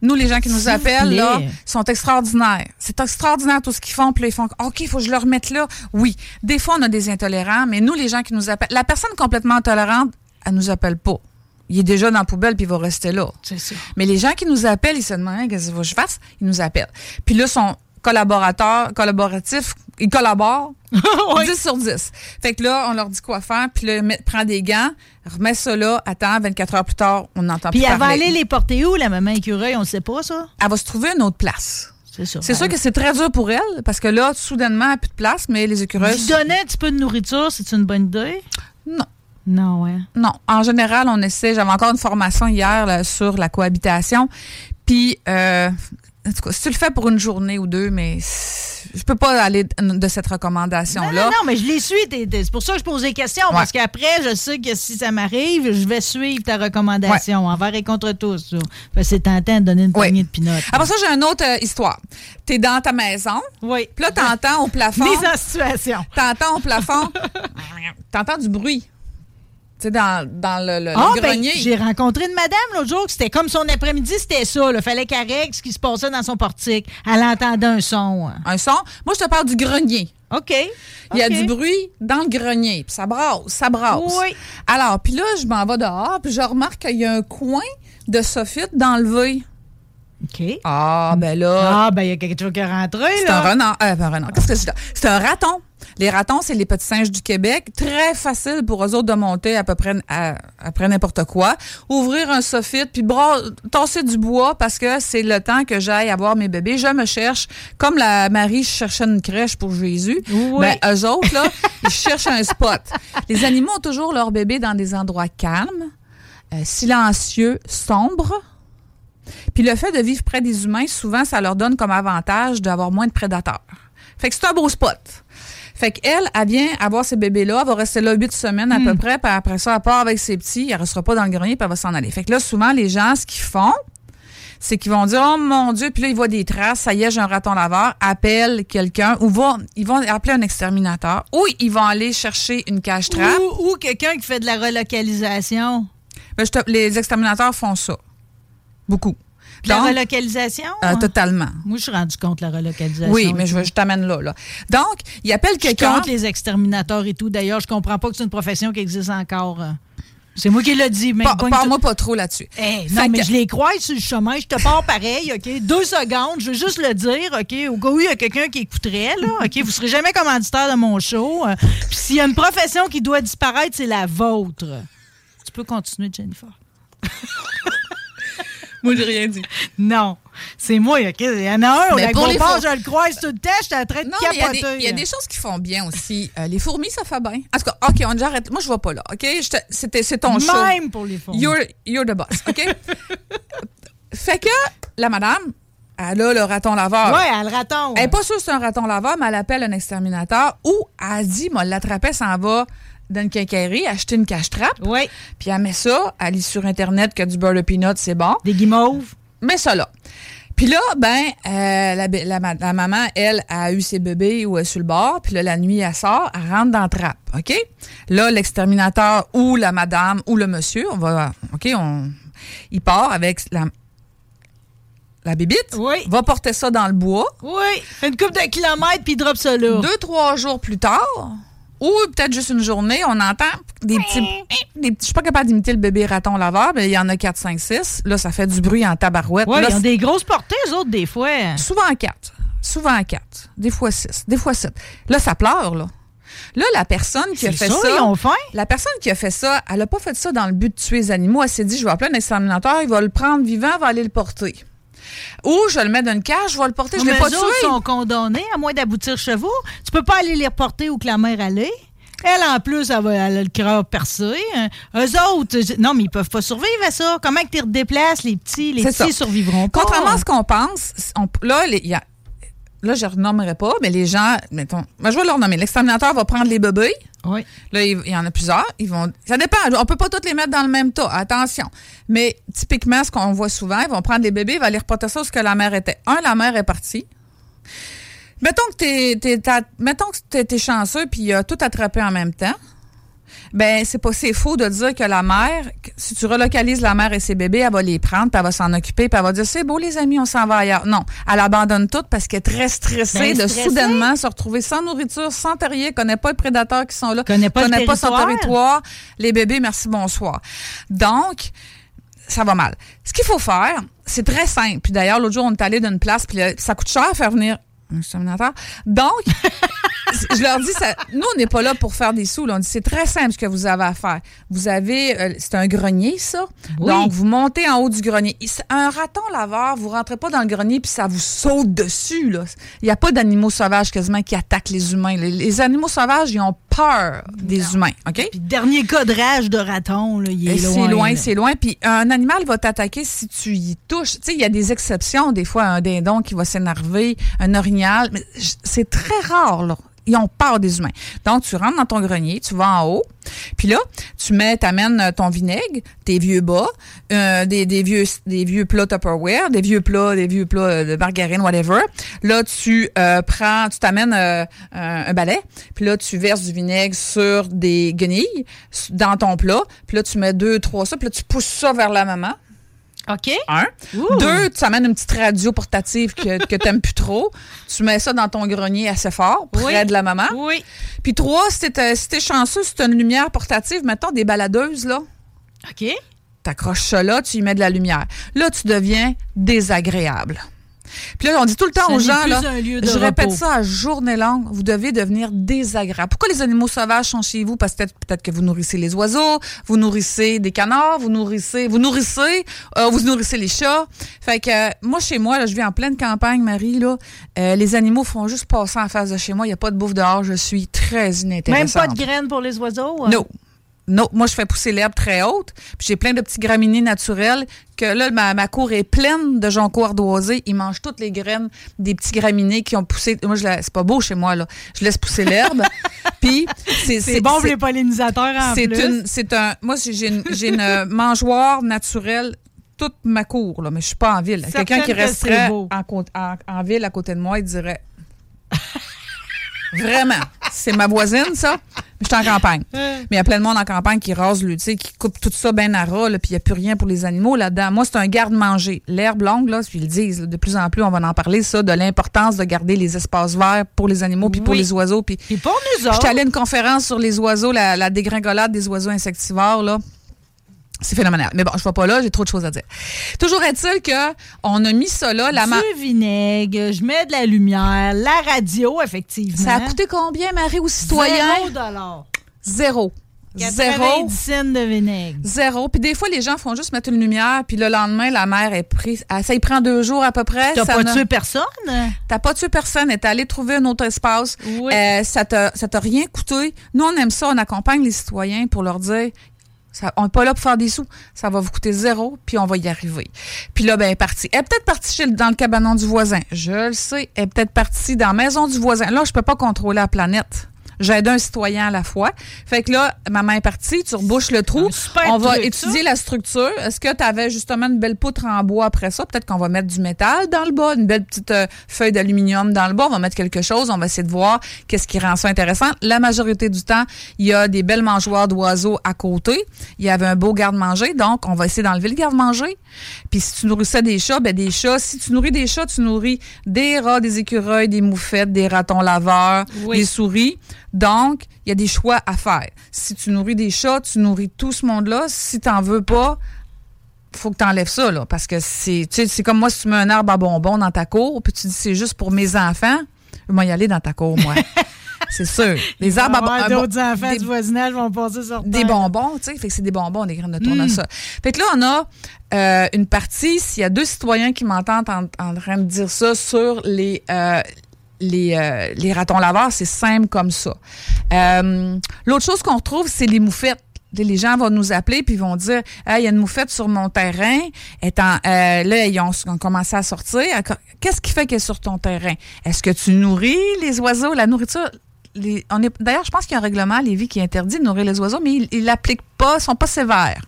Nous, les gens qui nous appellent, là, sont extraordinaires. C'est extraordinaire tout ce qu'ils font. Puis là, ils font OK, il faut que je le remette là. Oui. Des fois, on a des intolérants, mais nous, les gens qui nous appellent, la personne complètement intolérante, elle nous appelle pas. Il est déjà dans la poubelle puis il va rester là. C'est ça. Mais les gens qui nous appellent, ils se demandent qu'est-ce que je fasse? Ils nous appellent. Puis là, son collaborateur, collaboratif, ils collaborent 10 sur 10. Fait que là, on leur dit quoi faire. Puis là, met- prend des gants, remet ça là, attends, 24 heures plus tard, on n'entend plus Puis elle va aller les porter où, la maman écureuil? On ne sait pas, ça? Elle va se trouver une autre place. C'est ça. C'est sûr que c'est très dur pour elle, parce que là, soudainement, elle n'a plus de place, mais les écureuils... Lui donner un petit peu de nourriture, c'est une bonne idée? Non. Non, ouais. Non, en général, on essaie. J'avais encore une formation hier là, sur la cohabitation. Puis, euh, en tout cas, si tu le fais pour une journée ou deux, mais je peux pas aller de cette recommandation-là. non, non, mais je les suis. C'est pour ça que je pose des questions. Parce qu'après, je sais que si ça m'arrive, je vais suivre ta recommandation envers et contre tous. C'est tentant de donner une poignée de pinottes. Après ça, j'ai une autre euh, histoire. Tu es dans ta maison. Oui. Puis là, t'entends au plafond. Mise en situation. T'entends au plafond. t'entends du bruit. Tu sais, dans, dans le, le- le Ah, ben, grenier. j'ai rencontré une madame l'autre jour, que c'était comme son après-midi, c'était ça. Il fallait qu'elle règle ce qui se passait dans son portique. Elle entendait un son. Un son? Moi, je te parle du grenier. OK. Il y a du bruit dans le grenier, puis ça brasse, ça brasse. Oui. Alors, puis là, je m'en vais dehors, puis je remarque qu'il y a un coin de soffit d'enlever. OK. Ah, ben là. Ah, ben, il y a quelque chose qui est rentré, C'est là. un renard. Euh, un renard. Qu'est-ce que c'est? C'est un raton. Les ratons, c'est les petits singes du Québec. Très facile pour eux autres de monter à peu près à, n'importe quoi. Ouvrir un soffit, puis tasser du bois parce que c'est le temps que j'aille avoir mes bébés. Je me cherche, comme la Marie cherchait une crèche pour Jésus. Oui. Ben, eux autres, là, ils cherchent un spot. Les animaux ont toujours leur bébé dans des endroits calmes, euh, silencieux, sombres. Puis le fait de vivre près des humains, souvent, ça leur donne comme avantage d'avoir moins de prédateurs. Fait que c'est un beau spot. Fait qu'elle, elle vient avoir ces bébés-là, elle va rester là huit semaines à peu près, puis après ça, elle part avec ses petits, elle restera pas dans le grenier, puis elle va s'en aller. Fait que là, souvent, les gens, ce qu'ils font, c'est qu'ils vont dire, oh mon Dieu, puis là, ils voient des traces, ça y est, j'ai un raton laveur, appelle quelqu'un, ou vont, ils vont appeler un exterminateur, ou ils vont aller chercher une cage trappe. Ou, ou quelqu'un qui fait de la relocalisation. Ben, je te- les exterminateurs font ça. Beaucoup. De la Donc, relocalisation? euh, totalement. Moi, je suis rendu contre la relocalisation. Oui, mais je, je t'amène là, là. Donc, il appelle quelqu'un. contre les exterminateurs et tout. D'ailleurs, je comprends pas que c'est une profession qui existe encore. euh. C'est moi qui l'ai dit. mais Parle-moi pas trop là-dessus. Hey, Fait non, mais que- je les crois sur le chemin. Je te pars pareil, OK? Deux secondes, je veux juste le dire, OK? Au cas où il y a quelqu'un qui écouterait, là, OK? Vous serez jamais commanditaire de mon show. euh, Puis s'il y a une profession qui doit disparaître, c'est la vôtre. Tu peux continuer, Jennifer. Moi, j'ai rien dit. Non. C'est moi, OK? Il y en a un, Mais la pour les je le croise tout le temps, j'étais en train de Non, mais il y a des- il y, a des choses qui font bien aussi. Euh, les fourmis, ça fait bien. En tout cas, OK, on j'arrête. Moi, je vais pas là, OK? Je C'est ton show. Même pour les fourmis. You're, you're the boss, OK? fait que la madame, elle a le raton laveur. Ouais, elle raton. Elle n'est pas sûre que c'est un raton laveur, mais elle appelle un exterminateur ou elle dit, moi, l'attrapait, s'en va dans une quincaillerie, acheter une cache-trappe. Oui. Puis elle met ça, elle lit sur Internet que du beurre de peanut, c'est bon. Des guimauves. Mets ça là. Puis là, ben, euh, la, maman, elle, a eu ses bébés ou elle est sur le bord. Puis là, la nuit, elle sort, elle rentre dans la trappe, OK? Là, l'exterminateur ou la madame ou le monsieur, on va, OK, on, il part avec la, la bébite, va porter ça dans le bois. Oui, fait une coupe de kilomètres puis il drop ça là. Deux, trois jours plus tard, ou peut-être juste une journée, on entend des petits. Des, petits- je suis pas capable d'imiter le bébé raton laveur, mais il y en a 4, 5, 6. Là, ça fait du bruit en tabarouette. Là, ils ont des grosses portées, eux autres, des fois. Souvent à 4. Souvent à 4. Des fois 6. Des fois 7. Là, ça pleure, là. Là, la personne qui a fait ça, ça. ils ont faim? La personne qui a fait ça, elle n'a pas fait ça dans le but de tuer les animaux. Elle s'est dit, je vais appeler un exterminateur, il va le prendre vivant, il va aller le porter. Ou je le mettre dans une cage, je vais le porter, je ne l'ai pas tué. sont condamnés, à moins d'aboutir chevaux. Tu peux pas aller les reporter où que la mère allait. Elle, en plus, elle, va, elle a le cœur percé. Hein. Eux autres, non, mais ils peuvent pas survivre à ça. Comment que tu redéplaces les petits? Les petits ça. survivront pas? Contrairement à ce qu'on pense, on- là, les- il y a- là, je ne renommerai pas, mais les gens, mettons, ben, je vais leur nommer. L'exterminateur va prendre les bébés. Oui. Là, il, il y en a plusieurs. Ils vont, ça dépend. On peut pas tous les mettre dans le même tas. Attention. Mais typiquement, ce qu'on voit souvent, ils vont prendre les bébés, ils vont aller reporter ça où ce que la mère était. Un, la mère est partie. Mettons que t'es, t'es- t'as- mettons que t'es, t'es chanceux puis il a tout attrapé en même temps. Ben, c'est pas c'est faux de dire que la mère, si tu relocalises la mère et ses bébés, elle va les prendre, puis elle va s'en occuper, puis elle va dire c'est beau les amis, on s'en va ailleurs. Non, elle abandonne tout parce qu'elle est très stressée Ben, de stressée. soudainement se retrouver sans nourriture, sans terrier, connaît pas les prédateurs qui sont là, Connaît pas connaît pas son territoire. les bébés, merci bonsoir. Donc, ça va mal. Ce qu'il faut faire, c'est très simple. Puis d'ailleurs, l'autre jour, on est allé d'une place, puis là, ça coûte cher à faire venir un. Donc, je leur dis, ça, nous, on n'est pas là pour faire des sous. là. On dit, c'est très simple ce que vous avez à faire. Vous avez, euh, c'est un grenier, ça. Oui. Donc, vous montez en haut du grenier. Un raton laveur, vous rentrez pas dans le grenier puis ça vous saute dessus. là. Il n'y a pas d'animaux sauvages quasiment qui attaquent les humains. Les, les animaux sauvages, ils ont peur des humains. OK? Puis dernier cas de rage de raton, là, il est loin. C'est loin, c'est loin. Puis un animal va t'attaquer si tu y touches. Tu sais, il y a des exceptions. Des fois, un dindon qui va s'énerver, un orignal. Mais c'est très rare, là. Ils ont peur des humains. Donc, tu rentres dans ton grenier, tu vas en haut, puis là, tu mets, t'amènes euh, ton vinaigre, tes vieux bas, euh, des, vieux des vieux plats Tupperware, des vieux plats, des vieux plats euh, de margarine, whatever. Là, tu prends, tu t'amènes un, balai, puis là, tu verses du vinaigre sur des guenilles dans ton plat, puis là, tu mets deux, trois ça, puis là, tu pousses ça vers la maman. OK. Un. Deux, tu amènes une petite radio portative que, que tu plus trop. Tu mets ça dans ton grenier assez fort, près Oui. de la maman. Oui. Puis trois, si t'es si t'es chanceux, c'est une lumière portative, mettons des baladeuses, là. OK. T'accroches ça là, tu y mets de la lumière. Là, tu deviens désagréable. Puis là, on dit tout le temps Ça aux gens, là, je répète ça à journée longue, vous devez devenir désagréable. Pourquoi les animaux sauvages sont chez vous? Parce que peut-être que vous nourrissez les oiseaux, vous nourrissez des canards, vous nourrissez, vous nourrissez, euh, vous nourrissez les chats. Fait que euh, moi, chez moi, là, je vis en pleine campagne, Marie, là, euh, les animaux font juste passer en face de chez moi. Il n'y a pas de bouffe dehors. Je suis très Même inintéressante. pas de graines pour les oiseaux? Non. Non, moi, je fais pousser l'herbe très haute. Puis j'ai plein de petits graminées naturels que là, ma, ma cour est pleine de jonquilles ardoisés. Ils mangent toutes les graines des petits graminées qui ont poussé. Moi, je la- c'est pas beau chez moi, là. Je laisse pousser l'herbe. Puis c'est C'est bon pour les pollinisateurs en c'est plus. une, c'est un. Moi, j'ai une, j'ai une euh, mangeoire naturelle toute ma cour, là, mais je suis pas en ville. Quelqu'un qui resterait en, en ville à côté de moi, il dirait. Vraiment, c'est ma voisine, ça. Je suis en campagne. Mais il y a plein de monde en campagne qui rase, le, tu sais, qui coupe tout ça bien à ras, là, puis il n'y a plus rien pour les animaux là-dedans. Moi, c'est un garde-manger. L'herbe longue, là, ils le disent, là, de plus en plus, on va en parler, ça, de l'importance de garder les espaces verts pour les animaux puis pour les oiseaux. Puis pour nous J'étais autres. allée à une conférence sur les oiseaux, la, la dégringolade des oiseaux insectivores, là. C'est phénoménal. Mais bon, je ne vais pas là, j'ai trop de choses à dire. Toujours est-il que on a mis ça là, la ma- Du vinaigre, je mets de la lumière, la radio, effectivement. Ça a coûté combien, Marie, aux citoyens? Zéro dollar. Zéro. 90 cents de vinaigre. Zéro. Puis des fois, les gens font juste mettre une lumière, puis le lendemain, la mère est prise. ah, Ça y prend deux jours à peu près. T'as pas tué personne? T'as pas tué personne. Elle est allée trouver un autre espace. Euh, ça t'a ça t'a rien coûté. Nous, on aime ça. On accompagne les citoyens pour leur dire on n'est pas là pour faire des sous. Ça va vous coûter zéro, puis on va y arriver. Puis là, ben, elle est partie. Elle est peut-être partie chez, dans le cabanon du voisin. Je le sais. Elle est peut-être partie dans la maison du voisin. Là, je peux pas contrôler la planète. J'aide un citoyen à la fois. Fait que là, ma main est partie, tu rebouches le trou. On va truc, étudier la structure. Est-ce que tu avais justement une belle poutre en bois après ça? Peut-être qu'on va mettre du métal dans le bas, une belle petite euh, feuille d'aluminium dans le bas. On va mettre quelque chose. On va essayer de voir qu'est-ce qui rend ça intéressant. La majorité du temps, il y a des belles mangeoires d'oiseaux à côté. Il y avait un beau garde-manger. Donc, on va essayer d'enlever le garde-manger. Puis, si tu nourrissais des chats, ben des chats. Si tu nourris des chats, tu nourris des rats, des écureuils, des moufettes, des ratons laveurs, Oui. des souris. Donc, il y a des choix à faire. Si tu nourris des chats, tu nourris tout ce monde-là. Si tu n'en veux pas, faut que tu enlèves ça, là. Parce que c'est, comme moi, si tu mets un arbre à bonbons dans ta cour, puis tu dis c'est juste pour mes enfants, je vais y aller dans ta cour, moi. c'est sûr. Les arbres à bonbons. d'autres enfants des- du voisinage vont passer sur des bonbons, tu sais. Fait que c'est des bonbons, des graines de tournesol. Mm. Fait que là, on a euh, une partie, s'il y a deux citoyens qui m'entendent en, en train de dire ça sur les, euh, les, euh, les ratons laveurs, c'est simple comme ça. Euh, L'autre chose qu'on retrouve, c'est les moufettes. Les- gens vont nous appeler puis vont dire il y a une moufette sur mon terrain. Euh, là, ils ont, commencé à sortir. Qu'est-ce qui fait qu'elle est sur ton terrain? Est-ce que tu nourris les oiseaux? La nourriture, d'ailleurs, je pense qu'il y a un règlement à Lévis qui interdit de nourrir les oiseaux, mais ils ne l'appliquent pas, ils sont pas sévères.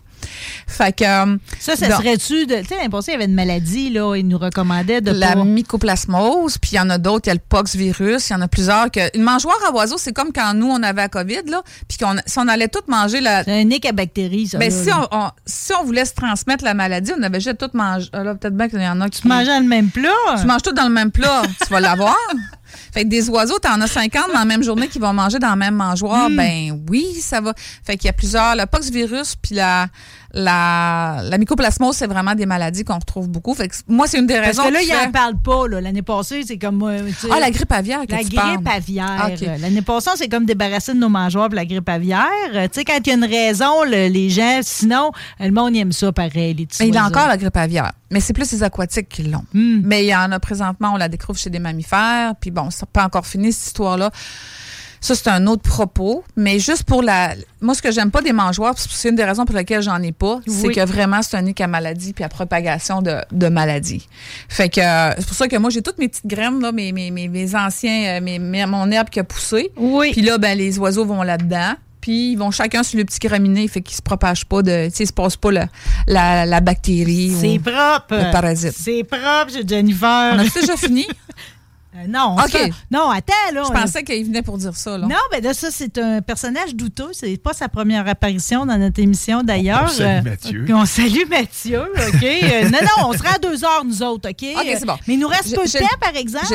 Fait que. euh, Ça, ça serait-tu de. Tu sais, l'année passée, il y avait une maladie, là. Ils nous recommandaient de la mycoplasmose, puis il y en a d'autres, il y a le pox virus, il y en a plusieurs. Que, une mangeoire à oiseaux, c'est comme quand nous, on avait la COVID, là, puis qu'on, si on allait tout manger la. C'est un nick à bactéries, ça. Ben, là, si, là. on, on- si on voulait se transmettre la maladie, on avait juste tout mangé. Ah, Là, peut-être bien qu'il y en a qui. Tu mangeais le même plat? Tu manges tout dans le même plat, tu vas l'avoir. Fait que des oiseaux, t'en as 50 dans la même journée qui vont manger dans la même mangeoire. Hmm. Ben oui, ça va. Fait qu'il y a plusieurs. Le poxvirus puis la, la, la mycoplasmose, c'est vraiment des maladies qu'on retrouve beaucoup. Fait que moi, c'est une des Parce raisons. que là, fait- n'en parlent pas. là. L'année passée, c'est comme. euh, Ah, la grippe aviaire que La tu grippe parles. aviaire. Ah. L'année passée, on s'est comme débarrassé de nos mangeoires pour la grippe aviaire. Euh, Tu sais, quand il y a une raison, le- les gens, sinon, le monde il aime ça pareil. Les Mais il a encore la grippe aviaire. Mais c'est plus les aquatiques qui l'ont. Hmm. Mais il y en a présentement, on la découvre chez des mammifères. Puis bon, ça n'a pas encore fini cette histoire-là. Ça, c'est un autre propos. Mais juste pour la. Moi, ce que j'aime pas des mangeoires, c'est une des raisons pour lesquelles j'en ai pas, c'est que vraiment, c'est un nick à maladie puis à propagation de, de maladies. Fait que euh, c'est pour ça que moi, j'ai toutes mes petites graines, là, mes, mes, mes, mes anciens, euh, mes, mes- mon herbe qui a poussé. Oui. Puis là, ben, les oiseaux vont là-dedans. Puis ils vont chacun sur le petit graminé, fait qu'ils se propagent pas de. Tu sais, se passent pas le- la, la bactérie. C'est ou propre. Le parasite. C'est propre, Jennifer. On a déjà fini? Euh, non, on OK. se- non, attends, là. Je pensais qu'il venait pour dire ça, là. Non, ben là, ça, c'est un personnage douteux. C'est pas sa première apparition dans notre émission, d'ailleurs. On salue Euh, Mathieu. On salue Mathieu, OK? Euh, non, non, on sera à deux heures, nous autres, OK? OK, c'est bon. Mais il nous reste peu de temps, par exemple.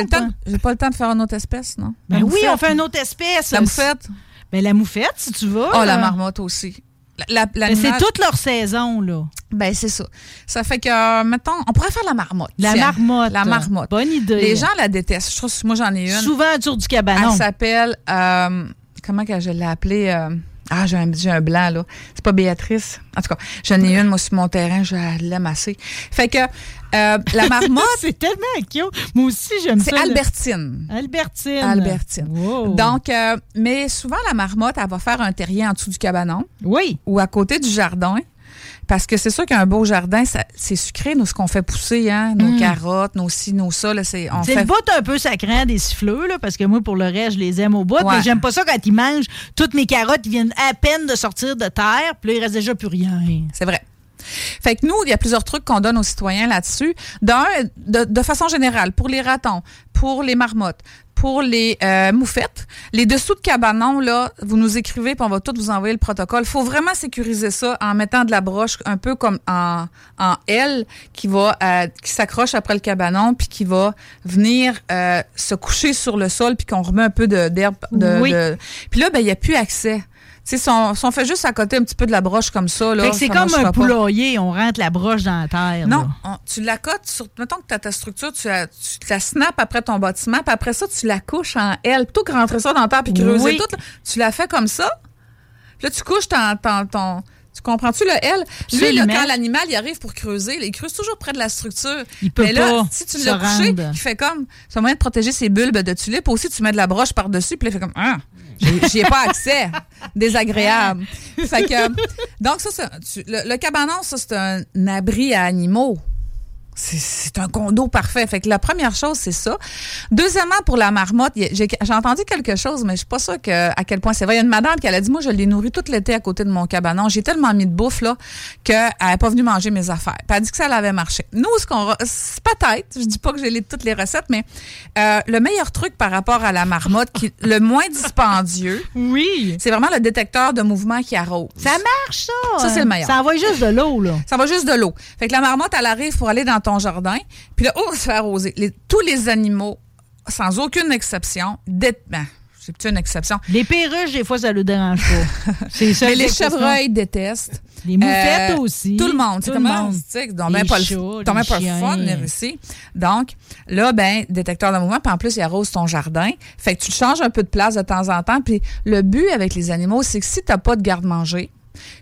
J'ai pas le temps de faire une autre espèce, non? Ben La oui, on fait une autre espèce. La moufette? Ben la moufette, si tu veux. Oh, la marmotte aussi. La- la- ben, c'est toute leur saison, là. Ben, c'est ça. Ça fait que, euh, mettons, on pourrait faire la marmotte. La tiens. marmotte. La marmotte. Bonne idée. Les gens la détestent. Je trouve que moi, j'en ai une. Souvent autour du cabanon. Elle s'appelle, euh, comment que je l'ai appelée? euh, Ah, j'ai un, j'ai un blanc, là. C'est pas Béatrice. En tout cas, j'en ai une, moi, sur mon terrain, je l'aime assez. Fait que euh, la marmotte. c'est tellement cute. Moi aussi, j'aime ça. C'est. Albertine. Albertine. Albertine. Wow. Donc, euh, mais souvent, la marmotte, elle va faire un terrier en dessous du cabanon. Oui. Ou à côté du jardin. Parce que c'est sûr qu'un beau jardin, c'est sucré, nous, ce qu'on fait pousser, hein? Nos Mm. carottes, nos ci, nos ça, c'est, fait... le bout un peu sacrant des siffleux, là, parce que moi, pour le reste, je les aime au bout. Ouais. Mais j'aime pas ça quand ils mangent. Toutes mes carottes ils viennent à peine de sortir de terre, puis là, il reste déjà plus rien. C'est vrai. Fait que nous, il y a plusieurs trucs qu'on donne aux citoyens là-dessus. D'un, de, de façon générale, pour les ratons, pour les marmottes, pour les euh, moufettes, les dessous de cabanon, là, vous nous écrivez puis on va tout vous envoyer le protocole. faut vraiment sécuriser ça en mettant de la broche un peu comme en, en L qui va euh, qui s'accroche après le cabanon puis qui va venir euh, se coucher sur le sol puis qu'on remet un peu de- d'herbe. De, Oui. de- Puis là, ben, il n'y a plus accès. Si on, si on fait juste à côté un petit peu de la broche comme ça, là, c'est comme un poulailler, on rentre la broche dans la terre. Non, on- tu la cotes sur. Mettons que tu as ta structure, tu la, tu la snaps après ton bâtiment, puis après ça, tu la couches en L. Plutôt que rentrer ça dans la terre puis creuser Oui. tout, là, tu la fais comme ça. Puis là, tu couches ton. ton, ton- tu comprends-tu le L? Lui, là, quand l'animal il arrive pour creuser, il creuse toujours près de la structure. Il peut Mais là, pas si tu l'as couché, il fait comme. C'est un moyen de protéger ses bulbes de tulipes. Aussi, tu mets de la broche par-dessus, puis là, il fait comme. Ah, j'ai- j'y ai pas accès. Désagréable. fait que. Donc, ça, tu- le, le cabanon, ça, c'est un abri à animaux. C'est- un condo parfait. Fait que la première chose, c'est ça. Deuxièmement, pour la marmotte, j'ai entendu quelque chose, mais je suis pas sûre que, à quel point c'est vrai. Il y a une madame qui elle a dit, moi, je l'ai nourrie tout l'été à côté de mon cabanon. J'ai tellement mis de bouffe, là, qu'elle n'est pas venue manger mes affaires. Puis elle a dit que ça l'avait marché. Nous, ce qu'on, peut-être, je dis pas que j'ai toutes les recettes, mais euh, le meilleur truc par rapport à la marmotte, qui, le moins dispendieux, oui. c'est vraiment le détecteur de mouvement qui arrose. Ça marche, ça. Ça, c'est le meilleur. Ça envoie juste de l'eau, là. Ça va juste de l'eau. Fait que la marmotte, elle arrive pour aller dans ton jardin, puis là, oh, on se fait arroser. Les- tous les animaux, sans aucune exception, dé- ben, c'est une exception. Les perruches, des fois, ça le dérange pas. c'est ça. Mais les chevreuils détestent. Les moufettes Euh, aussi. Tout le monde. C'est Tout le comment? monde. Tu pas le, fun, venir ici. Donc, là, ben, détecteur de mouvement, puis en plus, il arrose ton jardin. Fait que tu changes un peu de place de temps en temps. Puis le but avec les animaux, c'est que si t'as pas de garde-manger,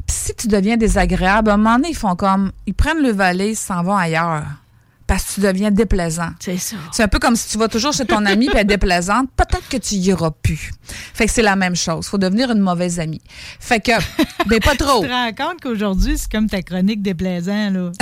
puis si tu deviens désagréable, à un moment donné, ils font comme, ils prennent le valet, ils s'en vont ailleurs. Parce que tu deviens déplaisant. C'est ça. C'est un peu comme si tu vas toujours chez ton ami puis elle est déplaisante. Peut-être que tu y iras plus. Fait que c'est la même chose. Faut devenir une mauvaise amie. Fait que, mais pas trop. Tu te rends compte qu'aujourd'hui, c'est comme ta chronique déplaisant, là.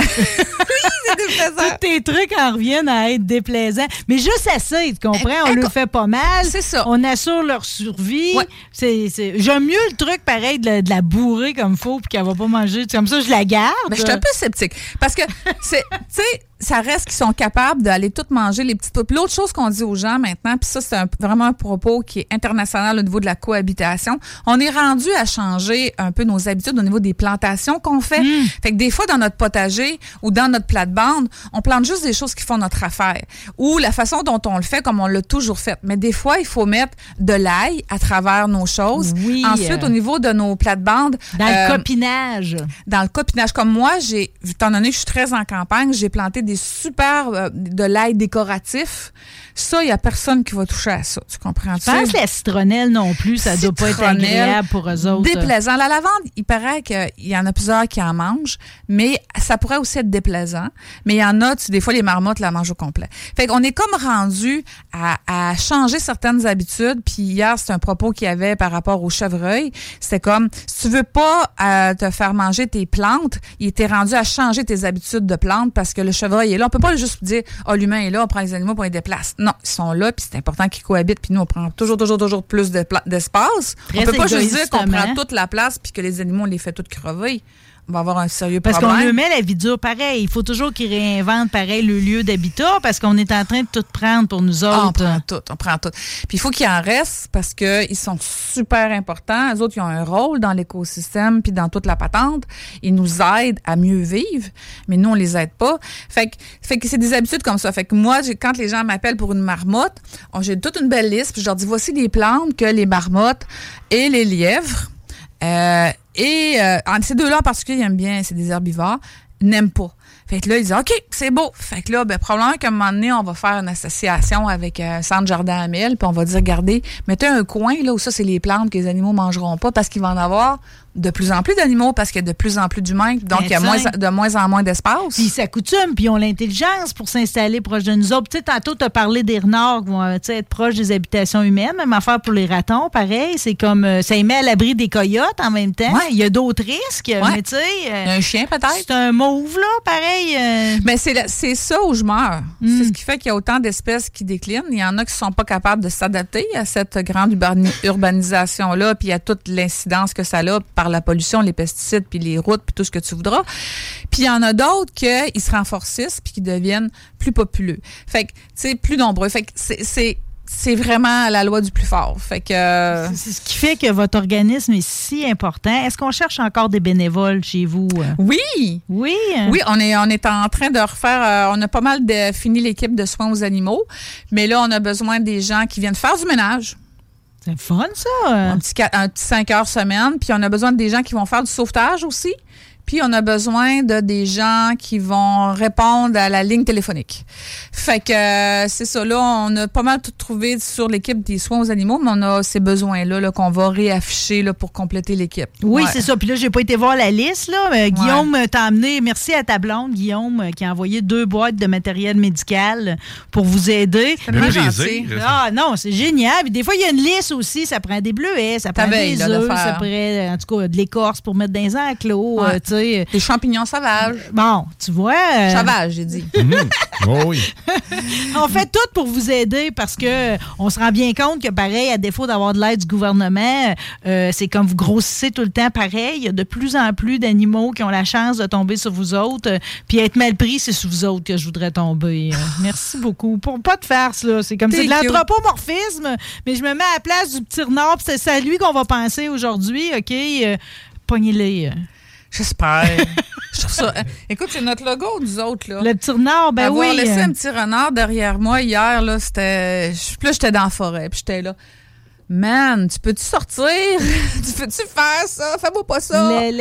Tous tes trucs en reviennent à être déplaisants. Mais juste assez, tu comprends? On le fait pas mal. C'est ça. On assure leur survie. Ouais. C'est, c'est- J'aime mieux le truc, pareil, de la, de la bourrer comme faut puis qu'elle va pas manger. Comme ça, je la garde. Mais je suis un peu sceptique. Parce que, c'est, tu sais, ça reste qu'ils sont capables d'aller tout manger les petites Puis l'autre chose qu'on dit aux gens maintenant, puis ça, c'est vraiment un propos qui est international au niveau de la cohabitation. On est rendu à changer un peu nos habitudes au niveau des plantations qu'on fait. Hmm. Fait que des fois, dans notre potager ou dans notre plate-bande, on plante juste des choses qui font notre affaire. Ou la façon dont on le fait, comme on l'a toujours fait. Mais des fois, il faut mettre de l'ail à travers nos choses. Oui. Ensuite, au niveau de nos plates-bandes. Dans euh, le copinage. dans le copinage. Comme moi, j'ai, étant donné que je suis très en campagne, j'ai planté des super euh, de l'ail décoratif. Ça, il n'y a personne qui va toucher à ça. Tu comprends? Je pense que la citronnelle non plus, ça doit pas être agréable pour eux autres. Déplaisant. La lavande, il paraît qu'il y en a plusieurs qui en mangent, mais ça pourrait aussi être déplaisant. Mais il y en a, tu- des fois, les marmottes la mangent au complet. Fait qu'on est comme rendu à, à changer certaines habitudes. Puis hier, c'est un propos qu'il y avait par rapport au chevreuil. C'était comme, si tu veux pas euh, te faire manger tes plantes, il était rendu à changer tes habitudes de plantes parce que le chevreuil est là. On peut pas juste dire, oh, l'humain est là, on prend les animaux pour les déplacer. Non, ils sont là, puis c'est important qu'ils cohabitent, puis nous, on prend toujours, toujours, toujours plus de d'espace. Très on peut pas juste dire qu'on prend toute la place puis que les animaux, on les fait toutes crever. On va avoir un sérieux Parce qu'on problème. lui met la vie dure pareil. Il faut toujours qu'ils réinventent pareil le lieu d'habitat parce qu'on est en train de tout prendre pour nous Ah, on autres. prend tout, on prend tout. Puis il faut qu'il en reste parce qu'ils sont super importants. Les autres, ils ont un rôle dans l'écosystème puis dans toute la patente. Ils nous aident à mieux vivre, mais nous, on les aide pas. Fait que, fait que c'est des habitudes comme ça. Fait que moi, quand les gens m'appellent pour une marmotte, on- j'ai toute une belle liste puis je leur dis voici des plantes que les marmottes et les lièvres euh, et euh, ces deux-là en particulier, ils aiment bien, c'est des herbivores, n'aiment pas. Fait que là, il dit OK, c'est beau. Fait que là, ben, probablement qu'à un moment donné, on va faire une association avec un centre jardin à mille, puis on va dire regardez, mettez un coin là où ça, c'est les plantes que les animaux mangeront pas parce qu'il va en avoir de plus en plus d'animaux parce qu'il y a de plus en plus d'humains, donc il y a Ben, moins, ça. de moins en moins d'espace. Puis ils s'accoutument, puis ils ont l'intelligence pour s'installer proche de nous autres. Tu sais, tantôt, tu as parlé des renards qui vont euh, être proches des habitations humaines. Même affaire pour les ratons, pareil. C'est comme, euh, ça les met à l'abri des coyotes en même temps. Il y a d'autres risques, mais tu sais... euh, un chien peut-être. C'est un mauve, là, pareil. euh, Mais c'est ça où je meurs. Hmm. C'est ce qui fait qu'il y a autant d'espèces qui déclinent. Il y en a qui sont pas capables de s'adapter à cette grande urbani- urbanisation-là, puis à toute l'incidence que ça a par la pollution, les pesticides, puis les routes, puis tout ce que tu voudras. Puis il y en a d'autres qui se renforcissent, puis qui deviennent plus populeux. Fait que, tu sais, plus nombreux. Fait que c'est- c'est vraiment la loi du plus fort. Fait que... euh, C'est ce qui fait que votre organisme est si important. Est-ce qu'on cherche encore des bénévoles chez vous? euh? Oui. Oui. Oui, on est, on est en train de refaire. euh, on a pas mal de, fini l'équipe de soins aux animaux, mais là, on a besoin des gens qui viennent faire du ménage. C'est fun, ça. Un petit, un petit 5 heures semaine. Puis on a besoin des gens qui vont faire du sauvetage aussi. Puis on a besoin de des gens qui vont répondre à la ligne téléphonique. Fait que euh, c'est ça. Là, on a pas mal tout trouvé sur l'équipe des soins aux animaux, mais on a ces besoins-là là, qu'on va réafficher là, pour compléter l'équipe. Oui, Ouais. c'est ça. Puis là, j'ai pas été voir la liste, là. mais Guillaume euh, t'a amené, merci à ta blonde, Guillaume, euh, qui a envoyé deux boîtes de matériel médical pour vous aider. C'est. Ah non, c'est génial. Puis des fois, il y a une liste aussi. Ça prend des bleuets, ça prend des là, de œufs, ça prend, euh, en tout cas, de l'écorce pour mettre dans les enclos. Ouais. euh, sais. Des champignons sauvages. Bon, tu vois. euh, Sauvages, j'ai dit. Oh oui. on fait tout pour vous aider parce que on se rend bien compte que, pareil, à défaut d'avoir de l'aide du gouvernement, euh, c'est comme vous grossissez tout le temps pareil. Il y a de plus en plus d'animaux qui ont la chance de tomber sur vous autres. euh, Puis être mal pris, c'est sur vous autres que je voudrais tomber. Merci beaucoup. Pour pas de farce, là. C'est comme c'est de l'anthropomorphisme, mais je me mets à la place du petit renard. puis C'est à lui qu'on va penser aujourd'hui, OK? Euh, Pognez-les. Euh. J'espère. Je trouve ça. Écoute, c'est notre logo, nous autres, là. Le petit renard, ben Avoir oui. laissé euh, un petit renard derrière moi hier, là, c'était. Puis là, j'étais dans la forêt, puis j'étais là. Man, tu peux-tu sortir? tu peux-tu faire ça? Fais-moi pas ça. le.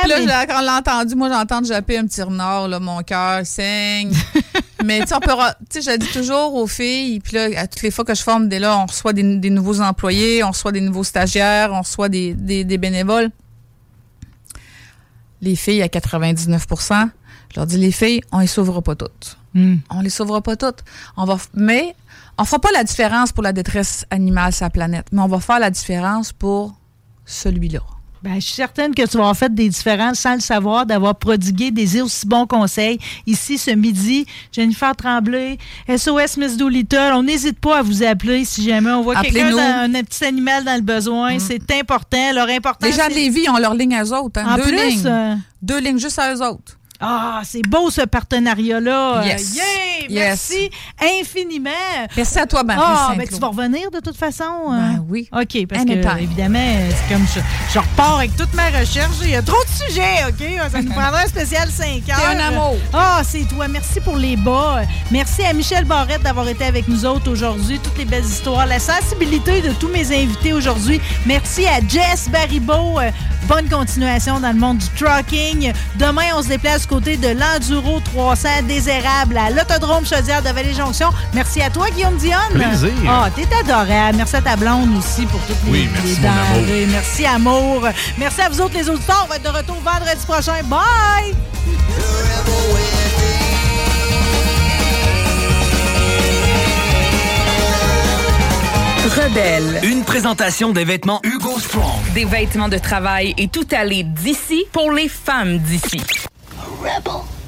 Puis là, mais- j'ai- quand on l'a entendu, moi, j'entends japper un petit renard, là, mon cœur saigne. Mais tu sais, on peut. Tu sais, je le dis toujours aux filles, puis là, à toutes les fois que je forme, dès là, on reçoit des, des nouveaux employés, on reçoit des nouveaux stagiaires, on reçoit des, des, des bénévoles. Les filles, à 99% je leur dis, les filles, on les sauvera pas toutes. Hmm. On les sauvera pas toutes. On va, f- mais on fera pas la différence pour la détresse animale sur la planète, mais on va faire la différence pour celui-là. Ben, je suis certaine que tu vas avoir fait des différences sans le savoir, d'avoir prodigué des aussi bons conseils. Ici, ce midi, Jennifer Tremblay, SOS Miss Doolittle, on n'hésite pas à vous appeler si jamais on voit quelqu'un, un petit animal dans le besoin. C'est important. Leur important, Les gens de Lévis ont leur ligne à eux autres. hein. En Deux plus, lignes. euh, Deux lignes juste à eux autres. Ah, c'est beau ce partenariat-là. Yes. yeah! Yes. Merci infiniment. Merci à toi, Marie Ah, ben, tu vas revenir de toute façon. Ben euh? oui. OK, parce que, évidemment, c'est comme je, je repars avec toute ma recherche. Il y a trop de sujets, OK? Ça nous prendra un spécial 5 heures. Un amour. Ah, c'est toi. Merci pour les bas. Merci à Michel Barrette d'avoir été avec nous autres aujourd'hui. Toutes les belles histoires. La sensibilité de tous mes invités aujourd'hui. Merci à Jess Baribeau. Bonne continuation dans le monde du trucking. Demain, on se déplace côté de l'Enduro 300 désérable à l'Autodrome Chaudière de Vallée-Jonction. Merci à toi, Guillaume Dionne. Plaisir. Ah, t'es adorable. Merci à ta blonde aussi pour toutes les, Oui, merci, les mon amour. Merci, amour. Merci à vous autres, les auditeurs. On va être de retour vendredi prochain. Bye! Rebelle. Une présentation des vêtements Hugo Strong. Des vêtements de travail et tout aller d'ici pour les femmes d'ici. Rebel.